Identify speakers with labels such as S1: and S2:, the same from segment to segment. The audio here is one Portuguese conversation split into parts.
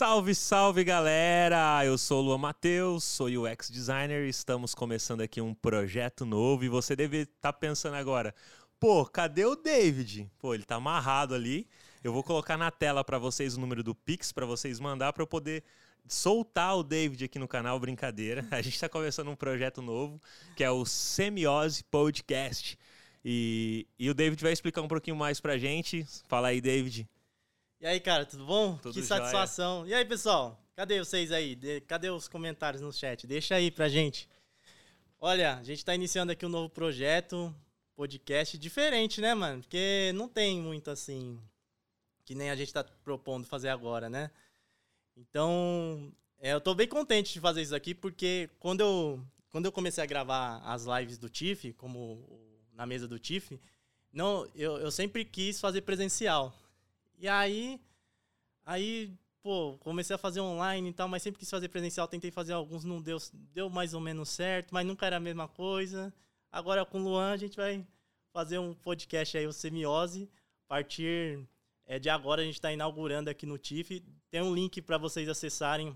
S1: Salve, salve galera! Eu sou o Luan Matheus, sou UX designer. Estamos começando aqui um projeto novo e você deve estar tá pensando agora: pô, cadê o David? Pô, ele tá amarrado ali. Eu vou colocar na tela para vocês o número do Pix para vocês mandar para eu poder soltar o David aqui no canal Brincadeira. A gente está começando um projeto novo que é o Semiose Podcast. E, e o David vai explicar um pouquinho mais pra gente. Fala aí, David.
S2: E aí, cara, tudo bom? Tudo que satisfação. E aí, pessoal? Cadê vocês aí? De... Cadê os comentários no chat? Deixa aí pra gente. Olha, a gente tá iniciando aqui um novo projeto, podcast diferente, né, mano? Porque não tem muito assim, que nem a gente tá propondo fazer agora, né? Então, é, eu tô bem contente de fazer isso aqui, porque quando eu, quando eu comecei a gravar as lives do TIFF, como na mesa do TIFF, não, eu, eu sempre quis fazer presencial. E aí, aí, pô, comecei a fazer online e tal, mas sempre quis fazer presencial, tentei fazer alguns, não deu, deu mais ou menos certo, mas nunca era a mesma coisa. Agora com o Luan a gente vai fazer um podcast aí, o Semiose. A partir é, de agora a gente está inaugurando aqui no TIFF. Tem um link para vocês acessarem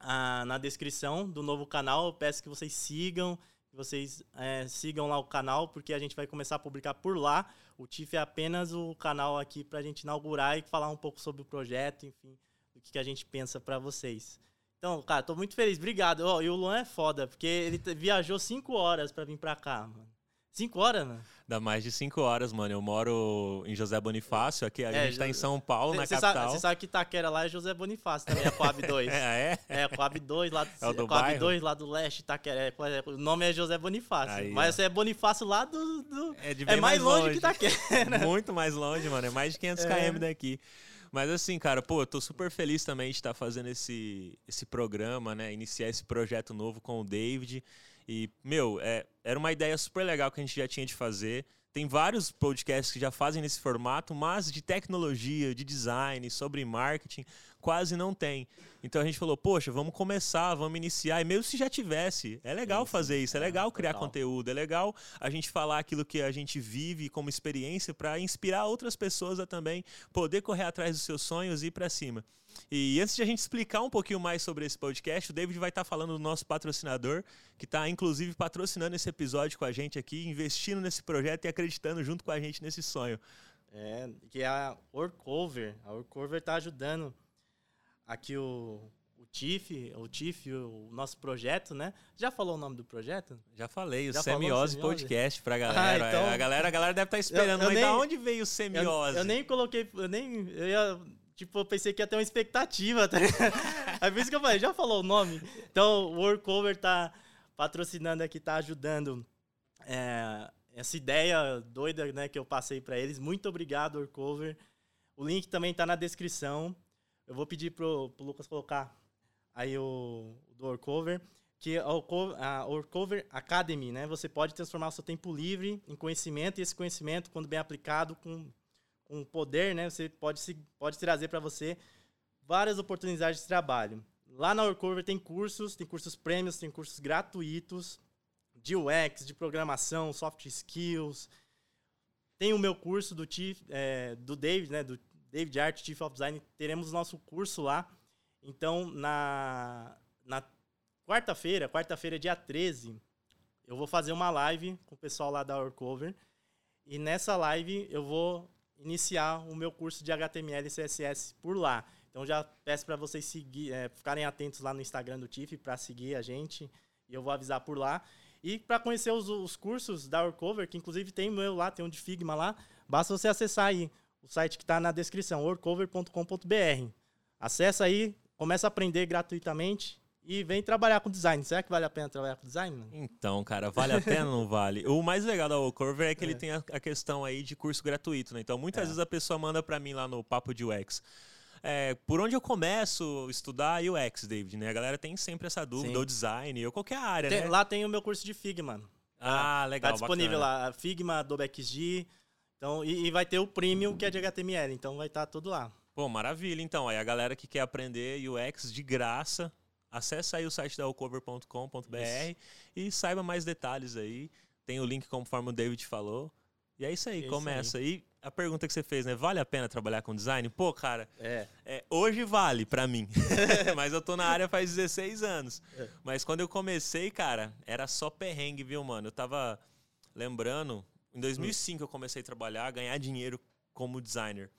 S2: ah, na descrição do novo canal. Eu peço que vocês sigam, que vocês é, sigam lá o canal, porque a gente vai começar a publicar por lá o TIF é apenas o canal aqui para a gente inaugurar e falar um pouco sobre o projeto, enfim, o que, que a gente pensa para vocês. Então, cara, tô muito feliz. Obrigado. Oh, e o Luan é foda, porque ele viajou cinco horas para vir para cá, mano. Cinco horas, mano?
S1: Dá mais de cinco horas, mano. Eu moro em José Bonifácio, aqui a é, gente tá em São Paulo, cê, na cê capital.
S2: Você sabe que Itaquera lá é José Bonifácio também, é Coab 2.
S1: é,
S2: é? É, Coab 2 lá do, é do Coab 2 lá do leste, Itaquera. É, é, o nome é José Bonifácio. Aí, mas você é Bonifácio lá do... do é, de é mais, mais longe, longe que Itaquera.
S1: Muito mais longe, mano. É mais de 500 é. km daqui. Mas assim, cara, pô, eu tô super feliz também de estar fazendo esse, esse programa, né? Iniciar esse projeto novo com o David. E, meu, é, era uma ideia super legal que a gente já tinha de fazer. Tem vários podcasts que já fazem nesse formato, mas de tecnologia, de design, sobre marketing, quase não tem. Então a gente falou, poxa, vamos começar, vamos iniciar. E mesmo se já tivesse, é legal fazer isso, é legal criar conteúdo, é legal a gente falar aquilo que a gente vive como experiência para inspirar outras pessoas a também poder correr atrás dos seus sonhos e ir para cima. E antes de a gente explicar um pouquinho mais sobre esse podcast, o David vai estar falando do nosso patrocinador, que está inclusive patrocinando esse episódio com a gente aqui, investindo nesse projeto e acreditando junto com a gente nesse sonho.
S2: É, que é a Orcover. A Orcover está ajudando aqui o, o TIF, o TIF, o nosso projeto, né? Já falou o nome do projeto?
S1: Já falei, o Já Semiose Podcast pra galera. Ah, então... a galera. A galera deve estar tá esperando, eu, eu mas nem, da onde veio o Semiose?
S2: Eu, eu, nem coloquei, eu nem. Eu ia, tipo, eu pensei que ia ter uma expectativa, tá É por isso que eu falei, já falou o nome. Então, o Workover tá patrocinando aqui, tá ajudando é, essa ideia doida né, que eu passei para eles. Muito obrigado, Workover. O link também tá na descrição. Eu vou pedir pro, pro Lucas colocar aí o, o do Orcover, que a Orcover Academy, né? Você pode transformar o seu tempo livre em conhecimento e esse conhecimento, quando bem aplicado com, com poder, né? Você pode, se, pode trazer para você várias oportunidades de trabalho. Lá na Orcover tem cursos, tem cursos prêmios, tem cursos gratuitos de UX, de programação, soft skills. Tem o meu curso do, Chief, é, do David, né? Do David Art, Chief of Design, teremos nosso curso lá. Então, na, na quarta-feira, quarta-feira, dia 13, eu vou fazer uma live com o pessoal lá da Orcover. E nessa live eu vou iniciar o meu curso de HTML e CSS por lá. Então já peço para vocês seguir, é, ficarem atentos lá no Instagram do TIFF para seguir a gente. E eu vou avisar por lá. E para conhecer os, os, cursos da Orcover, que inclusive tem o meu lá, tem um de Figma lá, basta você acessar aí o site que está na descrição, orcover.com.br. Acesse aí, começa a aprender gratuitamente e vem trabalhar com design. Será que vale a pena trabalhar com design?
S1: Então, cara, vale a pena ou não vale? O mais legal da Orcover é que é. ele tem a, a, questão aí de curso gratuito, né? Então, muitas é. vezes a pessoa manda para mim lá no Papo de UX. É, por onde eu começo a estudar UX, David, né? A galera tem sempre essa dúvida, Sim. ou design, ou qualquer área,
S2: tem,
S1: né?
S2: Lá tem o meu curso de Figma.
S1: Ah, tá legal.
S2: Tá disponível bacana. lá, Figma, Adobe XD, então, e, e, vai ter o premium, que é de HTML. Então, vai estar tá tudo lá.
S1: Pô, maravilha. Então, aí a galera que quer aprender UX de graça, acessa aí o site da ocover.com.br e saiba mais detalhes aí. Tem o link conforme o David falou. E é isso aí, é começa. Aí. E a pergunta que você fez, né? Vale a pena trabalhar com design? Pô, cara,
S2: É.
S1: é, hoje vale pra mim. Mas eu tô na área faz 16 anos.
S2: É.
S1: Mas quando eu comecei, cara, era só perrengue, viu, mano? Eu tava lembrando, em 2005 eu comecei a trabalhar, ganhar dinheiro como designer.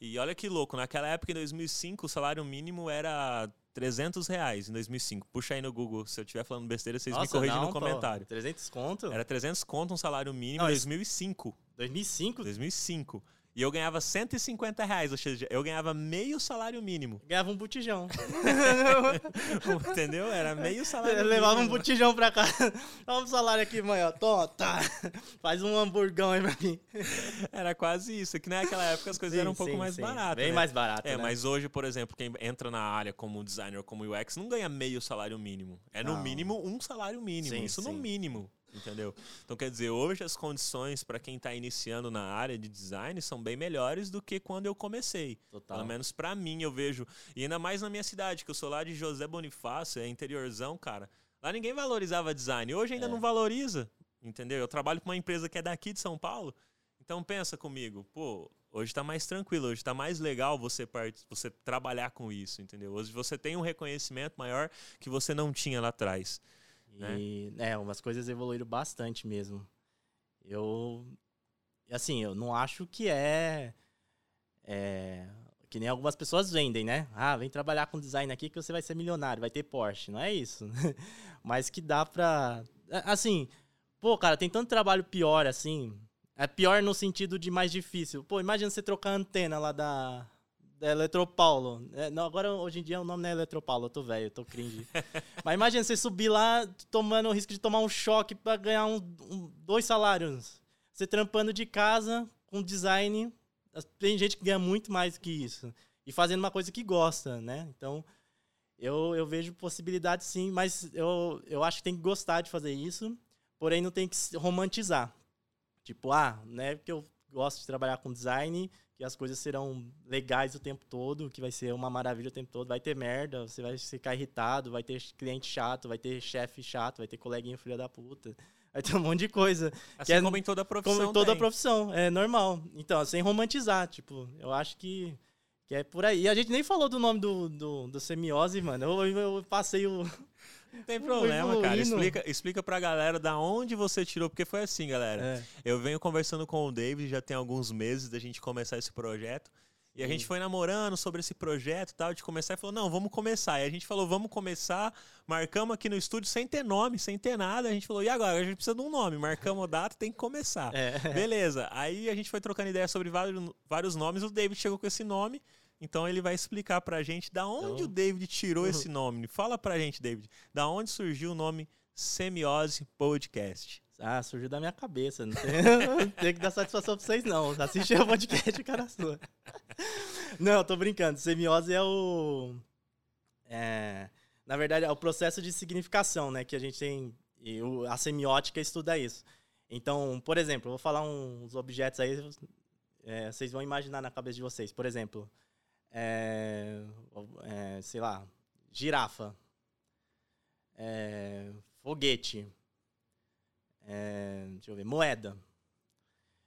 S1: E olha que louco, naquela época, em 2005, o salário mínimo era 300 reais em 2005. Puxa aí no Google, se eu estiver falando besteira, vocês me
S2: Nossa,
S1: corrigem
S2: não,
S1: no
S2: pô.
S1: comentário.
S2: 300 conto?
S1: Era 300 conto um salário mínimo em
S2: isso-
S1: 2005.
S2: 2005?
S1: 2005. E eu ganhava 150 reais, ou seja, eu ganhava meio salário mínimo.
S2: Ganhava um botijão.
S1: Entendeu? Era meio salário
S2: Eu
S1: mínimo.
S2: levava um botijão pra casa. Olha o salário aqui, mãe, ó. Toma, tá. Faz um hamburgão aí pra mim.
S1: Era quase isso. Que naquela época as coisas
S2: Sim,
S1: eram um pouco
S2: sim,
S1: mais
S2: sim.
S1: baratas.
S2: Bem
S1: né?
S2: mais barato,
S1: É,
S2: né?
S1: mas hoje, por exemplo, quem entra na área como designer ou como UX não ganha meio salário mínimo. É no
S2: Não.
S1: mínimo um salário mínimo. Isso no mínimo. Entendeu? Então, quer dizer, hoje as condições para quem está iniciando na área de design são bem melhores do que quando eu comecei.
S2: Total.
S1: Pelo menos para mim, eu vejo. E ainda mais na minha cidade, que eu sou lá de José Bonifácio, é interiorzão, cara. Lá ninguém valorizava design. Hoje ainda
S2: É.
S1: não valoriza. Entendeu? Eu trabalho com uma empresa que é daqui de São Paulo. Então pensa comigo, pô, hoje tá mais tranquilo, hoje tá mais legal você, part... você trabalhar com isso, entendeu? Hoje você tem um reconhecimento maior que você não tinha lá atrás.
S2: E, é, umas coisas evoluíram bastante mesmo. Eu, assim, eu não acho que é, é, que nem algumas pessoas vendem, né? Ah, vem trabalhar com design aqui que você vai ser milionário, vai ter Porsche. Não é isso. Mas que dá pra, assim, pô, cara, tem tanto trabalho pior, assim. É pior no sentido de mais difícil. Pô, imagina você trocar a antena lá da Eletropaulo. É, não, agora, hoje em dia, o nome não é Eletropaulo, eu tô velho, eu tô cringe. Mas imagina você subir lá tomando o risco de tomar um choque pra ganhar um, um- dois salários. Você trampando de casa com design. Tem gente que ganha muito mais que isso. E fazendo uma coisa que gosta, né? Então, eu, eu vejo possibilidade sim, mas eu, eu acho que tem que gostar de fazer isso. Porém, não tem que romantizar. Tipo, ah, né? Porque eu gosto de trabalhar com design, que as coisas serão legais o tempo todo, que vai ser uma maravilha o tempo todo. Vai ter merda, você vai ficar irritado, vai ter cliente chato, vai ter chefe chato, vai ter coleguinha filha da puta. Vai ter um monte de coisa.
S1: Assim
S2: é
S1: como em toda a profissão.
S2: Como toda
S1: tem.
S2: profissão, é normal. Então, sem romantizar, tipo, eu acho que, que é por aí. E a gente nem falou do nome do, do, do semiose, mano. Eu, eu passei o.
S1: Não tem problema, cara. Explica, explica pra galera da onde você tirou, porque foi assim, galera.
S2: É.
S1: Eu venho conversando com o David já tem alguns meses da gente começar esse projeto. E a gente foi namorando sobre esse projeto e tal, de começar, e falou, não, vamos começar. E a gente falou, vamos começar, marcamos aqui no estúdio sem ter nome, sem ter nada. A gente falou, e agora? A gente precisa de um nome, marcamos a data, tem que começar.
S2: É.
S1: Beleza. Aí a gente foi trocando ideia sobre vários, vários nomes, o David chegou com esse nome, então ele vai explicar pra gente da onde
S2: Então-
S1: o David tirou esse nome. Fala pra gente, David, da onde surgiu o nome Semiose Podcast.
S2: Ah, surgiu da minha cabeça. Não tem, não tem que dar satisfação pra vocês, não. Assiste o podcast, cara sua. Não, tô brincando. Semiose é o. É, na verdade, é o processo de significação, né? Que a gente tem. E o- a semiótica estuda isso. Então, por exemplo, eu vou falar uns objetos aí. é, vocês vão imaginar na cabeça de vocês. Por exemplo, é, é, sei lá, girafa. É, foguete. É, deixa eu ver, moeda.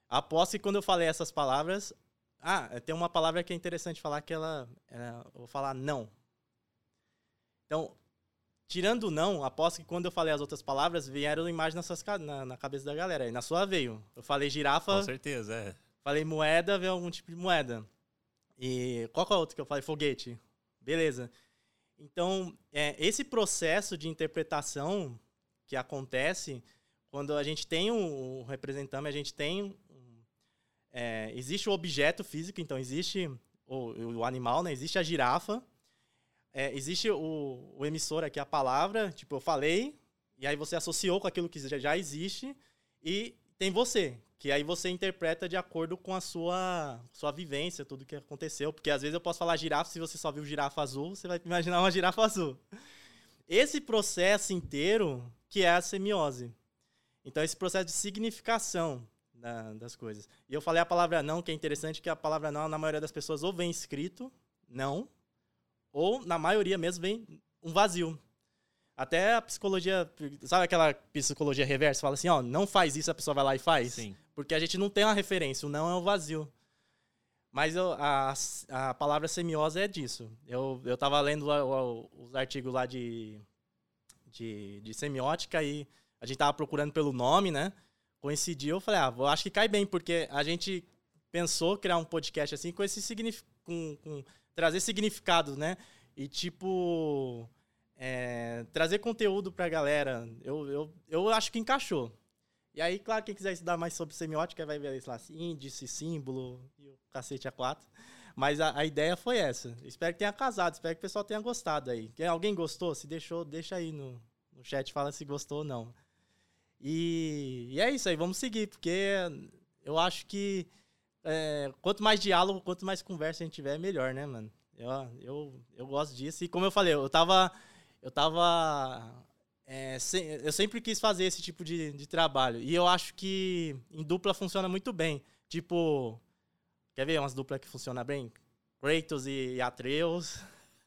S2: Aposto que quando eu falei essas palavras. Ah, tem uma palavra que é interessante falar que ela. ela- eu vou falar não. Então, tirando o não, aposto que quando eu falei as outras palavras, vieram imagens na, suas na, na cabeça da galera. E na sua veio. Eu falei girafa,
S1: Com certeza, é.
S2: falei moeda, veio algum tipo de moeda. E qual que é o outro que eu falei? Foguete. Beleza. Então, é, esse processo de interpretação que acontece quando a gente tem um, um representante, a gente tem. é, existe o objeto físico, então existe o, o animal, né? Existe a girafa. é, existe o, o emissor aqui, a palavra, tipo, eu falei, e aí você associou com aquilo que já existe, e tem você, que aí você interpreta de acordo com a sua, sua vivência, tudo que aconteceu. Porque às vezes eu posso falar girafa, se você só viu girafa azul, você vai imaginar uma girafa azul. Esse processo inteiro que é a semiose. Então, esse processo de significação da- das coisas. E eu falei a palavra não, que é interessante, que a palavra não, na maioria das pessoas, ou vem escrito, não, ou, na maioria mesmo, vem um vazio. Até a psicologia, sabe aquela psicologia reversa? Fala assim, ó, não faz isso, a pessoa vai lá e faz.
S1: Sim.
S2: Porque a gente não tem uma referência, o não é o vazio. Mas eu, a, a palavra semiose é disso. Eu, eu tava lendo os artigos lá de, de, de semiótica e a gente tava procurando pelo nome, né? Coincidiu, eu falei, ah, eu acho que cai bem, porque a gente pensou criar um podcast assim com esse significado, com, com- trazer significado, né? E tipo, é, trazer conteúdo pra galera. Eu, eu, eu acho que encaixou. E aí, claro, quem quiser estudar mais sobre semiótica vai ver, lá, índice, símbolo e o cacete A4. Mas a, a ideia foi essa. Espero que tenha casado, espero que o pessoal tenha gostado aí. Quem, alguém gostou? Se deixou, deixa aí no, no chat, fala se gostou ou não. E, e é isso aí, vamos seguir, porque eu acho que é, quanto mais diálogo, quanto mais conversa a gente tiver, melhor, né, mano? Eu, eu, eu gosto disso. E como eu falei, eu tava. Eu tava. É, eu sempre quis fazer esse tipo de, de trabalho. E eu acho que em dupla funciona muito bem. Tipo. Quer ver umas duplas que funcionam bem? Kratos e Atreus.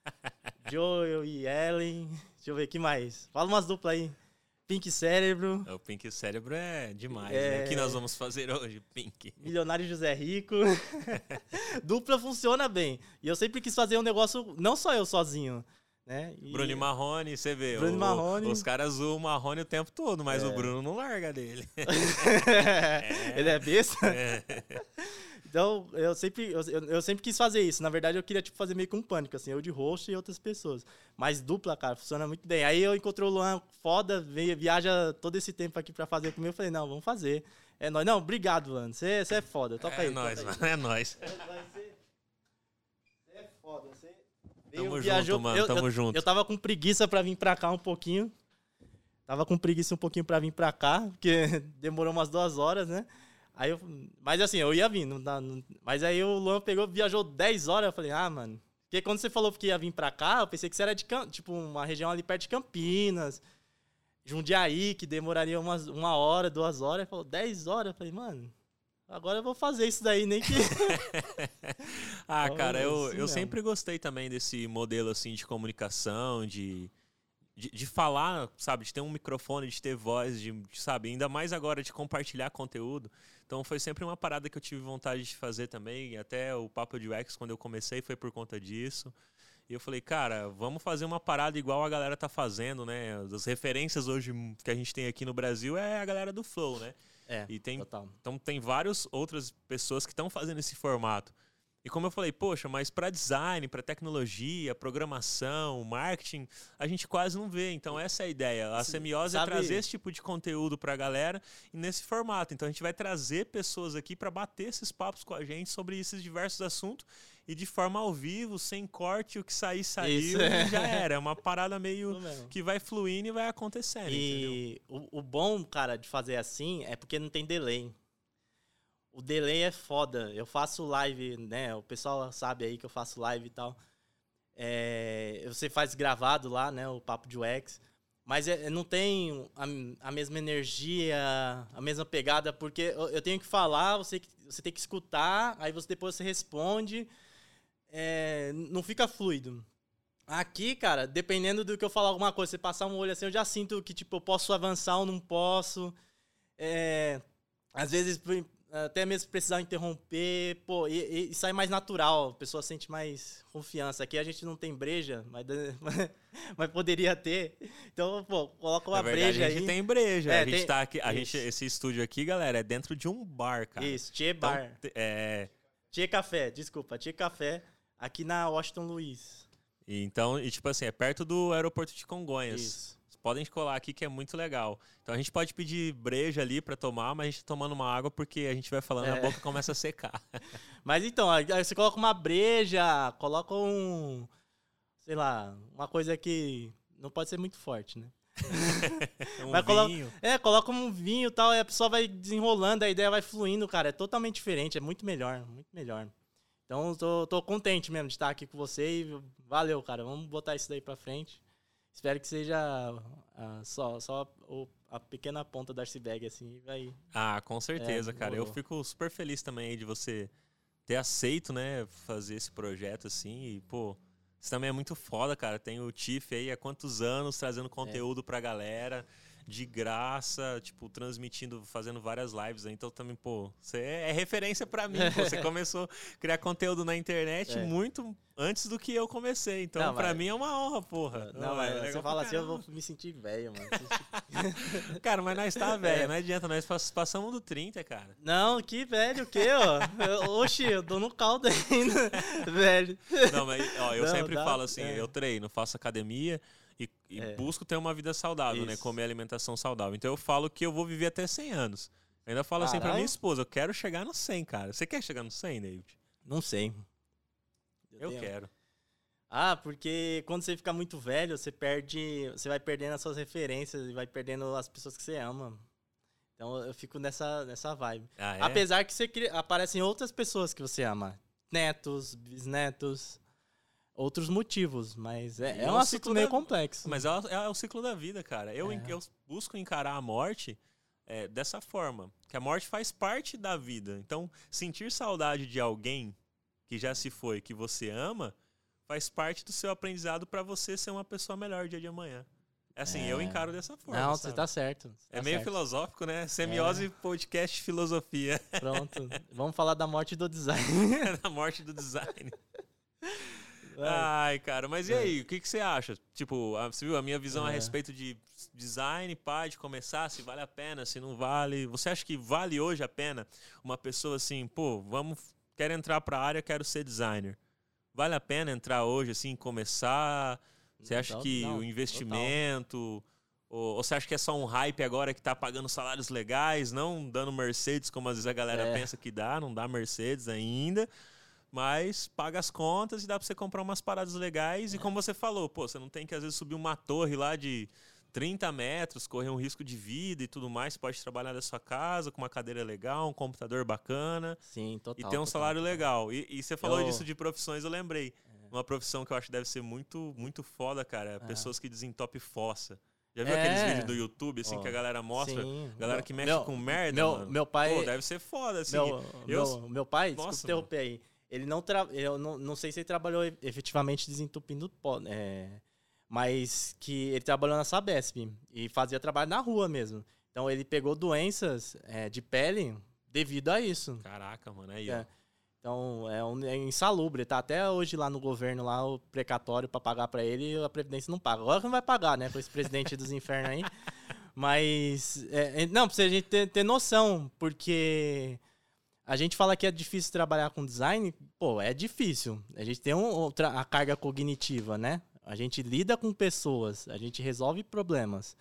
S2: Joel e Ellen. Deixa eu ver, que mais? Fala umas duplas aí. Pink Cérebro.
S1: O Pink Cérebro é demais,
S2: É.
S1: né? O que nós vamos fazer hoje, Pink?
S2: Milionário José Rico. Dupla funciona bem. E eu sempre quis fazer um negócio, não só eu sozinho, né? E-
S1: Bruno e Marrone, você vê.
S2: Bruno
S1: o-
S2: Marrone.
S1: Os caras zoam o Marrone o tempo todo, mas o Bruno não larga dele.
S2: Ele é besta.
S1: É.
S2: Então, eu sempre, eu, eu- sempre quis fazer isso. Na verdade, eu queria tipo, fazer meio que um pânico, assim, eu de host e outras pessoas. Mas dupla, cara, funciona muito bem. Aí eu encontrei o Luan foda, veio, viaja todo esse tempo aqui pra fazer comigo. Eu falei, não, vamos fazer. É nóis. Não, obrigado, Luan. Você é foda. Toca
S1: É
S2: aí.
S1: nóis,
S2: toca aí.
S1: mano. É nóis.
S2: É. Você
S1: Tamo junto, mano,
S2: Eu,
S1: tamo
S2: eu,
S1: junto.
S2: Eu tava com preguiça pra vir pra cá um pouquinho. Tava com preguiça um pouquinho pra vir pra cá, porque demorou umas duas horas, né? Aí eu, mas assim, eu ia vir. não não- mas aí o Luan pegou, viajou 10 horas. Eu falei, ah, mano. Porque quando você falou que ia vir pra cá, eu pensei que você era de tipo uma região ali perto de Campinas. Jundiaí, que demoraria umas, uma hora, duas horas. Ele falou, 10 horas. Eu falei, mano, agora eu vou fazer isso daí, nem que.
S1: Ah,
S2: Então,
S1: cara, eu, eu
S2: mesmo.
S1: sempre gostei também desse modelo assim de comunicação, de, de, de falar, sabe, de ter um microfone, de ter voz, de, de, sabe, ainda mais agora de compartilhar conteúdo. Então foi sempre uma parada que eu tive vontade de fazer também. Até o Papo de UX, quando eu comecei, foi por conta disso. E eu falei, cara, vamos fazer uma parada igual a galera tá fazendo, né? As referências hoje que a gente tem aqui no Brasil é a galera do Flow, né?
S2: É,
S1: E tem
S2: total.
S1: então tem várias outras pessoas que estão fazendo esse formato. E como eu falei, poxa, mas para design, para tecnologia, programação, marketing, a gente quase não vê. Então essa é a ideia. A semiose
S2: sabe-
S1: é trazer esse tipo de conteúdo para a galera e nesse formato. Então a gente vai trazer pessoas aqui para bater esses papos com a gente sobre esses diversos assuntos e de forma ao vivo, sem corte, o que sair saiu
S2: Isso.
S1: e já era. É uma parada meio que vai fluindo e vai acontecendo?
S2: E o, o bom, cara, de fazer assim é porque não tem delay. O delay é foda. Eu faço live, né? O pessoal sabe aí que eu faço live e tal. É, você faz gravado lá, né? O papo de UX. Mas é- não tem a, a mesma energia, a mesma pegada, porque eu, eu tenho que falar, você, você tem que escutar, aí você depois você responde. É, não fica fluido. Aqui, cara, dependendo do que eu falar alguma coisa, você passar um olho assim, eu já sinto que, tipo, eu posso avançar ou não posso. É, às vezes, até mesmo precisar interromper, pô, e, e- sai mais natural, a pessoa sente mais confiança. Aqui a gente não tem breja, mas, mas poderia ter. Então, pô, coloca uma
S1: verdade,
S2: breja
S1: a gente
S2: aí.
S1: tem breja.
S2: É,
S1: a gente
S2: tem-
S1: tá aqui, a
S2: isso.
S1: gente, esse estúdio aqui, galera, é dentro de um bar, cara.
S2: Isso, Tchê
S1: Então,
S2: Bar.
S1: te- é,
S2: Tchê Café, desculpa, Tchê Café, aqui na Washington Luiz.
S1: e então, e tipo assim, é perto do aeroporto de Congonhas.
S2: Isso.
S1: Vocês podem colar aqui que é muito legal. Então a gente pode pedir breja ali pra tomar, mas a gente tá tomando uma água porque a gente vai falando e a
S2: É.
S1: boca começa a secar.
S2: Mas então, aí você coloca uma breja, coloca um. Sei lá, uma coisa que não pode ser muito forte, né?
S1: um
S2: Vai colo-
S1: vinho.
S2: É, coloca um vinho e tal, e a pessoa vai desenrolando, a ideia vai fluindo, cara. É totalmente diferente, é muito melhor, muito melhor. Então, tô, tô contente mesmo de estar aqui com você e valeu, cara. Vamos botar isso daí pra frente. Espero que seja ah, só, só o- a pequena ponta do iceberg, assim, vai.
S1: Ah, com certeza,
S2: É,
S1: cara. Eu
S2: demorou.
S1: fico super feliz também de você ter aceito, né, fazer esse projeto assim. E, pô, isso também é muito foda, cara. Tem o Tiff aí há quantos anos trazendo conteúdo pra galera. De graça, tipo, transmitindo, fazendo várias lives aí. Então também, pô, você é referência para mim. Pô, você começou a criar conteúdo na internet
S2: É.
S1: muito antes do que eu comecei. Então,
S2: Não,
S1: pra
S2: mas-
S1: mim é uma honra, porra.
S2: Não, mas
S1: é
S2: você fala assim, eu vou me sentir velho, mano.
S1: Cara, mas nós tá velho,
S2: É.
S1: não adianta, nós pass- passamos do 30, cara.
S2: Não, que velho, o quê, ó? Oxi, eu dou no caldo ainda, velho.
S1: Não, mas ó, eu
S2: Não,
S1: sempre
S2: dá-
S1: falo assim,
S2: é.
S1: eu treino, faço academia e,
S2: É.
S1: busco ter uma vida saudável, né?
S2: Isso.
S1: Comer alimentação saudável. Então eu falo que eu vou viver até 100 anos. Eu ainda falo assim pra
S2: Caralho.
S1: minha esposa, eu quero chegar no 100, cara. Você quer chegar no 100, David?
S2: Não sei.
S1: Eu
S2: tenho-
S1: quero.
S2: Ah, porque quando você fica muito velho, você perde. Você vai perdendo as suas referências e vai perdendo as pessoas que você ama. Então eu fico nessa, nessa vibe.
S1: Ah, é?
S2: Apesar que você cria- aparecem outras pessoas que você ama. Netos, bisnetos, outros motivos. Mas é,
S1: é
S2: é
S1: um ciclo
S2: assunto meio
S1: da-
S2: complexo.
S1: Mas é, o- é o ciclo da vida, cara. Eu,
S2: É.
S1: eu busco encarar a morte é, dessa forma. Que a morte faz parte da vida. Então, sentir saudade de alguém que já se foi, que você ama, faz parte do seu aprendizado pra você ser uma pessoa melhor dia de amanhã. Assim, eu
S2: É.
S1: encaro dessa forma.
S2: Não,
S1: sabe?
S2: você tá certo. você
S1: É
S2: tá
S1: meio
S2: certo.
S1: filosófico, né? Semiose podcast filosofia.
S2: Pronto. Vamos falar da morte do design.
S1: da morte do design.
S2: Vai.
S1: Ai, cara, mas e
S2: É.
S1: aí, o que, que você acha? Tipo, a- você viu a minha visão a
S2: É.
S1: respeito de design, pá, de começar, se vale a pena, se não vale. Você acha que vale hoje a pena uma pessoa assim, pô, vamos, quero entrar pra área, quero ser designer. Vale a pena entrar hoje, assim, começar? Você acha
S2: Não,
S1: que o investimento. Ou, ou você acha que é só um hype agora que tá pagando salários legais, não dando Mercedes, como às vezes a galera
S2: É.
S1: pensa que dá, não dá Mercedes ainda, mas paga as contas e dá pra você comprar umas paradas legais.
S2: É.
S1: E como você falou, pô, você não tem que às vezes subir uma torre lá de 30 metros, correr um risco de vida e tudo mais. Você pode trabalhar da sua casa com uma cadeira legal, um computador bacana
S2: Sim, total.
S1: e ter um
S2: total,
S1: salário
S2: total.
S1: legal. E, e você falou
S2: Eu-
S1: disso de profissões, eu lembrei. Uma profissão que eu acho que deve ser muito, muito foda, cara. é Pessoas que desentopem fossa. Já viu aqueles
S2: É.
S1: vídeos do YouTube, assim,
S2: Ó,
S1: que a galera mostra?
S2: Sim.
S1: Galera que mexe
S2: meu-
S1: com merda,
S2: meu,
S1: mano.
S2: Meu pai.
S1: Pô, deve ser foda, assim.
S2: meu,
S1: eu-
S2: meu, meu pai,
S1: Nossa,
S2: desculpa interromper aí. Ele não tra... Eu não, não sei se ele trabalhou efetivamente desentupindo pó, é, mas que ele trabalhou na Sabesp e fazia trabalho na rua mesmo. Então ele pegou doenças é, de pele devido a isso.
S1: Caraca, mano, aí,
S2: É. Então é, um, é insalubre. Tá até hoje lá no governo, lá o precatório pra pagar pra ele a Previdência não paga. Agora que não vai pagar, né? Com esse presidente dos infernos aí. Mas. é, é, não, precisa a gente ter, ter noção, porque a gente fala que é difícil trabalhar com design. Pô, é difícil. A gente tem um, a carga cognitiva, né? A gente lida com pessoas, a gente resolve problemas.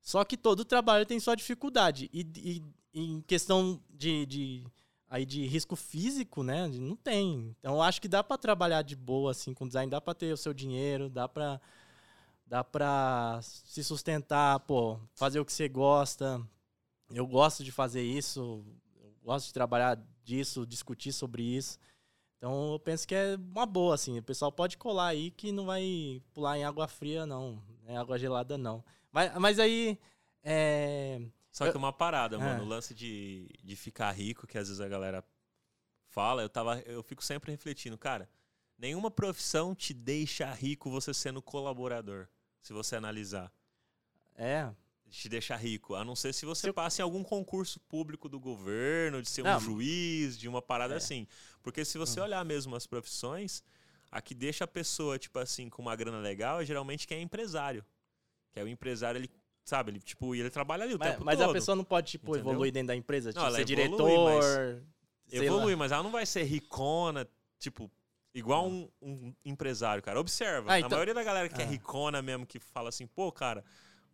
S2: Só que todo trabalho tem sua dificuldade. E, e- em questão de, de, aí de risco físico, né? Não tem. Então eu acho que dá pra trabalhar de boa assim com design, dá pra ter o seu dinheiro, dá pra dá para se sustentar, pô, fazer o que você gosta. Eu gosto de fazer isso, gosto de trabalhar disso, discutir sobre isso. Então eu penso que é uma boa assim, o pessoal pode colar aí que não vai pular em água fria não, em água gelada não. Mas, mas aí é,
S1: Só que uma parada,
S2: Ah.
S1: mano, o lance de, de ficar rico, que às vezes a galera fala, eu, tava, eu fico sempre refletindo, cara, nenhuma profissão te deixa rico você sendo colaborador, se você analisar.
S2: é,
S1: Te deixa rico, a não ser se você
S2: Se eu-
S1: passa em algum concurso público do governo, de ser um
S2: Não.
S1: juiz, de uma parada
S2: É.
S1: assim. Porque se você
S2: Hum.
S1: olhar mesmo as profissões, a que deixa a pessoa, tipo assim, com uma grana legal é geralmente quem é empresário. Que é o empresário, ele, sabe, ele, tipo, ele trabalha ali o
S2: mas,
S1: tempo
S2: mas
S1: todo.
S2: a pessoa não pode tipo
S1: Entendeu?
S2: evoluir dentro da empresa, tipo,
S1: ela
S2: ser
S1: evolui,
S2: diretor, lá.
S1: Evolui, mas ela não vai ser ricona, tipo, igual um, um empresário, cara. Observa,
S2: Ah,
S1: a
S2: então-
S1: maioria da galera que é
S2: Ah.
S1: ricona mesmo, que fala assim, pô, cara,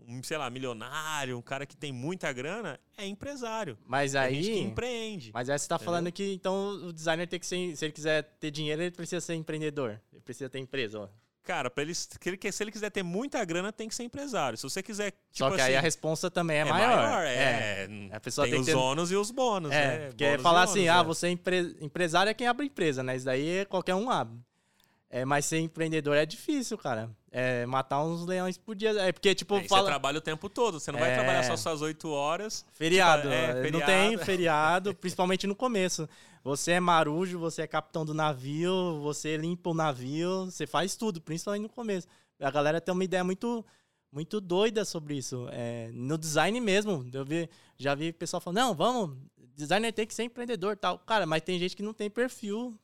S1: um, sei lá, milionário, um cara que tem muita grana, é empresário.
S2: Mas
S1: É gente que
S2: aí
S1: empreende.
S2: Mas aí você tá
S1: Entendeu?
S2: falando que então o designer tem que ser, se ele quiser ter dinheiro, ele precisa ser empreendedor. Ele precisa ter empresa, ó.
S1: Cara, pra ele, se ele quiser ter muita grana, tem que ser empresário. Se você quiser, tipo
S2: Só que
S1: assim,
S2: aí a responsa também é,
S1: é
S2: maior.
S1: é.
S2: A pessoa
S1: tem,
S2: tem
S1: os
S2: ter-
S1: ônus e os bônus,
S2: É,
S1: né?
S2: porque
S1: Bônus
S2: falar
S1: ônus,
S2: assim,
S1: é.
S2: ah, você é empre- empresário é quem abre empresa, né? Isso daí qualquer um abre. É, mas ser empreendedor é difícil, cara. É matar uns leões por dia. É porque, tipo,
S1: É,
S2: fala.
S1: Você trabalha o tempo todo, você não vai
S2: É.
S1: trabalhar só suas oito horas.
S2: Feriado.
S1: Tipo, é,
S2: Não
S1: feriado.
S2: tem feriado, principalmente no começo. Você é marujo, você é capitão do navio, você limpa o navio, você faz tudo, principalmente no começo. A galera tem uma ideia muito muito doida sobre isso. É, no design mesmo, eu vi, já vi pessoal falando, não, vamos, designer tem que ser empreendedor tal. Cara, mas tem gente que não tem perfil.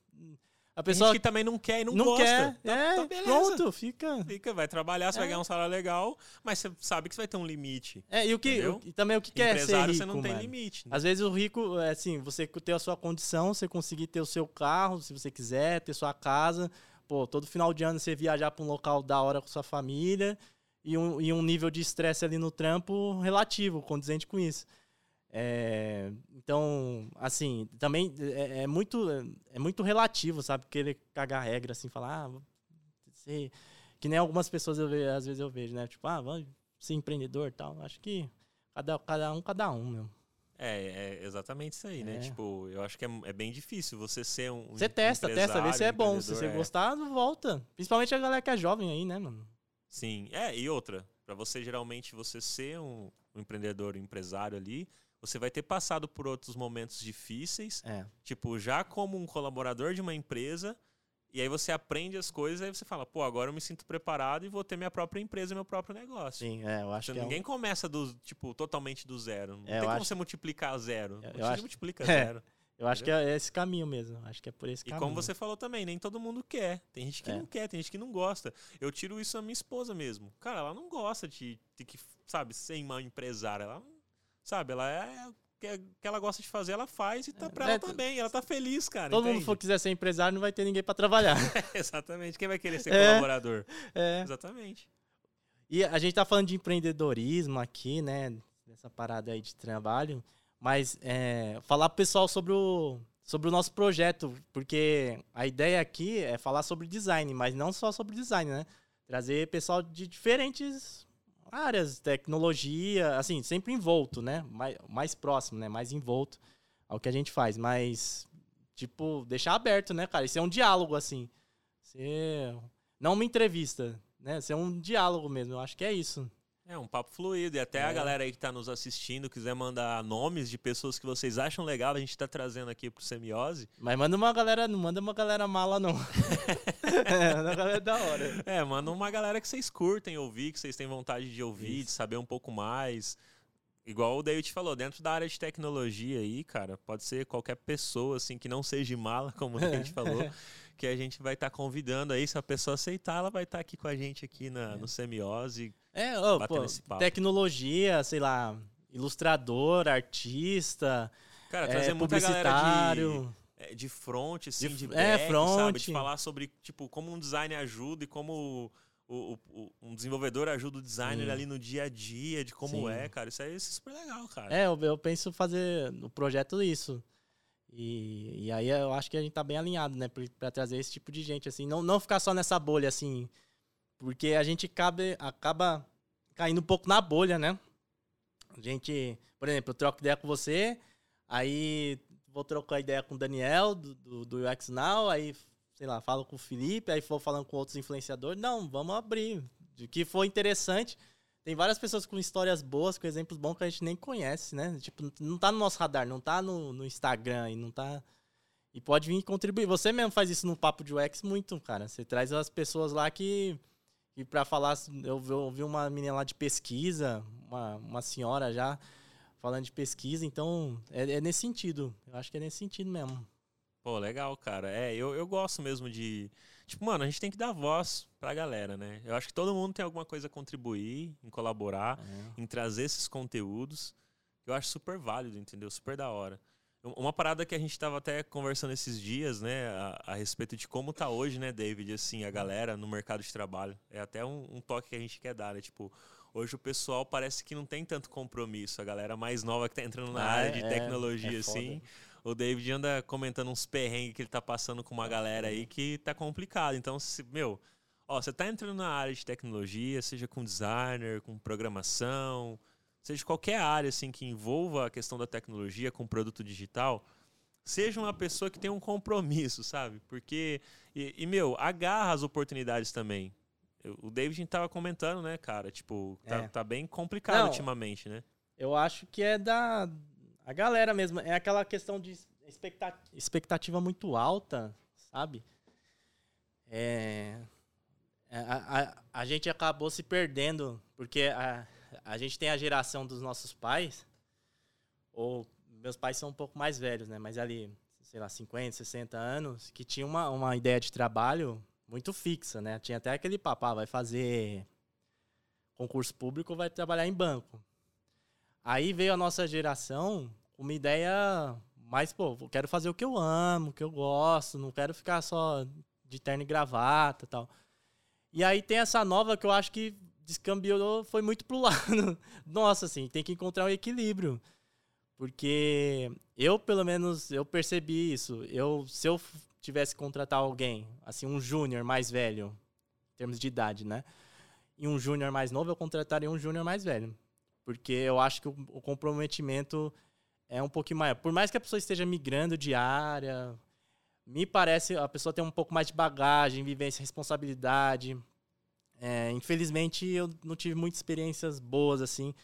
S1: A pessoa que também não quer e não, não gosta. Quer.
S2: Tá, é, tá pronto, fica.
S1: Fica, vai trabalhar, você é. vai ganhar um salário legal, mas você sabe que você vai ter um limite.
S2: É, e o que o, e também o que quer ser rico,
S1: você não tem
S2: mano.
S1: limite.
S2: Né? Às vezes o rico, é assim, você ter a sua condição, você conseguir ter o seu carro, se você quiser, ter sua casa, pô, todo final de ano você viajar para um local da hora com sua família e um, e um nível de estresse ali no trampo relativo, condizente com isso. É, então, assim, também é, é, muito, é muito relativo, sabe? Querer cagar regra, assim, falar, ah, que nem algumas pessoas eu vejo, às vezes eu vejo, né? Tipo, ah, vamos ser empreendedor e tal. Acho que cada, cada um, cada um, meu.
S1: É, é exatamente isso aí, né? é. né? Tipo, eu acho que é, é, bem difícil você ser um.
S2: Você testa, testa, vê se é bom. Se você é. gostar, volta. Principalmente a galera que é jovem aí, né, mano?
S1: Sim, é, e outra, para você geralmente você ser um, um empreendedor, um empresário ali, você vai ter passado por outros momentos difíceis, é. tipo, já como um colaborador de uma empresa, e aí você aprende as coisas, aí você fala, pô, agora eu me sinto preparado e vou ter minha própria empresa, meu próprio negócio.
S2: Sim, é, eu acho
S1: então,
S2: que
S1: ninguém
S2: é um...
S1: começa do, tipo, totalmente do zero. Não é, tem como
S2: acho...
S1: você multiplicar zero.
S2: Eu,
S1: você
S2: acho...
S1: multiplica é. zero.
S2: Eu acho que é esse caminho mesmo. Acho que é por esse
S1: e
S2: caminho.
S1: E como você falou também, nem todo mundo quer. Tem gente que é. não quer, tem gente que não gosta. Eu tiro isso a minha esposa mesmo. Cara, ela não gosta de, de que, sabe, ser uma empresária. Ela, sabe, ela é que, que ela gosta de fazer, ela faz e tá, pra é, ela tá bem, ela tá feliz, cara.
S2: Todo entende? mundo for quiser ser empresário, não vai ter ninguém para trabalhar.
S1: Exatamente. Quem vai querer ser é, colaborador?
S2: É.
S1: Exatamente.
S2: E a gente tá falando de empreendedorismo aqui, né? Nessa parada aí de trabalho. Mas é, falar pro pessoal sobre o, sobre o nosso projeto, porque a ideia aqui é falar sobre design, mas não só sobre design, né? Trazer pessoal de diferentes áreas, tecnologia, assim, sempre envolto, né? Mais, mais próximo, né? Mais envolto ao que a gente faz. Mas, tipo, deixar aberto, né, cara? Isso é um diálogo, assim. Ser... Não uma entrevista, né? Ser um diálogo mesmo. Eu acho que é isso.
S1: É um papo fluido. E até é. a galera aí que está nos assistindo, quiser mandar nomes de pessoas que vocês acham legal, a gente está trazendo aqui pro Semiose.
S2: Mas manda uma galera, não manda uma galera mala, não. é, uma galera da hora.
S1: É, manda uma galera que vocês curtem ouvir, que vocês têm vontade de ouvir, Isso. de saber um pouco mais. Igual o David falou, dentro da área de tecnologia aí, cara, pode ser qualquer pessoa, assim, que não seja mala, como o David falou, que a gente vai estar tá convidando aí. Se a pessoa aceitar, ela vai estar tá aqui com a gente aqui na, é. no Semiose
S2: é, oh, pô, tecnologia, sei lá, ilustrador, artista,
S1: Cara, trazer é, muita galera de, é, de front, assim, de, de back, é, front. sabe? De falar sobre, tipo, como um design ajuda e como o, o, um desenvolvedor ajuda o designer Sim. ali no dia a dia, de como Sim. é, cara. Isso aí é super legal, cara.
S2: É, eu, eu penso fazer no projeto isso. E, e aí eu acho que a gente tá bem alinhado, né? Pra, pra trazer esse tipo de gente, assim. Não, não ficar só nessa bolha, assim porque a gente cabe, acaba caindo um pouco na bolha, né? A gente, por exemplo, eu troco ideia com você, aí vou trocar ideia com o Daniel do, do, do UX Now, aí, sei lá, falo com o Felipe, aí vou falando com outros influenciadores. Não, vamos abrir. De que for interessante. Tem várias pessoas com histórias boas, com exemplos bons que a gente nem conhece, né? Tipo, não tá no nosso radar, não tá no, no Instagram e não tá. E pode vir contribuir. Você mesmo faz isso no Papo de UX muito, cara. Você traz as pessoas lá que e para falar, eu ouvi uma menina lá de pesquisa, uma, uma senhora já falando de pesquisa, então é, é, nesse sentido. Eu acho que é nesse sentido mesmo.
S1: Pô, legal, cara. É, eu, eu gosto mesmo de. Tipo, mano, a gente tem que dar voz pra galera, né? Eu acho que todo mundo tem alguma coisa a contribuir, em colaborar, é. em trazer esses conteúdos. Eu acho super válido, entendeu? Super da hora. Uma parada que a gente estava até conversando esses dias, né, a, a, respeito de como tá hoje, né, David, assim, a galera no mercado de trabalho. É até um, um, toque que a gente quer dar, né? Tipo, hoje o pessoal parece que não tem tanto compromisso. A galera mais nova que tá entrando na ah, área de é, tecnologia, é assim. O David anda comentando uns perrengues que ele tá passando com uma galera aí que tá complicado. Então, se, meu, ó, você tá entrando na área de tecnologia, seja com designer, com programação seja qualquer área assim que envolva a questão da tecnologia com produto digital, seja uma pessoa que tenha um compromisso, sabe? Porque e, e meu, agarra as oportunidades também. o David estava comentando, né, cara? Tipo, tá, é. tá bem complicado Não, ultimamente, né?
S2: Eu acho que é da a galera mesmo. É aquela questão de expectativa muito alta, sabe? É, a, a, a, gente acabou se perdendo, porque a, a gente tem a geração dos nossos pais, ou meus pais são um pouco mais velhos, né? Mas ali, sei lá, 50, 60 anos, que tinha uma, uma ideia de trabalho muito fixa, né? Tinha até aquele papo, ah, vai fazer concurso público, vai trabalhar em banco. Aí veio a nossa geração com uma ideia mais, pô, quero fazer o que eu amo, o que eu gosto, não quero ficar só de terno e gravata tal. E aí tem essa nova que eu acho que descambiou, foi muito pro lado. Nossa, assim, tem que encontrar um equilíbrio. Porque eu, pelo menos, eu percebi isso. Eu, se eu tivesse que contratar alguém, assim, um júnior mais velho, em termos de idade, né? E um júnior mais novo, eu contrataria um júnior mais velho. Porque eu acho que o, comprometimento é um pouquinho maior. Por mais que a pessoa esteja migrando de área, me parece a pessoa tem um pouco mais de bagagem, vivência, responsabilidade. É, infelizmente, eu não tive muitas experiências boas assim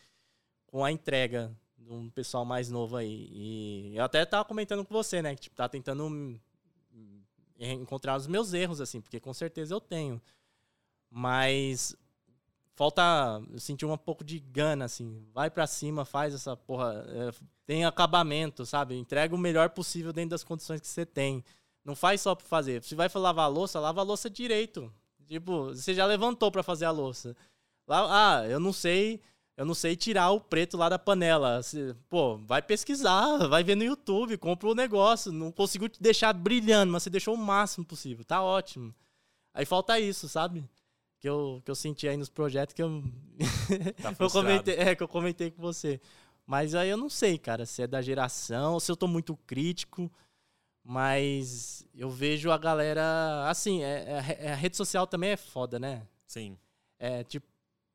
S2: com a entrega de um pessoal mais novo aí. E eu até tava comentando com você, né? Que tipo, tá tentando encontrar os meus erros, assim, porque com certeza eu tenho. Mas falta. Eu senti um pouco de gana, assim. Vai para cima, faz essa porra. É, tem acabamento, sabe? Entrega o melhor possível dentro das condições que você tem. Não faz só pra fazer. Se vai lavar a louça, lava a louça direito. Tipo, você já levantou para fazer a louça. Lá, ah, eu não sei. Eu não sei tirar o preto lá da panela. Pô, vai pesquisar, vai ver no YouTube, compra o negócio. Não conseguiu te deixar brilhando, mas você deixou o máximo possível. Tá ótimo. Aí falta isso, sabe? Que eu, que eu senti aí nos projetos que eu. Tá eu comentei, é, que eu comentei com você. Mas aí eu não sei, cara, se é da geração, se eu tô muito crítico. Mas eu vejo a galera. Assim, é, é, é, a rede social também é foda, né?
S1: Sim.
S2: É tipo.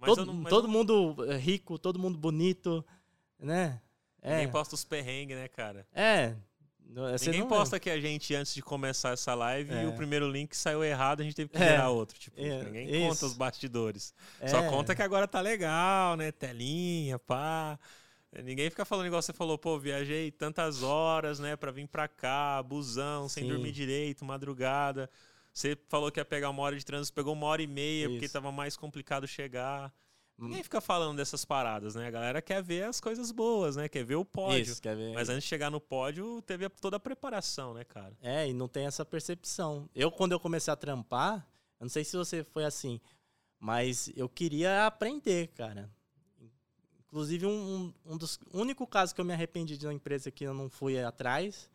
S2: todo, não, todo mundo rico, todo mundo bonito, né?
S1: É. Ninguém posta os perrengues, né, cara?
S2: É.
S1: Ninguém posta que a gente, antes de começar essa live, é. e o primeiro link saiu errado, a gente teve que gerar é. outro. Tipo, é. ninguém Isso. conta os bastidores. Só é. conta que agora tá legal, né? Telinha, pá. Ninguém fica falando igual você falou, pô, viajei tantas horas, né, para vir para cá, busão, sem Sim. dormir direito, madrugada. Você falou que ia pegar uma hora de trânsito, pegou uma hora e meia, Isso. porque tava mais complicado chegar. Hum. Ninguém fica falando dessas paradas, né? A galera quer ver as coisas boas, né? Quer ver o pódio. Isso, quer ver. Mas antes de chegar no pódio, teve toda a preparação, né, cara?
S2: É, e não tem essa percepção. Eu, quando eu comecei a trampar, eu não sei se você foi assim, mas eu queria aprender, cara. Inclusive, um, um dos únicos casos que eu me arrependi de uma empresa que eu não fui atrás,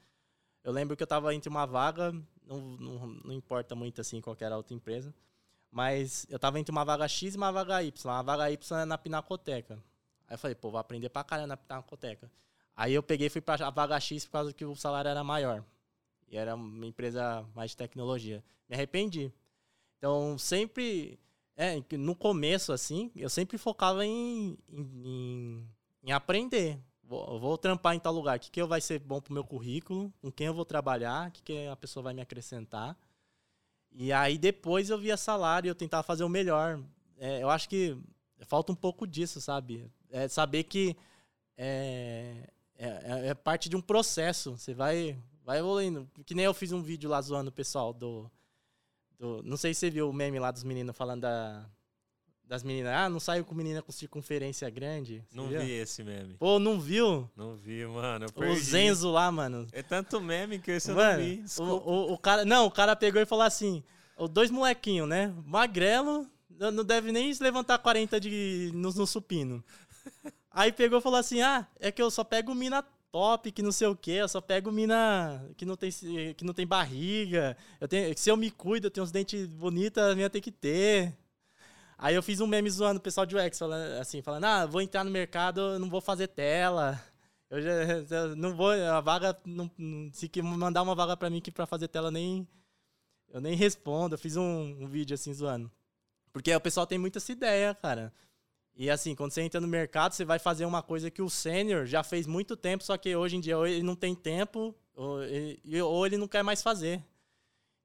S2: eu lembro que eu estava entre uma vaga, não, não, não, importa muito assim qualquer outra empresa, mas eu estava entre uma vaga X e uma vaga Y. A vaga Y é na Pinacoteca. Aí eu falei, pô, vou aprender pra caramba na Pinacoteca. Aí eu peguei e fui pra vaga X por causa que o salário era maior. E era uma empresa mais de tecnologia. Me arrependi. Então, sempre é, no começo, assim, eu sempre focava em, em, em aprender. Vou, vou, trampar em tal lugar. O que, que vai ser bom pro meu currículo? Com quem eu vou trabalhar? O que, que a pessoa vai me acrescentar? E aí depois eu via salário e eu tentava fazer o melhor. É, eu acho que falta um pouco disso, sabe? É saber que é, é, é, é parte de um processo. Você vai, vai evoluindo. Que nem eu fiz um vídeo lá zoando o pessoal do do, não sei se você viu o meme lá dos meninos falando da, das meninas. Ah, não saiu com menina com circunferência grande.
S1: Você não viu? vi esse meme.
S2: Pô, não viu?
S1: Não vi, mano.
S2: O Zenzo lá, mano.
S1: É tanto meme que esse mano, eu não vi.
S2: O, o, o, cara, não, o cara pegou e falou assim: os dois molequinhos, né? Magrelo, não deve nem se levantar 40 de, no, no supino. Aí pegou e falou assim: ah, é que eu só pego mina top, que não sei o quê, eu só pego mina que não tem, que não tem barriga. Eu tenho, se eu me cuido, eu tenho uns dentes bonitos, a minha tem que ter. Aí eu fiz um meme zoando o pessoal de UX, falando assim, falando, ah, vou entrar no mercado, não vou fazer tela. Eu já eu não vou, a vaga, não, se mandar uma vaga para mim que para fazer tela nem eu nem respondo. Eu fiz um, um vídeo assim zoando. Porque o pessoal tem muita essa ideia, cara. E assim, quando você entra no mercado, você vai fazer uma coisa que o sênior já fez muito tempo, só que hoje em dia ou ele não tem tempo ou ele, ou ele não quer mais fazer.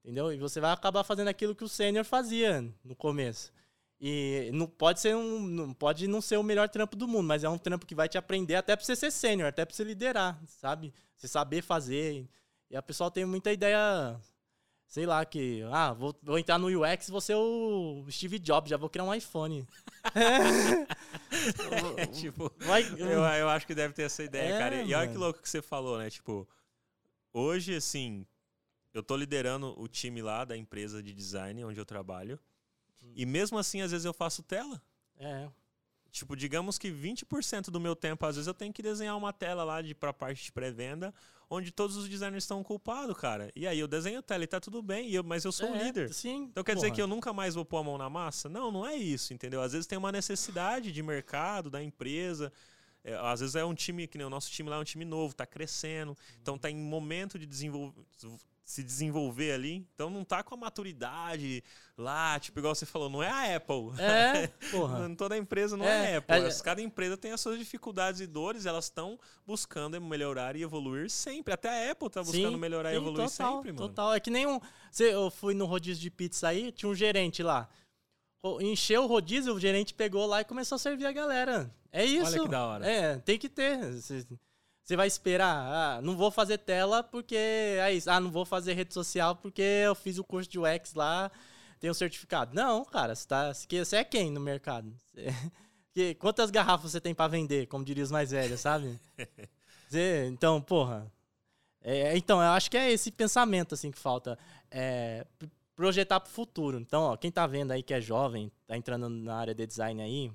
S2: Entendeu? E você vai acabar fazendo aquilo que o sênior fazia no começo. E não pode ser um, não pode não ser o melhor trampo do mundo, mas é um trampo que vai te aprender até para você ser sênior, até para você liderar, sabe? Você saber fazer. E a pessoa tem muita ideia sei lá, que. Ah, vou, vou entrar no UX, vou ser o Steve Jobs, já vou criar um iPhone.
S1: é, tipo, Vai, eu, eu acho que deve ter essa ideia, é, cara. E olha que louco que você falou, né? Tipo, hoje, assim, eu tô liderando o time lá da empresa de design onde eu trabalho. E mesmo assim, às vezes eu faço tela.
S2: É.
S1: Tipo, digamos que 20% do meu tempo, às vezes, eu tenho que desenhar uma tela lá de, pra parte de pré-venda, onde todos os designers estão culpados, cara. E aí eu desenho tela e tá tudo bem, eu, mas eu sou é, líder.
S2: Sim.
S1: Então quer porra. dizer que eu nunca mais vou pôr a mão na massa? Não, não é isso, entendeu? Às vezes tem uma necessidade de mercado, da empresa. É, às vezes é um time, que nem o nosso time lá é um time novo, tá crescendo. Então tá em momento de desenvolver se desenvolver ali. Então não tá com a maturidade lá, tipo, igual você falou, não é a Apple.
S2: É, porra.
S1: Toda empresa não é, é Apple. É, Cada empresa tem as suas dificuldades e dores, elas estão buscando melhorar e evoluir sempre. Até a Apple tá buscando sim, melhorar sim, e evoluir total, sempre, mano.
S2: Total. É que nem um. Eu fui no rodízio de pizza aí, tinha um gerente lá. Encheu o rodízio, o gerente pegou lá e começou a servir a galera. É isso.
S1: Olha que da hora.
S2: É, tem que ter. Você vai esperar, ah, não vou fazer tela porque é isso. Ah, não vou fazer rede social porque eu fiz o curso de UX lá, tenho certificado. Não, cara, você, tá, você é quem no mercado? Você, quantas garrafas você tem para vender, como diria os mais velhos, sabe? Você, então, porra. É, então, eu acho que é esse pensamento assim que falta. É, projetar para o futuro. Então, ó, quem tá vendo aí que é jovem, tá entrando na área de design aí,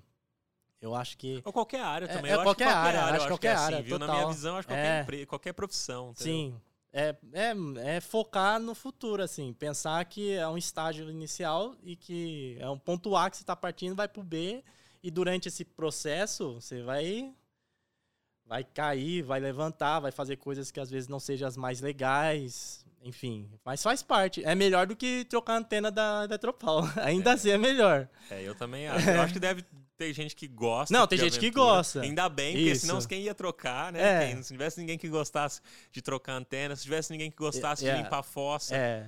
S2: eu acho que.
S1: Ou qualquer área
S2: é,
S1: também.
S2: É, eu qualquer, acho qualquer área, área. Acho, qualquer é assim, área.
S1: Viu? Na minha visão, acho que qualquer, é. empre... qualquer profissão. Entendeu?
S2: Sim. É, é, é focar no futuro, assim. Pensar que é um estágio inicial e que é um ponto A que você está partindo, vai para o B. E durante esse processo, você vai vai cair, vai levantar, vai fazer coisas que às vezes não sejam as mais legais, enfim, mas faz parte. É melhor do que trocar a antena da Eletropau. Ainda é. assim é melhor.
S1: É, eu também acho. Eu acho que deve tem gente que gosta.
S2: Não, tem gente aventura. que gosta.
S1: Ainda bem, porque Isso. senão quem ia trocar, né? É. Quem, se tivesse ninguém que gostasse de trocar antena, se tivesse ninguém que gostasse é. de limpar a fossa.
S2: É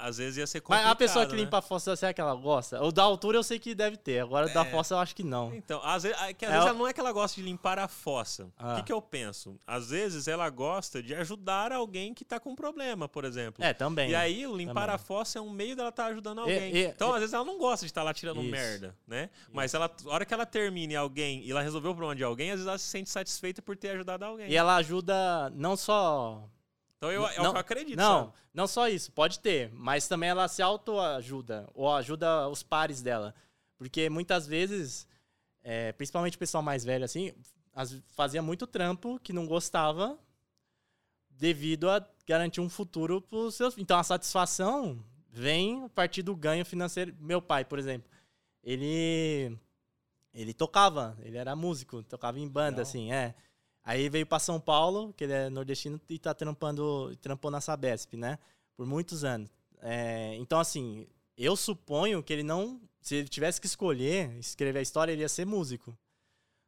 S1: às vezes ia ser complicado.
S2: Mas a pessoa que né? limpa a fossa, será que ela gosta? O da altura eu sei que deve ter, agora é. da fossa eu acho que não.
S1: Então, às vezes, que às é, vezes ela não é que ela gosta de limpar a fossa. Ah. O que, que eu penso? Às vezes ela gosta de ajudar alguém que tá com problema, por exemplo.
S2: É, também.
S1: E aí, limpar também. a fossa é um meio dela estar tá ajudando alguém. E, e, então, às vezes ela não gosta de estar tá lá tirando isso. merda, né? Mas ela, a hora que ela termine alguém e ela resolveu o problema de alguém, às vezes ela se sente satisfeita por ter ajudado alguém.
S2: E ela ajuda não só
S1: então eu, eu,
S2: não,
S1: acredito.
S2: Não,
S1: sabe?
S2: não só isso, pode ter, mas também ela se autoajuda, ou ajuda os pares dela. Porque muitas vezes, é, principalmente o pessoal mais velho, assim, as, fazia muito trampo que não gostava devido a garantir um futuro para os seus. Então a satisfação vem a partir do ganho financeiro. Meu pai, por exemplo, ele ele tocava, ele era músico, tocava em banda, assim, é. Aí veio para São Paulo, que ele é nordestino e tá trampando, trampou na Sabesp, né? Por muitos anos. É, então, assim, eu suponho que ele não. Se ele tivesse que escolher, escrever a história, ele ia ser músico.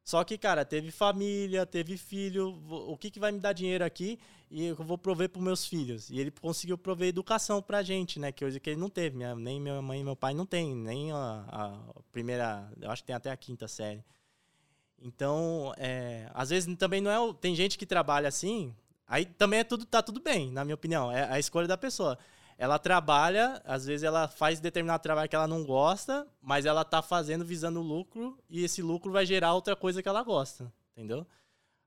S2: Só que, cara, teve família, teve filho. O que, que vai me dar dinheiro aqui? E eu vou prover para meus filhos. E ele conseguiu prover educação pra gente, né? Que hoje que ele não teve. Minha, nem minha mãe e meu pai não tem. Nem a, a primeira. Eu acho que tem até a quinta série. Então, é, às vezes também não é. Tem gente que trabalha assim, aí também é tudo, tá tudo bem, na minha opinião. É a escolha da pessoa. Ela trabalha, às vezes ela faz determinado trabalho que ela não gosta, mas ela tá fazendo visando lucro e esse lucro vai gerar outra coisa que ela gosta, entendeu?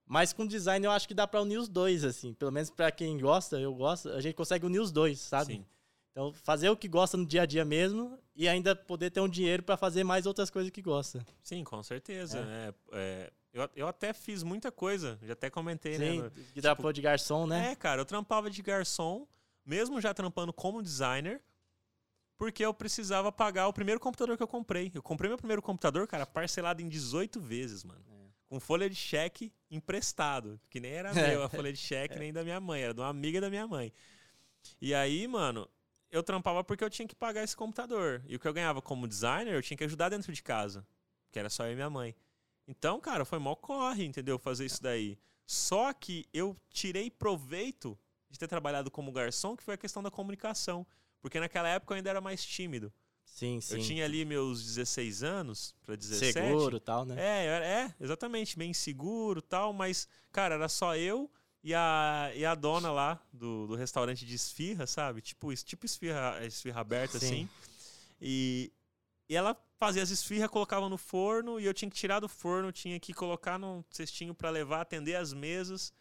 S2: Mas com design eu acho que dá para unir os dois, assim. Pelo menos para quem gosta, eu gosto, a gente consegue unir os dois, sabe? Sim. Então, fazer o que gosta no dia a dia mesmo e ainda poder ter um dinheiro para fazer mais outras coisas que gosta.
S1: Sim, com certeza. É. Né? É, eu, eu até fiz muita coisa, já até comentei,
S2: Sim,
S1: né?
S2: Que tipo, de garçom, né?
S1: É, cara, eu trampava de garçom, mesmo já trampando como designer, porque eu precisava pagar o primeiro computador que eu comprei. Eu comprei meu primeiro computador, cara, parcelado em 18 vezes, mano. É. Com folha de cheque emprestado, que nem era meu a folha de cheque, nem da minha mãe, era de uma amiga da minha mãe. E aí, mano, eu trampava porque eu tinha que pagar esse computador. E o que eu ganhava como designer, eu tinha que ajudar dentro de casa. Que era só eu e minha mãe. Então, cara, foi mó corre, entendeu? Fazer isso daí. Só que eu tirei proveito de ter trabalhado como garçom, que foi a questão da comunicação. Porque naquela época eu ainda era mais tímido.
S2: Sim, sim.
S1: Eu tinha ali meus 16 anos para 17.
S2: Seguro tal, né?
S1: É, é, exatamente, meio inseguro tal, mas, cara, era só eu E a, e a dona lá do, do restaurante de esfirra, sabe? Tipo, tipo esfirra, esfirra aberta, Sim. assim. E, e ela fazia as esfirras, colocava no forno e eu tinha que tirar do forno, tinha que colocar num cestinho para levar, atender as mesas.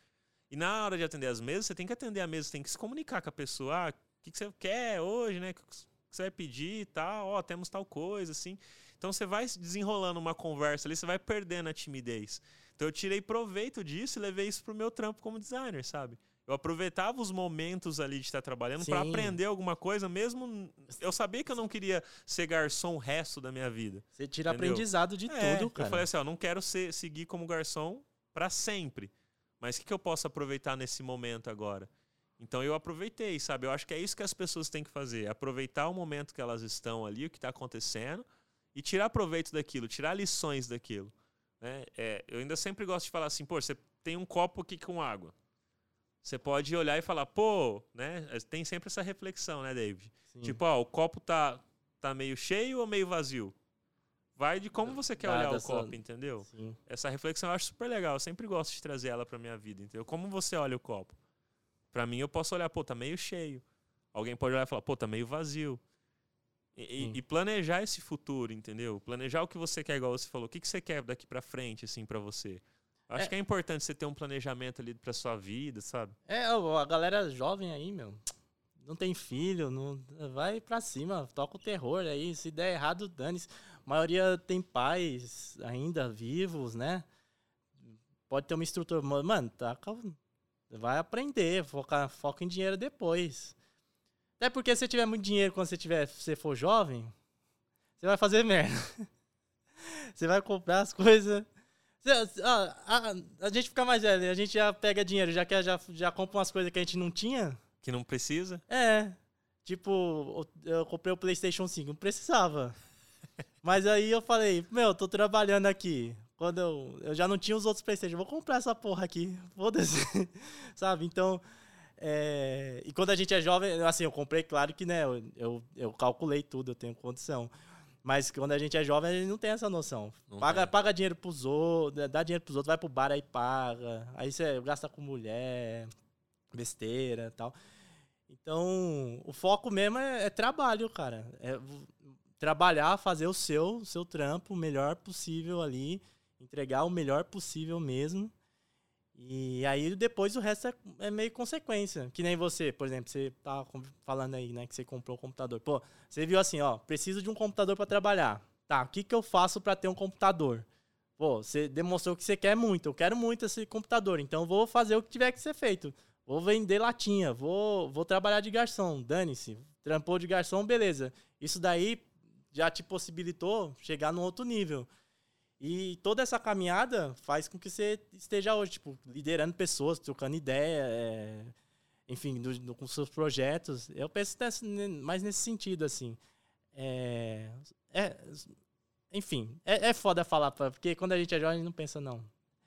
S1: E na hora de atender as mesas, você tem que atender a mesa, você tem que se comunicar com a pessoa. Ah, o que, que você quer hoje, né? O que você vai pedir e tal? Ó, oh, temos tal coisa, assim. Então você vai desenrolando uma conversa ali, você vai perdendo a timidez. Então eu tirei proveito disso e levei isso pro meu trampo como designer, sabe? Eu aproveitava os momentos ali de estar trabalhando para aprender alguma coisa, mesmo eu sabia que eu não queria ser garçom o resto da minha vida.
S2: Você tira entendeu? aprendizado de é, tudo, cara.
S1: Eu falei assim, ó, não quero ser, seguir como garçom para sempre. Mas o que, que eu posso aproveitar nesse momento agora? Então eu aproveitei, sabe? Eu acho que é isso que as pessoas têm que fazer, aproveitar o momento que elas estão ali, o que está acontecendo, e tirar proveito daquilo, tirar lições daquilo. Né? É, eu ainda sempre gosto de falar assim, pô, você tem um copo aqui com água. Você pode olhar e falar, pô, né? Tem sempre essa reflexão, né, David? Sim. Tipo, ó, o copo tá, tá meio cheio ou meio vazio? Vai de como você quer olhar o copo, entendeu? Sim. Essa reflexão eu acho super legal. Eu sempre gosto de trazer ela pra minha vida, entendeu? Como você olha o copo? Pra mim, eu posso olhar, pô, tá meio cheio. Alguém pode olhar e falar, pô, tá meio vazio. E, e, planejar esse futuro, entendeu? Planejar o que você quer, igual você falou. O que, que você quer daqui para frente, assim, para você? Acho é. que é importante você ter um planejamento ali pra sua vida, sabe?
S2: É, a galera jovem aí, meu, não tem filho, não vai pra cima, toca o terror aí. Se der errado, dane-se. A maioria tem pais ainda vivos, né? Pode ter uma estrutura. Mano, tá, vai aprender, foca, foca em dinheiro depois. Até porque se tiver muito dinheiro quando você, tiver, você for jovem, você vai fazer merda. Você vai comprar as coisas. A, a, a, gente fica mais velho, a gente já pega dinheiro, já, quer, já, já compra umas coisas que a gente não tinha.
S1: Que não precisa?
S2: É. Tipo, eu comprei o PlayStation 5, não precisava. Mas aí eu falei, meu, tô trabalhando aqui. Quando eu, eu já não tinha os outros PlayStation, vou comprar essa porra aqui. Foda-se. Sabe? Então. É, e quando a gente é jovem, assim, eu comprei, claro que, né, eu, eu, eu, calculei tudo, eu tenho condição. Mas quando a gente é jovem, a gente não tem essa noção. paga, paga dinheiro pros outros, dá dinheiro pros outros, vai pro bar aí paga. Aí você gasta com mulher, besteira e tal. Então, o foco mesmo é, é trabalho, cara. É trabalhar, fazer o seu, o seu trampo o melhor possível ali, entregar o melhor possível mesmo. E aí depois o resto é, é, meio consequência. Que nem você, por exemplo, você tá falando aí, né, que você comprou o um computador. Pô, você viu assim, ó, preciso de um computador para trabalhar. Tá, o que que eu faço para ter um computador? Pô, você demonstrou que você quer muito. Eu quero muito esse computador, então vou fazer o que tiver que ser feito. Vou vender latinha, vou, vou trabalhar de garçom, dane-se. Trampou de garçom, beleza. Isso daí já te possibilitou chegar num outro nível. E toda essa caminhada faz com que você esteja hoje, tipo, liderando pessoas, trocando ideia, é, enfim, do, do, com seus projetos. Eu penso mais nesse sentido, assim. É, é enfim, é, é foda falar, porque quando a gente é jovem, a gente não pensa, não.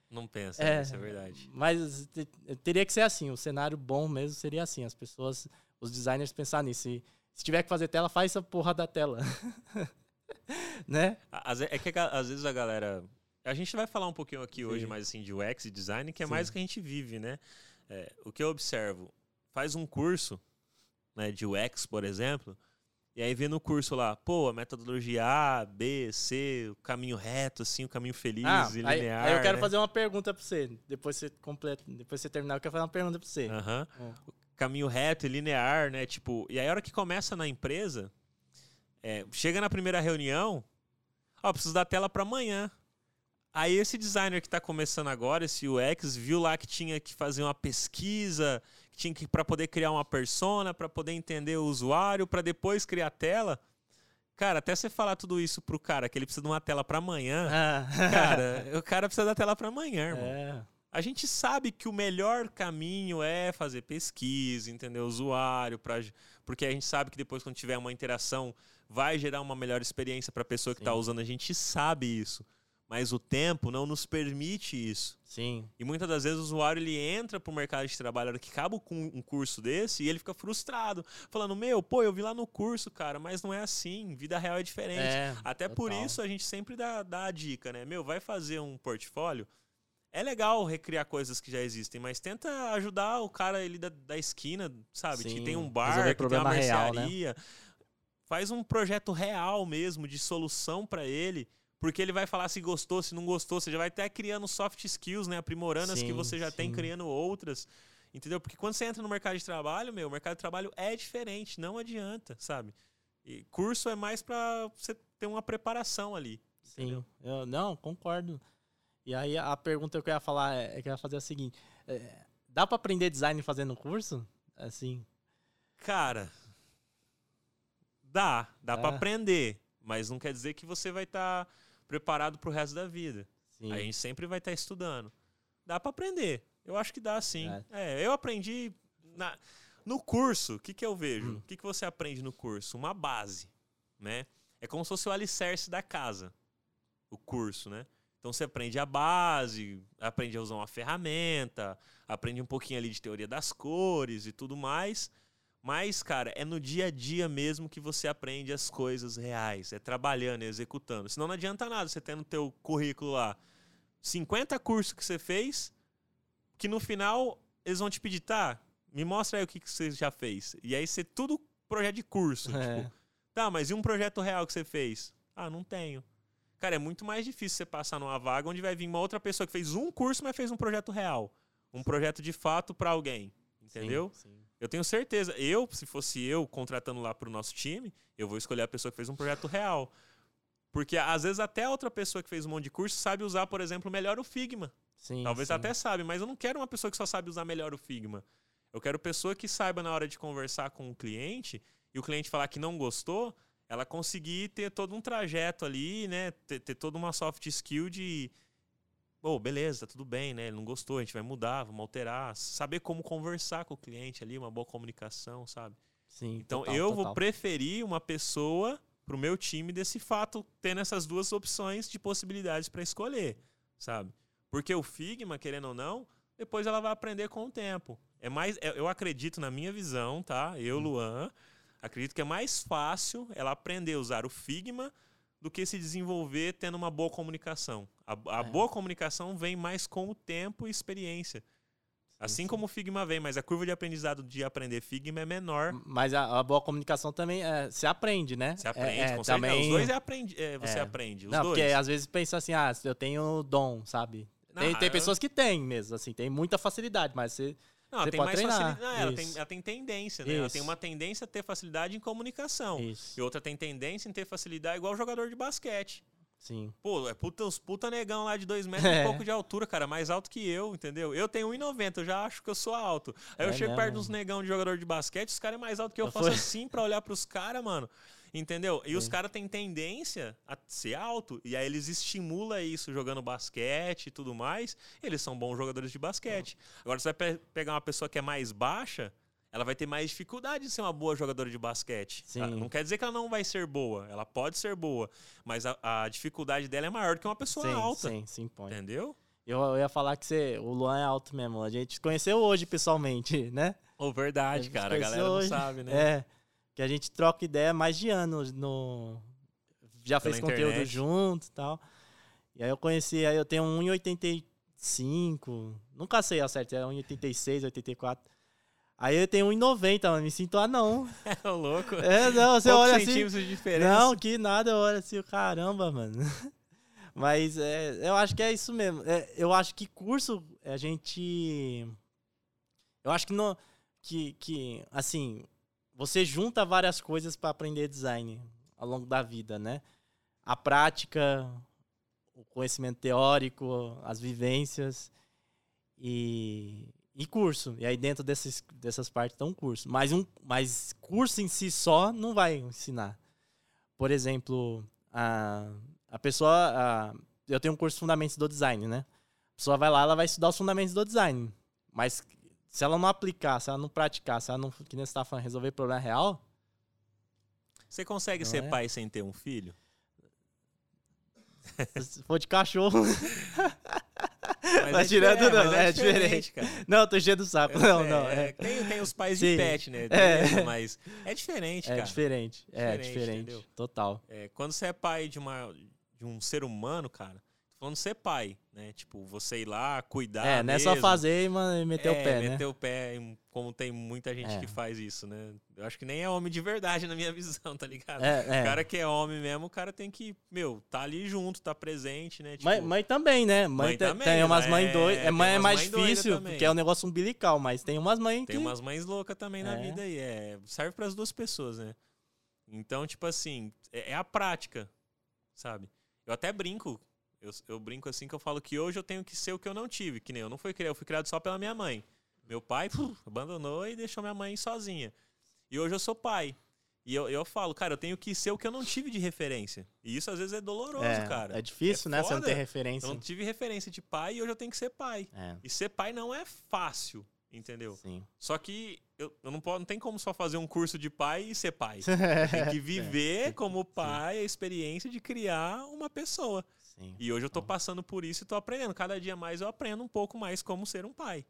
S1: Não pensa, é, isso é verdade.
S2: Mas teria que ser assim, o cenário bom mesmo seria assim, as pessoas, os designers pensar nisso. E se tiver que fazer tela, faz essa porra da tela. né?
S1: É que às vezes a galera. A gente vai falar um pouquinho aqui Sim. hoje mais assim de UX e design, que é Sim. mais o que a gente vive, né? É, o que eu observo, faz um curso né, de UX, por exemplo, e aí vê no curso lá, pô, a metodologia A, B, C, o caminho reto, assim, o caminho feliz ah, e
S2: aí,
S1: linear.
S2: Aí eu quero
S1: né?
S2: fazer uma pergunta pra você. Depois você completa, depois você terminar, eu quero fazer uma pergunta pra você.
S1: Uhum. É. Caminho reto e linear, né? Tipo, e aí a hora que começa na empresa, é, chega na primeira reunião, ó, preciso da tela para amanhã. Aí esse designer que está começando agora, esse UX, viu lá que tinha que fazer uma pesquisa, que tinha que para poder criar uma persona, para poder entender o usuário, para depois criar a tela. Cara, até você falar tudo isso pro cara, que ele precisa de uma tela para amanhã, ah. cara, o cara precisa da tela para amanhã, irmão. É. A gente sabe que o melhor caminho é fazer pesquisa, entender o usuário, pra, porque a gente sabe que depois, quando tiver uma interação vai gerar uma melhor experiência para a pessoa que está usando. A gente sabe isso. Mas o tempo não nos permite isso.
S2: Sim.
S1: E muitas das vezes o usuário ele entra para o mercado de trabalho que acaba com um curso desse e ele fica frustrado, falando: Meu, pô, eu vi lá no curso, cara, mas não é assim. Vida real é diferente. É, Até total. por isso a gente sempre dá, dá a dica, né? Meu, vai fazer um portfólio é legal recriar coisas que já existem, mas tenta ajudar o cara ali da, da esquina, sabe?
S2: Sim,
S1: que tem um bar, que tem uma
S2: problema real, né?
S1: Faz um projeto real mesmo, de solução pra ele. Porque ele vai falar se gostou, se não gostou. Você já vai até criando soft skills, né? Aprimorando as que você já tem,
S2: sim.
S1: criando outras. Entendeu? Porque quando você entra no mercado de trabalho, meu, o mercado de trabalho é diferente, não adianta, sabe? E curso é mais pra você ter uma preparação ali. entendeu?
S2: Sim, eu, não, concordo. E aí a pergunta que eu ia falar é, é que eu ia fazer a seguinte: é, dá pra aprender design fazendo curso? Assim,
S1: Cara, dá, dá pra
S2: Dá.
S1: aprender, mas não quer dizer que você vai estar preparado pro resto da vida.
S2: sim.
S1: A gente sempre vai estar estudando. Dá pra aprender. Eu acho que dá sim.
S2: É.
S1: É, eu aprendi na- no curso. O que, que eu vejo?
S2: Hum.
S1: O que, que você aprende no curso? Uma base, né? É como se fosse o alicerce da casa, o curso, né? Então você aprende a base, aprende a usar uma ferramenta, aprende um pouquinho ali de teoria das cores e tudo mais. Mas, cara, é no dia a dia mesmo que você aprende as coisas reais. É trabalhando, é executando. Senão não adianta nada você ter no teu currículo lá 50 cursos que você fez, que no final eles vão te pedir, tá, me mostra aí o que, que você já fez. E aí você tudo projeto de curso.
S2: É.
S1: Tipo, tá, mas e um projeto real que você fez? Ah, não tenho. Cara, é muito mais difícil você passar numa vaga onde vai vir uma outra pessoa que fez um curso, mas fez um projeto real. Um projeto de fato pra alguém. Entendeu?
S2: Sim, sim.
S1: Eu tenho certeza. Eu, se fosse eu contratando lá pro nosso time, eu vou escolher a pessoa que fez um projeto real. Porque às vezes até outra pessoa que fez um monte de curso sabe usar, por exemplo, melhor o Figma.
S2: Sim,
S1: Talvez
S2: sim.
S1: até sabe, mas eu não quero uma pessoa que só sabe usar melhor o Figma. Eu quero pessoa que saiba na hora de conversar com o cliente e o cliente falar que não gostou, ela conseguir ter todo um trajeto ali, né? Ter, ter toda uma soft skill de. Pô, beleza, tá tudo bem, né? Ele não gostou, a gente vai mudar, vamos alterar. Saber como conversar com o cliente ali, uma boa comunicação, sabe?
S2: Sim,
S1: Então
S2: total,
S1: eu
S2: total.
S1: vou preferir uma pessoa pro meu time desse fato, tendo essas duas opções de possibilidades para escolher, sabe? Porque o Figma, querendo ou não, depois ela vai aprender com o tempo. É mais, é- eu acredito na minha visão, tá?
S2: Hum.
S1: Eu, Luan, acredito que é mais fácil ela aprender a usar o Figma do que se desenvolver tendo uma boa comunicação. A, a
S2: É.
S1: boa comunicação vem mais com o tempo e experiência. Assim
S2: sim.
S1: como o Figma vem, mas a curva de aprendizado de aprender Figma é menor
S2: Mas a, a boa comunicação também é, se aprende, né?
S1: Você aprende,
S2: é, é, também...
S1: Os dois é aprendi, é, você
S2: É.
S1: aprende. Os
S2: Não,
S1: dois.
S2: porque às vezes pensa assim, ah, eu tenho dom, sabe?
S1: Não,
S2: tem, tem
S1: eu-
S2: pessoas que têm mesmo, assim, tem muita facilidade, mas você.
S1: Não, ela tem mais facilidade. Não, ela, tem,
S2: Isso.
S1: ela tem tendência, né? Ela tem
S2: Isso.
S1: uma tendência a ter facilidade em comunicação.
S2: Isso.
S1: E outra tem tendência em ter facilidade igual jogador de basquete.
S2: Sim.
S1: Pô, é puta, uns puta negão lá de dois metros e
S2: É.
S1: pouco de altura, cara, mais alto que eu, entendeu? Eu tenho 1,90, eu já acho que eu sou alto. Aí eu
S2: É
S1: chego
S2: mesmo?
S1: perto dos negão de jogador de basquete, os caras é mais alto que eu,
S2: Eu
S1: faço
S2: fui-
S1: assim pra olhar pros caras, mano. Entendeu? E os
S2: Sim.
S1: caras têm tendência a ser alto, e aí eles estimulam isso jogando basquete e tudo mais. Eles são bons jogadores de basquete. Agora, você vai pe- pegar uma pessoa que é mais baixa, ela vai ter mais dificuldade de ser uma boa jogadora de basquete. Ah, Não quer dizer que ela não vai ser boa, ela pode ser boa, mas a, a dificuldade dela é maior do que uma pessoa
S2: sim,
S1: alta.
S2: sim, sim, põe.
S1: Entendeu?
S2: Eu, eu ia falar que você, o Luan é alto mesmo. A gente conheceu hoje pessoalmente, né?
S1: Ou verdade,
S2: A
S1: cara. A galera não
S2: hoje.
S1: sabe, né?
S2: É. Que a gente troca ideia mais de anos no. Já
S1: Pela
S2: fez conteúdo
S1: internet.
S2: junto e tal. E aí eu conheci, aí eu tenho 1,85. Nunca sei a certo, é 1,86, 84. Aí eu tenho 1,90, mano. Me sinto anão.
S1: É louco.
S2: É, não, você
S1: Poucos
S2: olha assim.
S1: de diferença.
S2: Não, que nada, eu olho assim, caramba, mano. Mas é, eu acho que é isso mesmo. É, eu acho que curso, a gente. Eu acho que não. Que, que assim, você junta várias coisas para aprender design ao longo da vida, né? A prática, o conhecimento teórico, as vivências e, e curso. E aí dentro desses, dessas partes estão curso. Mas, um, mas curso em si só não vai ensinar. Por exemplo, a, a pessoa. a- eu tenho um curso de Fundamentos do Design, né? A pessoa vai lá, ela vai estudar os fundamentos do design. Mas se ela não aplicar, se ela não praticar, se ela não, que nem você tá falando, resolver problema real,
S1: Você consegue ser
S2: é?
S1: pai sem ter um filho?
S2: se for de cachorro.
S1: Mas
S2: Tá tirando,
S1: diferente,
S2: não,
S1: mas
S2: é diferente.
S1: cara.
S2: não, eu tô enchendo o saco. Não, não. É,
S1: Tem, tem os pais
S2: Sim.
S1: de pet, né?
S2: É.
S1: Mas é diferente,
S2: é
S1: cara.
S2: diferente. É
S1: Diferente,
S2: diferente. Total.
S1: É, quando você é pai de, uma, de um ser humano, cara, quando ser pai, né? Tipo, você ir lá, cuidar.
S2: É, não é só fazer e mano, meter o
S1: É,
S2: pé, né?
S1: meter o pé, como tem muita gente
S2: É.
S1: que faz isso, né? Eu acho que nem é homem de verdade na minha visão, tá ligado?
S2: É, é.
S1: O cara que é homem mesmo, o cara tem que, meu, tá ali junto, tá presente, né? Tipo,
S2: Mãe, mãe também, né? Mãe,
S1: Mãe também,
S2: tem umas mães
S1: é-
S2: doidas. É, mãe é mais difícil, porque é um negócio umbilical, mas tem umas mães
S1: Tem
S2: que.
S1: umas mães loucas também na
S2: É.
S1: vida aí. É, serve para as duas pessoas, né? Então, tipo assim, é, é a prática, sabe? Eu até brinco. Eu, eu brinco assim que eu falo que hoje eu tenho que ser o que eu não tive. Que nem eu não fui criado, eu fui criado só pela minha mãe. Meu pai puf, abandonou e deixou minha mãe sozinha. E hoje eu sou pai. E eu, eu falo, cara, eu tenho que ser o que eu não tive de referência. E isso às vezes é doloroso,
S2: é,
S1: cara.
S2: é difícil,
S1: É
S2: né? Você não
S1: foda.
S2: tem
S1: Eu
S2: referência.
S1: não tive referência de pai e hoje eu tenho que ser pai.
S2: É,
S1: E ser pai não é fácil, entendeu?
S2: sim.
S1: Só que eu, eu não, posso, não tem como só fazer um curso de pai e ser pai. Tem que viver como pai a experiência de criar uma pessoa.
S2: Sim.
S1: E hoje eu tô passando por isso e tô aprendendo. Cada dia mais eu aprendo um pouco mais como ser um pai.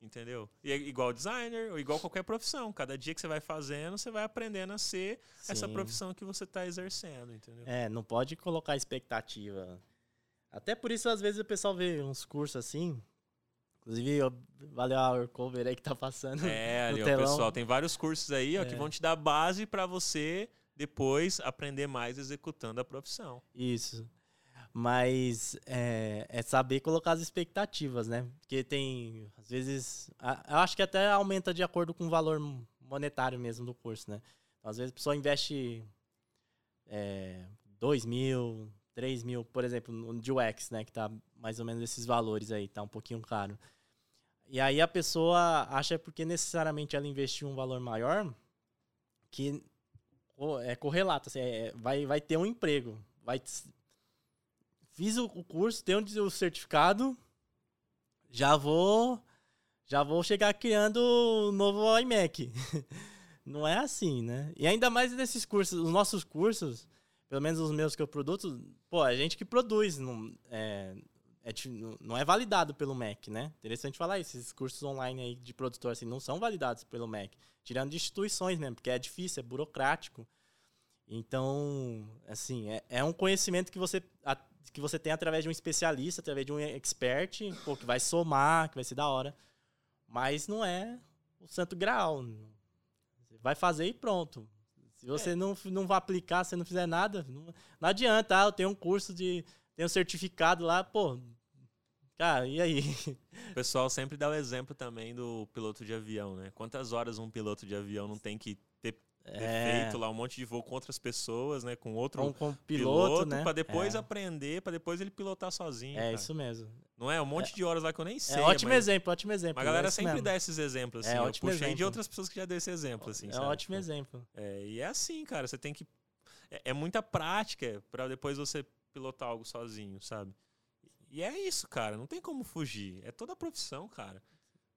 S1: Entendeu? E é igual designer, ou igual qualquer profissão. Cada dia que você vai fazendo, você vai aprendendo a ser essa
S2: Sim.
S1: profissão que você tá exercendo, entendeu?
S2: É, não pode colocar expectativa. Até por isso, às vezes, o pessoal vê uns cursos assim. Inclusive, eu- valeu a Cover aí que tá passando.
S1: É, ali, ó, pessoal, tem vários cursos aí ó, que
S2: É.
S1: vão te dar base para você depois aprender mais executando a profissão.
S2: Isso. Mas é, é saber colocar as expectativas, né? Porque tem, às vezes, a- eu acho que até aumenta de acordo com o valor monetário mesmo do curso, né? Às vezes a pessoa investe é, 2 mil, 3 mil, por exemplo, no de UX, né? Que tá mais ou menos esses valores aí, tá um pouquinho caro. E aí a pessoa acha porque necessariamente ela investiu um valor maior que é correlato, assim, é- vai, vai ter um emprego. Vai, fiz o, curso, tenho o certificado, já vou já vou chegar criando o novo iMac. Não é assim, né? E ainda mais nesses cursos, os nossos cursos, pelo menos os meus que eu produzo, pô, é gente que produz, não é, é não- é validado pelo MEC, né? Interessante falar isso, esses cursos online aí de produtor assim, não são validados pelo MEC, tirando de instituições mesmo, porque é difícil, é burocrático. Então, assim, é, é um conhecimento que você, a- que você tem através de um especialista, através de um expert, pô, que vai somar, que vai ser da hora. Mas não é o santo graal. Você vai fazer e pronto. Se você não, não vai aplicar, se não fizer nada, não, não adianta. Ah, eu tenho um curso de. Tenho um certificado lá, pô. Cara, e aí?
S1: O pessoal sempre dá o exemplo também do piloto de avião, né? Quantas horas um piloto de avião não tem que ter,
S2: É,
S1: feito lá um monte de voo com outras pessoas, né? Com outro
S2: com, com
S1: piloto,
S2: piloto, né?
S1: pra depois
S2: é,
S1: aprender, pra depois ele pilotar sozinho.
S2: é
S1: cara.
S2: isso mesmo.
S1: Não é? Um monte de horas lá que eu nem sei.
S2: É ótimo
S1: mas,
S2: exemplo, ótimo exemplo.
S1: mas a galera
S2: é
S1: sempre
S2: mesmo.
S1: dá esses exemplos, assim.
S2: É
S1: eu
S2: ótimo
S1: puxei de
S2: exemplo.
S1: outras pessoas que já deu esse exemplo, assim,
S2: É
S1: sabe?
S2: ótimo
S1: Tipo,
S2: exemplo.
S1: É, e é assim, cara. Você tem que. É, é muita prática pra depois você pilotar algo sozinho, sabe? E é isso, cara. Não tem como fugir. É toda a profissão, cara.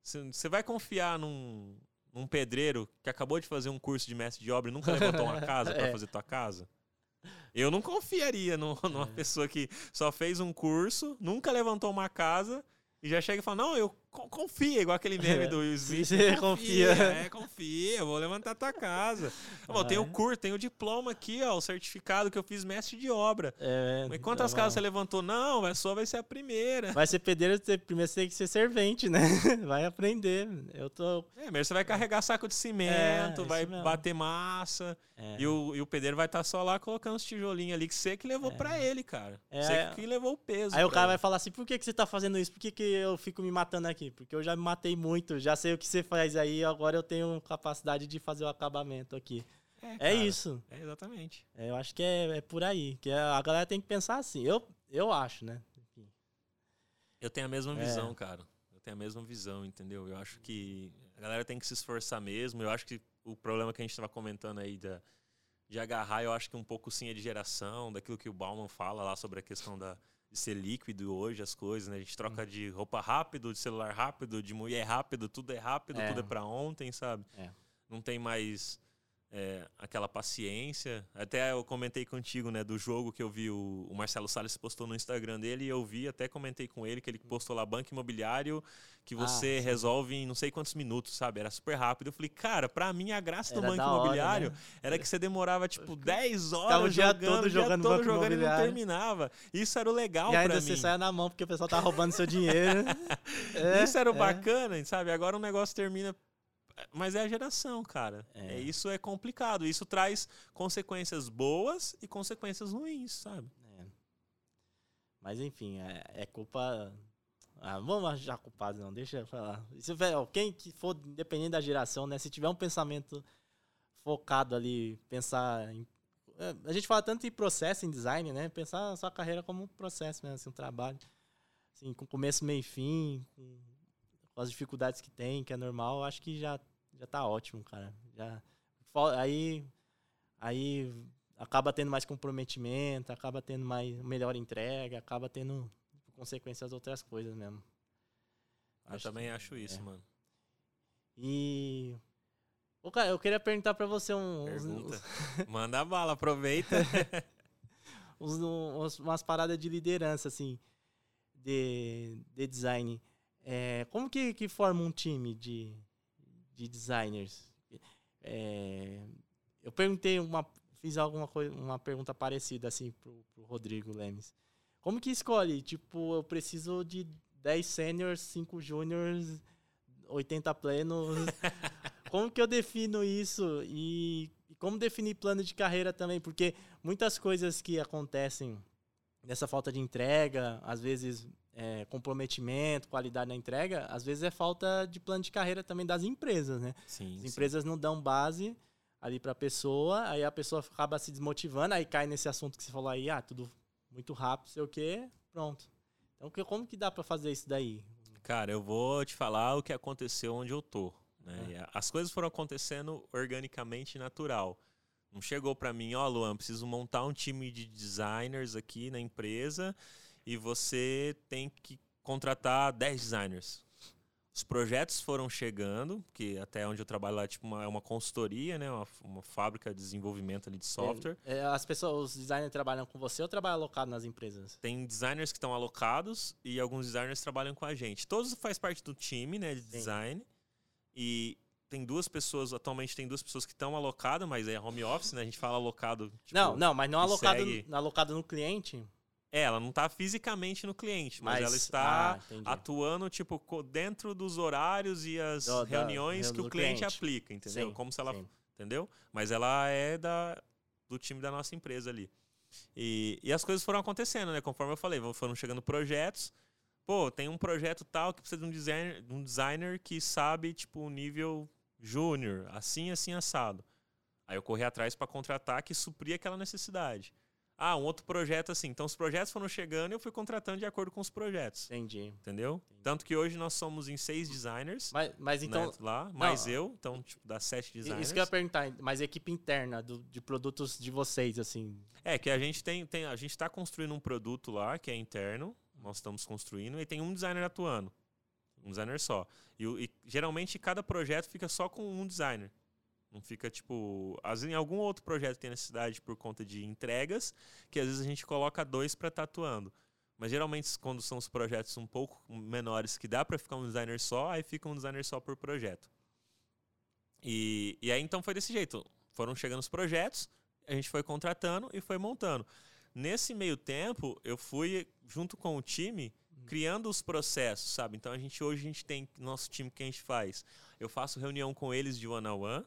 S1: Você vai confiar num, num pedreiro que acabou de fazer um curso de mestre de obra e nunca levantou uma casa pra
S2: É.
S1: fazer tua casa? Eu não confiaria no- numa
S2: É.
S1: pessoa que só fez um curso, nunca levantou uma casa e já chega e fala: Não, eu confia, igual aquele meme do Will Smith.
S2: Você confia.
S1: É, confia, eu vou levantar tua casa. Bom, tem o
S2: É.
S1: curso, tem o diploma aqui, ó, o certificado que eu fiz mestre de obra.
S2: É,
S1: Mas quantas
S2: tá
S1: casas você levantou? Não, a sua vai ser a primeira.
S2: Vai ser pedreiro, primeiro você tem que ser servente, né? Vai aprender. Eu tô.
S1: É, primeiro você vai carregar saco de
S2: É,
S1: cimento,
S2: isso
S1: vai
S2: mesmo.
S1: bater massa.
S2: É,
S1: E, o, e o pedreiro vai estar só lá colocando os tijolinhos ali que você que levou
S2: É.
S1: pra ele, cara.
S2: É,
S1: Você que levou o peso.
S2: Aí o cara
S1: ele.
S2: vai falar assim: por que, que você tá fazendo isso? Por que, que eu fico me matando aqui? Porque eu já me matei muito, já sei o que você faz aí, agora eu tenho capacidade de fazer o acabamento aqui. É
S1: cara,
S2: isso.
S1: É exatamente.
S2: É, eu acho que é, é por aí. Que a galera tem que pensar assim. Eu, eu acho, né? Enfim.
S1: Eu tenho a mesma
S2: É.
S1: visão, cara. Eu tenho a mesma visão, entendeu? Eu acho que a galera tem que se esforçar mesmo. Eu acho que o problema que a gente estava comentando aí da, de agarrar, eu acho que um pouco sim é de geração, daquilo que o Bauman fala lá sobre a questão da, de ser líquido hoje, as coisas, né? A gente troca de roupa rápido, de celular rápido, de mulher rápido, tudo é rápido,
S2: É.
S1: tudo é pra ontem, sabe?
S2: É.
S1: Não tem mais é, aquela paciência. Até eu comentei contigo, né, do jogo que eu vi o, o, Marcelo Salles postou no Instagram dele e eu vi, até comentei com ele que ele postou lá banco imobiliário que você ah, resolve em não sei quantos minutos, sabe? Era super rápido. Eu falei, cara, pra mim a graça do banco imobiliário hora, né? era que você demorava tipo 10 horas Tava o dia jogando, todo jogando, todo jogando e não terminava. Isso era o legal
S2: e ainda
S1: pra
S2: você
S1: mim.
S2: saia na mão porque o pessoal tá roubando seu dinheiro.
S1: é, Isso era o é. bacana, sabe? Agora o negócio termina mas é a geração, cara. É. é. Isso é complicado. Isso traz consequências boas e consequências ruins, sabe? É.
S2: Mas enfim, é, é culpa. Ah, vamos achar culpado, não, deixa eu falar. Se, quem que for, independente da geração, né? Se tiver um pensamento focado ali, pensar em. É, a gente fala tanto em processo, em design, né? Pensar a sua carreira como um processo mesmo, assim, um trabalho. Assim, com começo, meio e fim, com, com as dificuldades que tem, que é normal, acho que já já tá ótimo, cara. Já aí aí acaba tendo mais comprometimento, acaba tendo mais melhor entrega, acaba tendo consequências outras coisas mesmo.
S1: Eu acho também que, acho isso, é. mano.
S2: E Ô, cara, eu queria perguntar para você um
S1: Pergunta. Uns... Manda bala, aproveita.
S2: uns, uns, umas paradas de liderança assim, de, de design. É, como que, que forma um time de de designers. É, eu perguntei uma, fiz alguma coisa, uma pergunta parecida assim pro, pro Rodrigo Lemes. Como que escolhe? Tipo, eu preciso de 10 seniors, 5 juniors, 80 plenos. como que eu defino isso? E, e, como definir plano de carreira também? Porque muitas coisas que acontecem nessa falta de entrega, às vezes é, comprometimento, qualidade na entrega, às vezes é falta de plano de carreira também das empresas, né?
S1: Sim,
S2: As empresas sim. não dão base ali para a pessoa, aí a pessoa acaba se desmotivando, aí cai nesse assunto que você falou aí, ah, tudo muito rápido, sei o quê, pronto. Então, como que dá para fazer isso daí?
S1: Cara, eu vou te falar o que aconteceu onde eu tô. Né? É. As coisas foram acontecendo organicamente natural. Não chegou para mim, ó, oh, Luan, preciso montar um time de designers aqui na empresa e você tem que contratar 10 designers. Os projetos foram chegando, que até onde eu trabalho lá tipo uma, é uma consultoria, né? Uma, uma fábrica de desenvolvimento ali de software.
S2: É, é, as pessoas, os designers trabalham com você ou trabalham alocado nas empresas?
S1: Tem designers que estão alocados e alguns designers trabalham com a gente. Todos faz parte do time, né, de Sim. design. E tem duas pessoas, atualmente tem duas pessoas que estão alocadas, mas é home office, né? A gente fala alocado.
S2: Tipo, não, não, mas não alocado, segue... alocado no cliente.
S1: É, ela não está fisicamente no cliente, mas, mas ela está ah, atuando tipo dentro dos horários e as do, reuniões da, que o cliente, cliente, aplica, entendeu? Sim, Como se ela, sim. entendeu? Mas ela é da do time da nossa empresa ali. E, e as coisas foram acontecendo, né? Conforme eu falei, foram chegando projetos. Pô, tem um projeto tal que precisa de um designer, um designer que sabe tipo o nível júnior, assim, assim assado. Aí eu corri atrás para contratar que supria aquela necessidade. Ah, um outro projeto assim. Então os projetos foram chegando e eu fui contratando de acordo com os projetos.
S2: Entendi.
S1: Entendeu? Entendi. Tanto que hoje nós somos em seis designers.
S2: Mas, mas então. Né,
S1: lá, mais não, eu, então, tipo, dá sete designers.
S2: Isso que eu ia perguntar, mas equipe interna do, de produtos de vocês, assim.
S1: É, que a gente tem. tem a gente está construindo um produto lá que é interno. Nós estamos construindo, e tem um designer atuando. Um designer só. E, e geralmente cada projeto fica só com um designer. Não fica, tipo. Às vezes, em algum outro projeto tem necessidade por conta de entregas, que às vezes a gente coloca dois para tatuando. Mas geralmente, quando são os projetos um pouco menores que dá para ficar um designer só, aí fica um designer só por projeto. E, e aí então foi desse jeito. Foram chegando os projetos, a gente foi contratando e foi montando. Nesse meio tempo, eu fui, junto com o time, criando os processos, sabe? Então a gente hoje a gente tem nosso time que a gente faz. Eu faço reunião com eles de one on one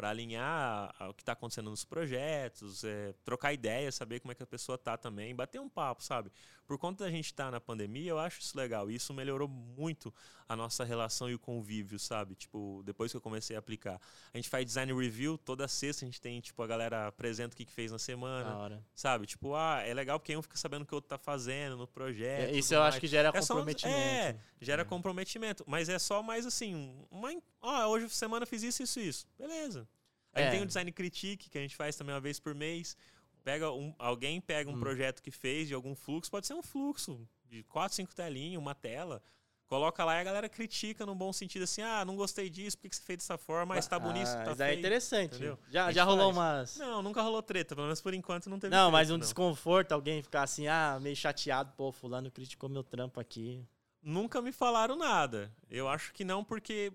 S1: para alinhar o que está acontecendo nos projetos, é, trocar ideias, saber como é que a pessoa tá também, bater um papo, sabe? Por conta da gente estar tá na pandemia, eu acho isso legal. E isso melhorou muito a nossa relação e o convívio, sabe? Tipo, depois que eu comecei a aplicar. A gente faz design review toda sexta, a gente tem, tipo, a galera apresenta o que, que fez na semana. Sabe? Tipo, ah, é legal porque um fica sabendo o que o outro tá fazendo no projeto.
S2: É, isso eu mais. acho que gera é comprometimento. Só,
S1: é, gera é. comprometimento. Mas é só mais assim, uma, ó, hoje semana fiz isso, isso, isso. Beleza. Aí é. tem o design critique, que a gente faz também uma vez por mês. Pega um, alguém pega um hum. projeto que fez de algum fluxo, pode ser um fluxo de quatro, cinco telinhas, uma tela. Coloca lá e a galera critica num bom sentido assim, ah, não gostei disso, por que você fez dessa forma? Mas tá bonito,
S2: ah,
S1: tá
S2: Mas é
S1: feio.
S2: interessante.
S1: entendeu?
S2: Já, já rolou
S1: faz.
S2: umas.
S1: Não, nunca rolou treta, pelo menos por enquanto não teve
S2: Não,
S1: treta,
S2: mas um
S1: não.
S2: desconforto, alguém ficar assim, ah, meio chateado, pô, fulano criticou meu trampo aqui.
S1: Nunca me falaram nada. Eu acho que não, porque